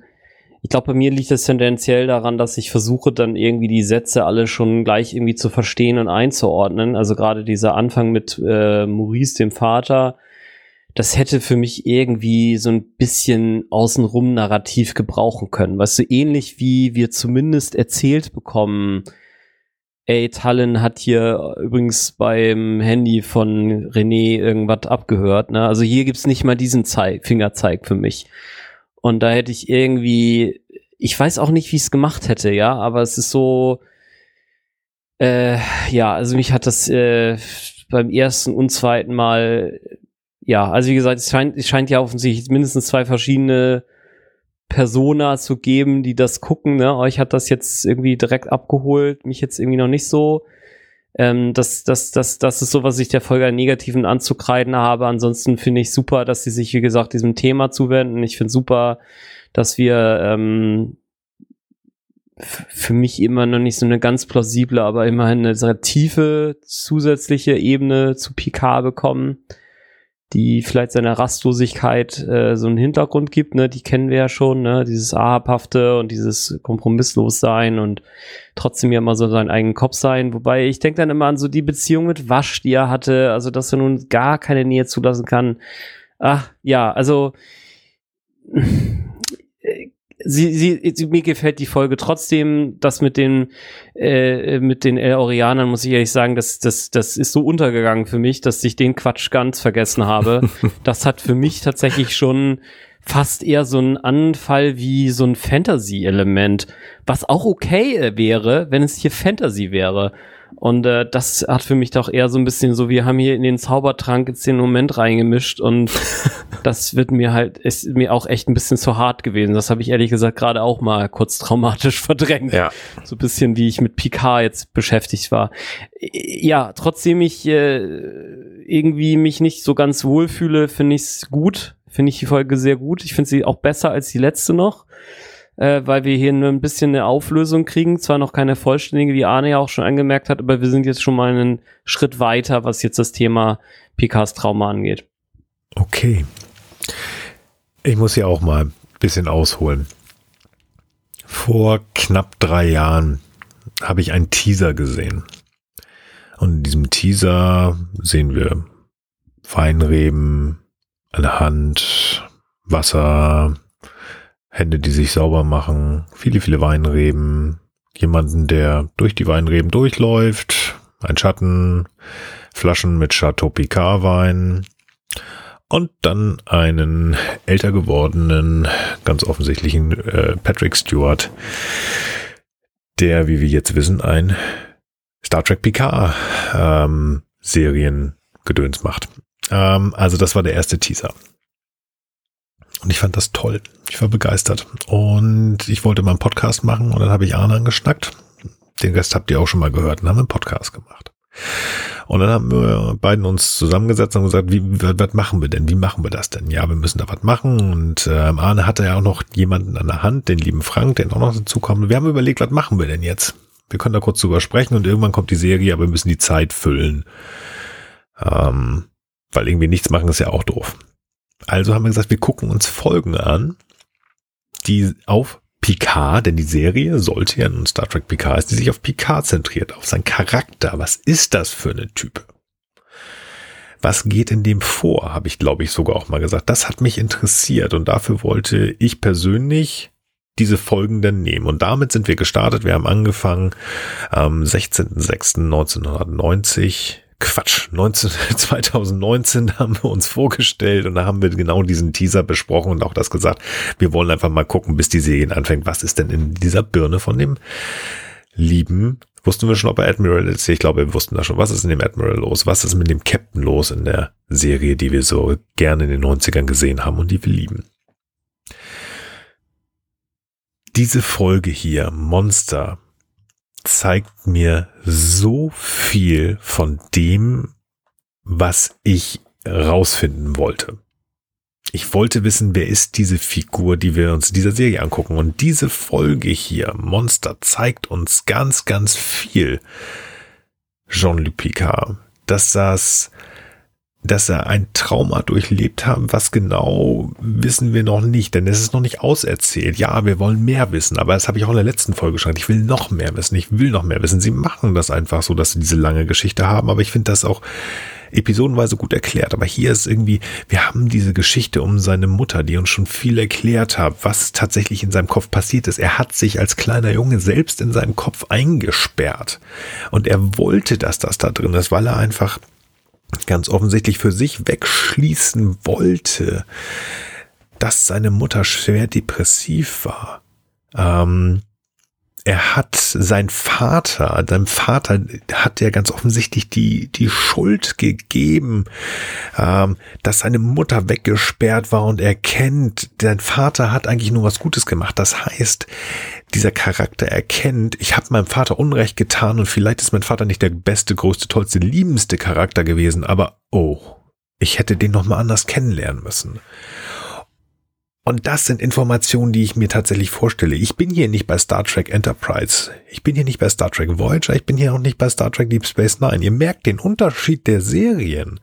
ich glaube, bei mir liegt es tendenziell daran, dass ich versuche, dann irgendwie die Sätze alle schon gleich irgendwie zu verstehen und einzuordnen. Also gerade dieser Anfang mit äh, Maurice, dem Vater, das hätte für mich irgendwie so ein bisschen außenrum Narrativ gebrauchen können. Weißt du, ähnlich wie wir zumindest erzählt bekommen, ey, Tallinn hat hier übrigens beim Handy von René irgendwas abgehört. Ne? Also hier gibt's nicht mal diesen Zeig, Fingerzeig für mich. Und da hätte ich irgendwie, ich weiß auch nicht, wie ich es gemacht hätte, ja, aber es ist so, äh, ja, also mich hat das äh, beim ersten und zweiten Mal, ja, also wie gesagt, es scheint, es scheint ja offensichtlich mindestens zwei verschiedene Persona zu geben, die das gucken. Ne? Euch hat das jetzt irgendwie direkt abgeholt, mich jetzt irgendwie noch nicht so. Ähm, das, das, das, das ist so, was ich der Folge Negativen anzukreiden habe. Ansonsten finde ich super, dass sie sich, wie gesagt, diesem Thema zuwenden. Ich finde super, dass wir ähm, für mich immer noch nicht so eine ganz plausible, aber immerhin eine sehr tiefe zusätzliche Ebene zu Picard bekommen die vielleicht seiner Rastlosigkeit äh, so einen Hintergrund gibt, ne, die kennen wir ja schon, ne, dieses Ahabhafte und dieses Kompromisslossein und trotzdem ja mal so seinen eigenen Kopf sein, wobei ich denke dann immer an so die Beziehung mit Wasch, die er hatte, also dass er nun gar keine Nähe zulassen kann. Ach, ja, also sie, sie, sie, mir gefällt die Folge trotzdem. Das mit den, äh, mit den El Orianern muss ich ehrlich sagen, das, das, das ist so untergegangen für mich, dass ich den Quatsch ganz vergessen habe. das hat für mich tatsächlich schon fast eher so ein Anfall wie so ein Fantasy-Element, was auch okay wäre, wenn es hier Fantasy wäre. Und äh, das hat für mich doch eher so ein bisschen so, wir haben hier in den Zaubertrank jetzt den Moment reingemischt und das wird mir halt, ist mir auch echt ein bisschen zu hart gewesen. Das habe ich ehrlich gesagt gerade auch mal kurz traumatisch verdrängt. Ja. So ein bisschen wie ich mit Picard jetzt beschäftigt war. Ja, trotzdem ich äh, irgendwie mich nicht so ganz wohlfühle, finde ich es gut. Finde ich die Folge sehr gut. Ich finde sie auch besser als die letzte noch äh, weil wir hier nur ein bisschen eine Auflösung kriegen. Zwar noch keine vollständige, wie Arne ja auch schon angemerkt hat, aber wir sind jetzt schon mal einen Schritt weiter, was jetzt das Thema Picards Trauma angeht. Okay. Ich muss hier auch mal ein bisschen ausholen. Vor knapp drei Jahren habe ich einen Teaser gesehen. Und in diesem Teaser sehen wir Weinreben, eine Hand, Wasser, Hände, die sich sauber machen, viele, viele Weinreben, jemanden, der durch die Weinreben durchläuft, ein Schatten, Flaschen mit Chateau Picard Wein und dann einen älter gewordenen, ganz offensichtlichen äh, Patrick Stewart, der, wie wir jetzt wissen, ein Star Trek Picard ähm, Seriengedöns macht. Ähm, also das war der erste Teaser. Und ich fand das toll. Ich war begeistert. Und ich wollte mal einen Podcast machen und dann habe ich Arne angeschnackt. Den Rest habt ihr auch schon mal gehört und haben einen Podcast gemacht. Und dann haben wir beiden uns zusammengesetzt und gesagt, wie, was machen wir denn? Wie machen wir das denn? Ja, wir müssen da was machen. Und ähm, Arne hatte ja auch noch jemanden an der Hand, den lieben Frank, der auch noch dazu kommt. Wir haben überlegt, was machen wir denn jetzt? Wir können da kurz drüber sprechen und irgendwann kommt die Serie, aber wir müssen die Zeit füllen. Ähm, weil irgendwie nichts machen ist ja auch doof. Also haben wir gesagt, wir gucken uns Folgen an, die auf Picard, denn die Serie sollte ja nun Star Trek Picard ist, die sich auf Picard zentriert, auf seinen Charakter. Was ist das für eine Type? Was geht in dem vor, habe ich glaube ich sogar auch mal gesagt. Das hat mich interessiert und dafür wollte ich persönlich diese Folgen dann nehmen. Und damit sind wir gestartet. Wir haben angefangen am 16.06.1990 Quatsch, 19, 2019 haben wir uns vorgestellt und da haben wir genau diesen Teaser besprochen und auch das gesagt. Wir wollen einfach mal gucken, bis die Serie anfängt. Was ist denn in dieser Birne von dem lieben Wussten wir schon, ob er Admiral ist? Ich glaube, wir wussten da schon. Was ist in dem Admiral los? Was ist mit dem Captain los in der Serie, die wir so gerne in den 90ern gesehen haben und die wir lieben? Diese Folge hier, Monster, zeigt mir so viel von dem, was ich rausfinden wollte. Ich wollte wissen, wer ist diese Figur, die wir uns in dieser Serie angucken. Und diese Folge hier, Monster, zeigt uns ganz, ganz viel Jean-Luc Picard. Dass das dass er ein Trauma durchlebt hat. Was genau wissen wir noch nicht, denn es ist noch nicht auserzählt. Ja, wir wollen mehr wissen, aber das habe ich auch in der letzten Folge schon. Ich will noch mehr wissen. Ich will noch mehr wissen. Sie machen das einfach so, dass sie diese lange Geschichte haben, aber ich finde das auch episodenweise gut erklärt. Aber hier ist irgendwie, wir haben diese Geschichte um seine Mutter, die uns schon viel erklärt hat, was tatsächlich in seinem Kopf passiert ist. Er hat sich als kleiner Junge selbst in seinem Kopf eingesperrt. Und er wollte, dass das da drin ist, weil er einfach ganz offensichtlich für sich wegschließen wollte, dass seine Mutter schwer depressiv war. Ähm, er hat sein Vater, deinem Vater hat er ganz offensichtlich die, die Schuld gegeben, ähm, dass seine Mutter weggesperrt war und er kennt, dein Vater hat eigentlich nur was Gutes gemacht. Das heißt, dieser Charakter erkennt, ich habe meinem Vater Unrecht getan und vielleicht ist mein Vater nicht der beste, größte, tollste, liebendste Charakter gewesen, aber oh, ich hätte den nochmal anders kennenlernen müssen. Und das sind Informationen, die ich mir tatsächlich vorstelle. Ich bin hier nicht bei Star Trek Enterprise. Ich bin hier nicht bei Star Trek Voyager. Ich bin hier auch nicht bei Star Trek Deep Space Nine. Ihr merkt den Unterschied der Serien.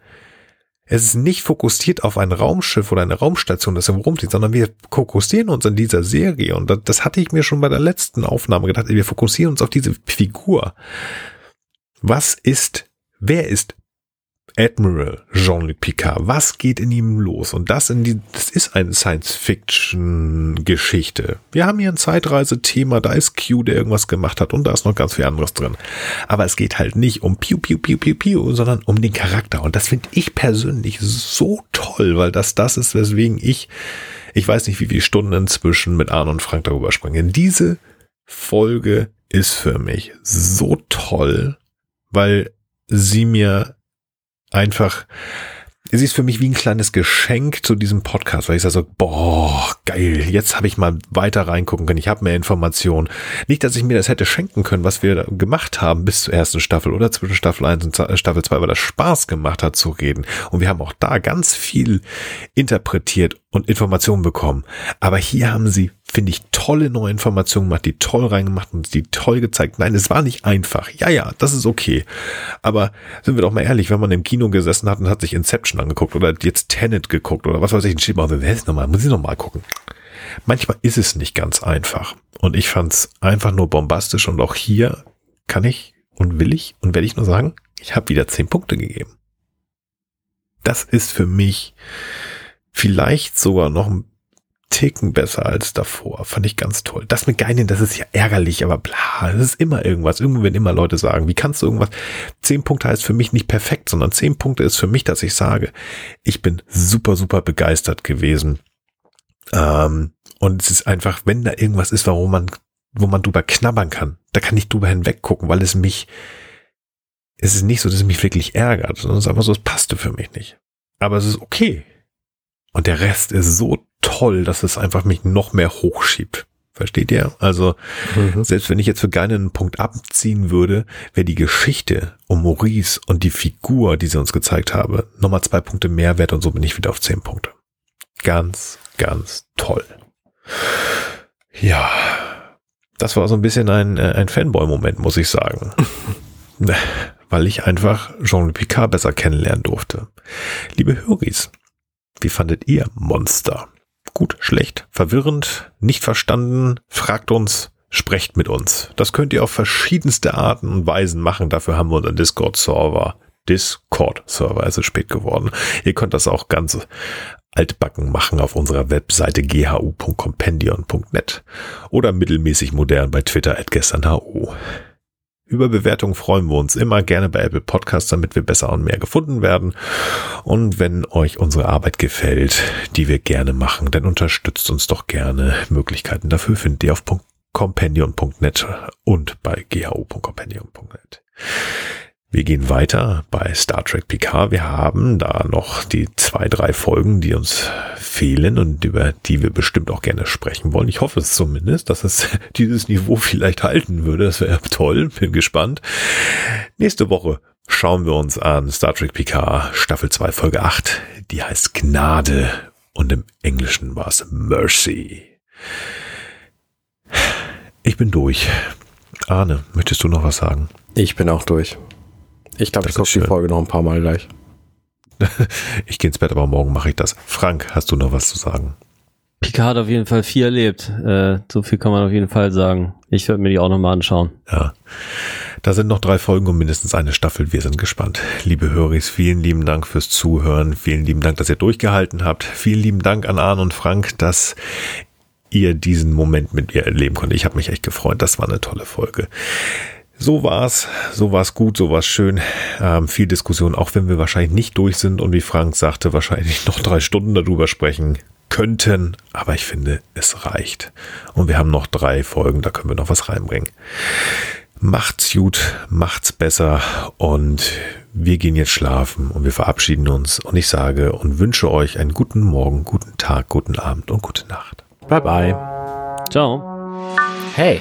Es ist nicht fokussiert auf ein Raumschiff oder eine Raumstation, das irgendwo rumfliegt, sondern wir fokussieren uns in dieser Serie. Und das, das hatte ich mir schon bei der letzten Aufnahme gedacht. Wir fokussieren uns auf diese Figur. Was ist, wer ist Admiral Jean-Luc Picard. Was geht in ihm los? Und das in die, das ist eine Science-Fiction-Geschichte. Wir haben hier ein Zeitreise-Thema, da ist Q, der irgendwas gemacht hat und da ist noch ganz viel anderes drin. Aber es geht halt nicht um Piu, Piu, Piu, Piu, Piu, sondern um den Charakter. Und das finde ich persönlich so toll, weil das das ist, weswegen ich, ich weiß nicht, wie viele Stunden inzwischen mit Arne und Frank darüber sprechen. Diese Folge ist für mich so toll, weil sie mir einfach, es ist für mich wie ein kleines Geschenk zu diesem Podcast, weil ich sage so, boah, geil, jetzt habe ich mal weiter reingucken können, ich habe mehr Informationen. Nicht, dass ich mir das hätte schenken können, was wir gemacht haben bis zur ersten Staffel oder zwischen Staffel 1 und Staffel 2, weil das Spaß gemacht hat zu reden. Und wir haben auch da ganz viel interpretiert und Informationen bekommen. Aber hier haben sie finde ich, tolle neue Informationen gemacht, die toll reingemacht und die toll gezeigt. Nein, es war nicht einfach. Ja, ja, das ist okay. Aber sind wir doch mal ehrlich, wenn man im Kino gesessen hat und hat sich Inception angeguckt oder jetzt Tenet geguckt oder was weiß ich, ein Schild mal, nochmal, muss ich nochmal gucken. Manchmal ist es nicht ganz einfach. Und ich fand es einfach nur bombastisch und auch hier kann ich und will ich und werde ich nur sagen, ich habe wieder zehn Punkte gegeben. Das ist für mich vielleicht sogar noch ein Ticken besser als davor. Fand ich ganz toll. Das mit Geinen, das ist ja ärgerlich, aber bla, das ist immer irgendwas. Irgendwo werden immer Leute sagen, wie kannst du irgendwas? Zehn Punkte heißt für mich nicht perfekt, sondern zehn Punkte ist für mich, dass ich sage, ich bin super, super begeistert gewesen. Ähm, und es ist einfach, wenn da irgendwas ist, warum man, wo man drüber knabbern kann, da kann ich drüber hinweggucken, weil es mich, es ist nicht so, dass es mich wirklich ärgert, sondern es ist einfach so, es passte für mich nicht. Aber es ist okay. Und der Rest ist so toll, dass es einfach mich noch mehr hochschiebt. Versteht ihr? Also, mhm. selbst wenn ich jetzt für Geinen einen Punkt abziehen würde, wäre die Geschichte um Maurice und die Figur, die sie uns gezeigt habe, nochmal zwei Punkte mehr wert und so bin ich wieder auf zehn Punkte. Ganz, ganz toll. Ja, das war so ein bisschen ein, äh, ein Fanboy-Moment, muss ich sagen. Weil ich einfach Jean-Luc Picard besser kennenlernen durfte. Liebe Höris, wie fandet ihr Monster? Gut, schlecht, verwirrend, nicht verstanden? Fragt uns, sprecht mit uns. Das könnt ihr auf verschiedenste Arten und Weisen machen. Dafür haben wir unseren Discord-Server. Discord-Server ist es spät geworden. Ihr könnt das auch ganz altbacken machen auf unserer Webseite ghu.compendion.net oder mittelmäßig modern bei Twitter at gesternhu. Über Bewertungen freuen wir uns immer gerne bei Apple Podcasts, damit wir besser und mehr gefunden werden. Und wenn euch unsere Arbeit gefällt, die wir gerne machen, dann unterstützt uns doch gerne. Möglichkeiten dafür findet ihr auf compendion.net und bei ghu.compendion.net. Wir gehen weiter bei Star Trek Picard. Wir haben da noch die zwei, drei Folgen, die uns fehlen und über die wir bestimmt auch gerne sprechen wollen. Ich hoffe es zumindest, dass es dieses Niveau vielleicht halten würde. Das wäre toll. Bin gespannt. Nächste Woche schauen wir uns an Star Trek Picard Staffel 2 Folge 8. Die heißt Gnade und im Englischen war es Mercy. Ich bin durch. Arne, möchtest du noch was sagen? Ich bin auch durch. Ich glaube, ich gucke die Folge noch ein paar Mal gleich. ich gehe ins Bett, aber morgen mache ich das. Frank, hast du noch was zu sagen? Picard hat auf jeden Fall viel erlebt. Äh, so viel kann man auf jeden Fall sagen. Ich werde mir die auch nochmal anschauen. Ja. Da sind noch drei Folgen und mindestens eine Staffel. Wir sind gespannt. Liebe Höris, vielen lieben Dank fürs Zuhören. Vielen lieben Dank, dass ihr durchgehalten habt. Vielen lieben Dank an Arne und Frank, dass ihr diesen Moment mit mir erleben konntet. Ich habe mich echt gefreut. Das war eine tolle Folge. So war's, so war's gut, so war's schön. Ähm, viel Diskussion, auch wenn wir wahrscheinlich nicht durch sind und wie Frank sagte, wahrscheinlich noch drei Stunden darüber sprechen könnten. Aber ich finde, es reicht. Und wir haben noch drei Folgen, da können wir noch was reinbringen. Macht's gut, macht's besser und wir gehen jetzt schlafen und wir verabschieden uns und ich sage und wünsche euch einen guten Morgen, guten Tag, guten Abend und gute Nacht. Bye bye. Ciao. Hey,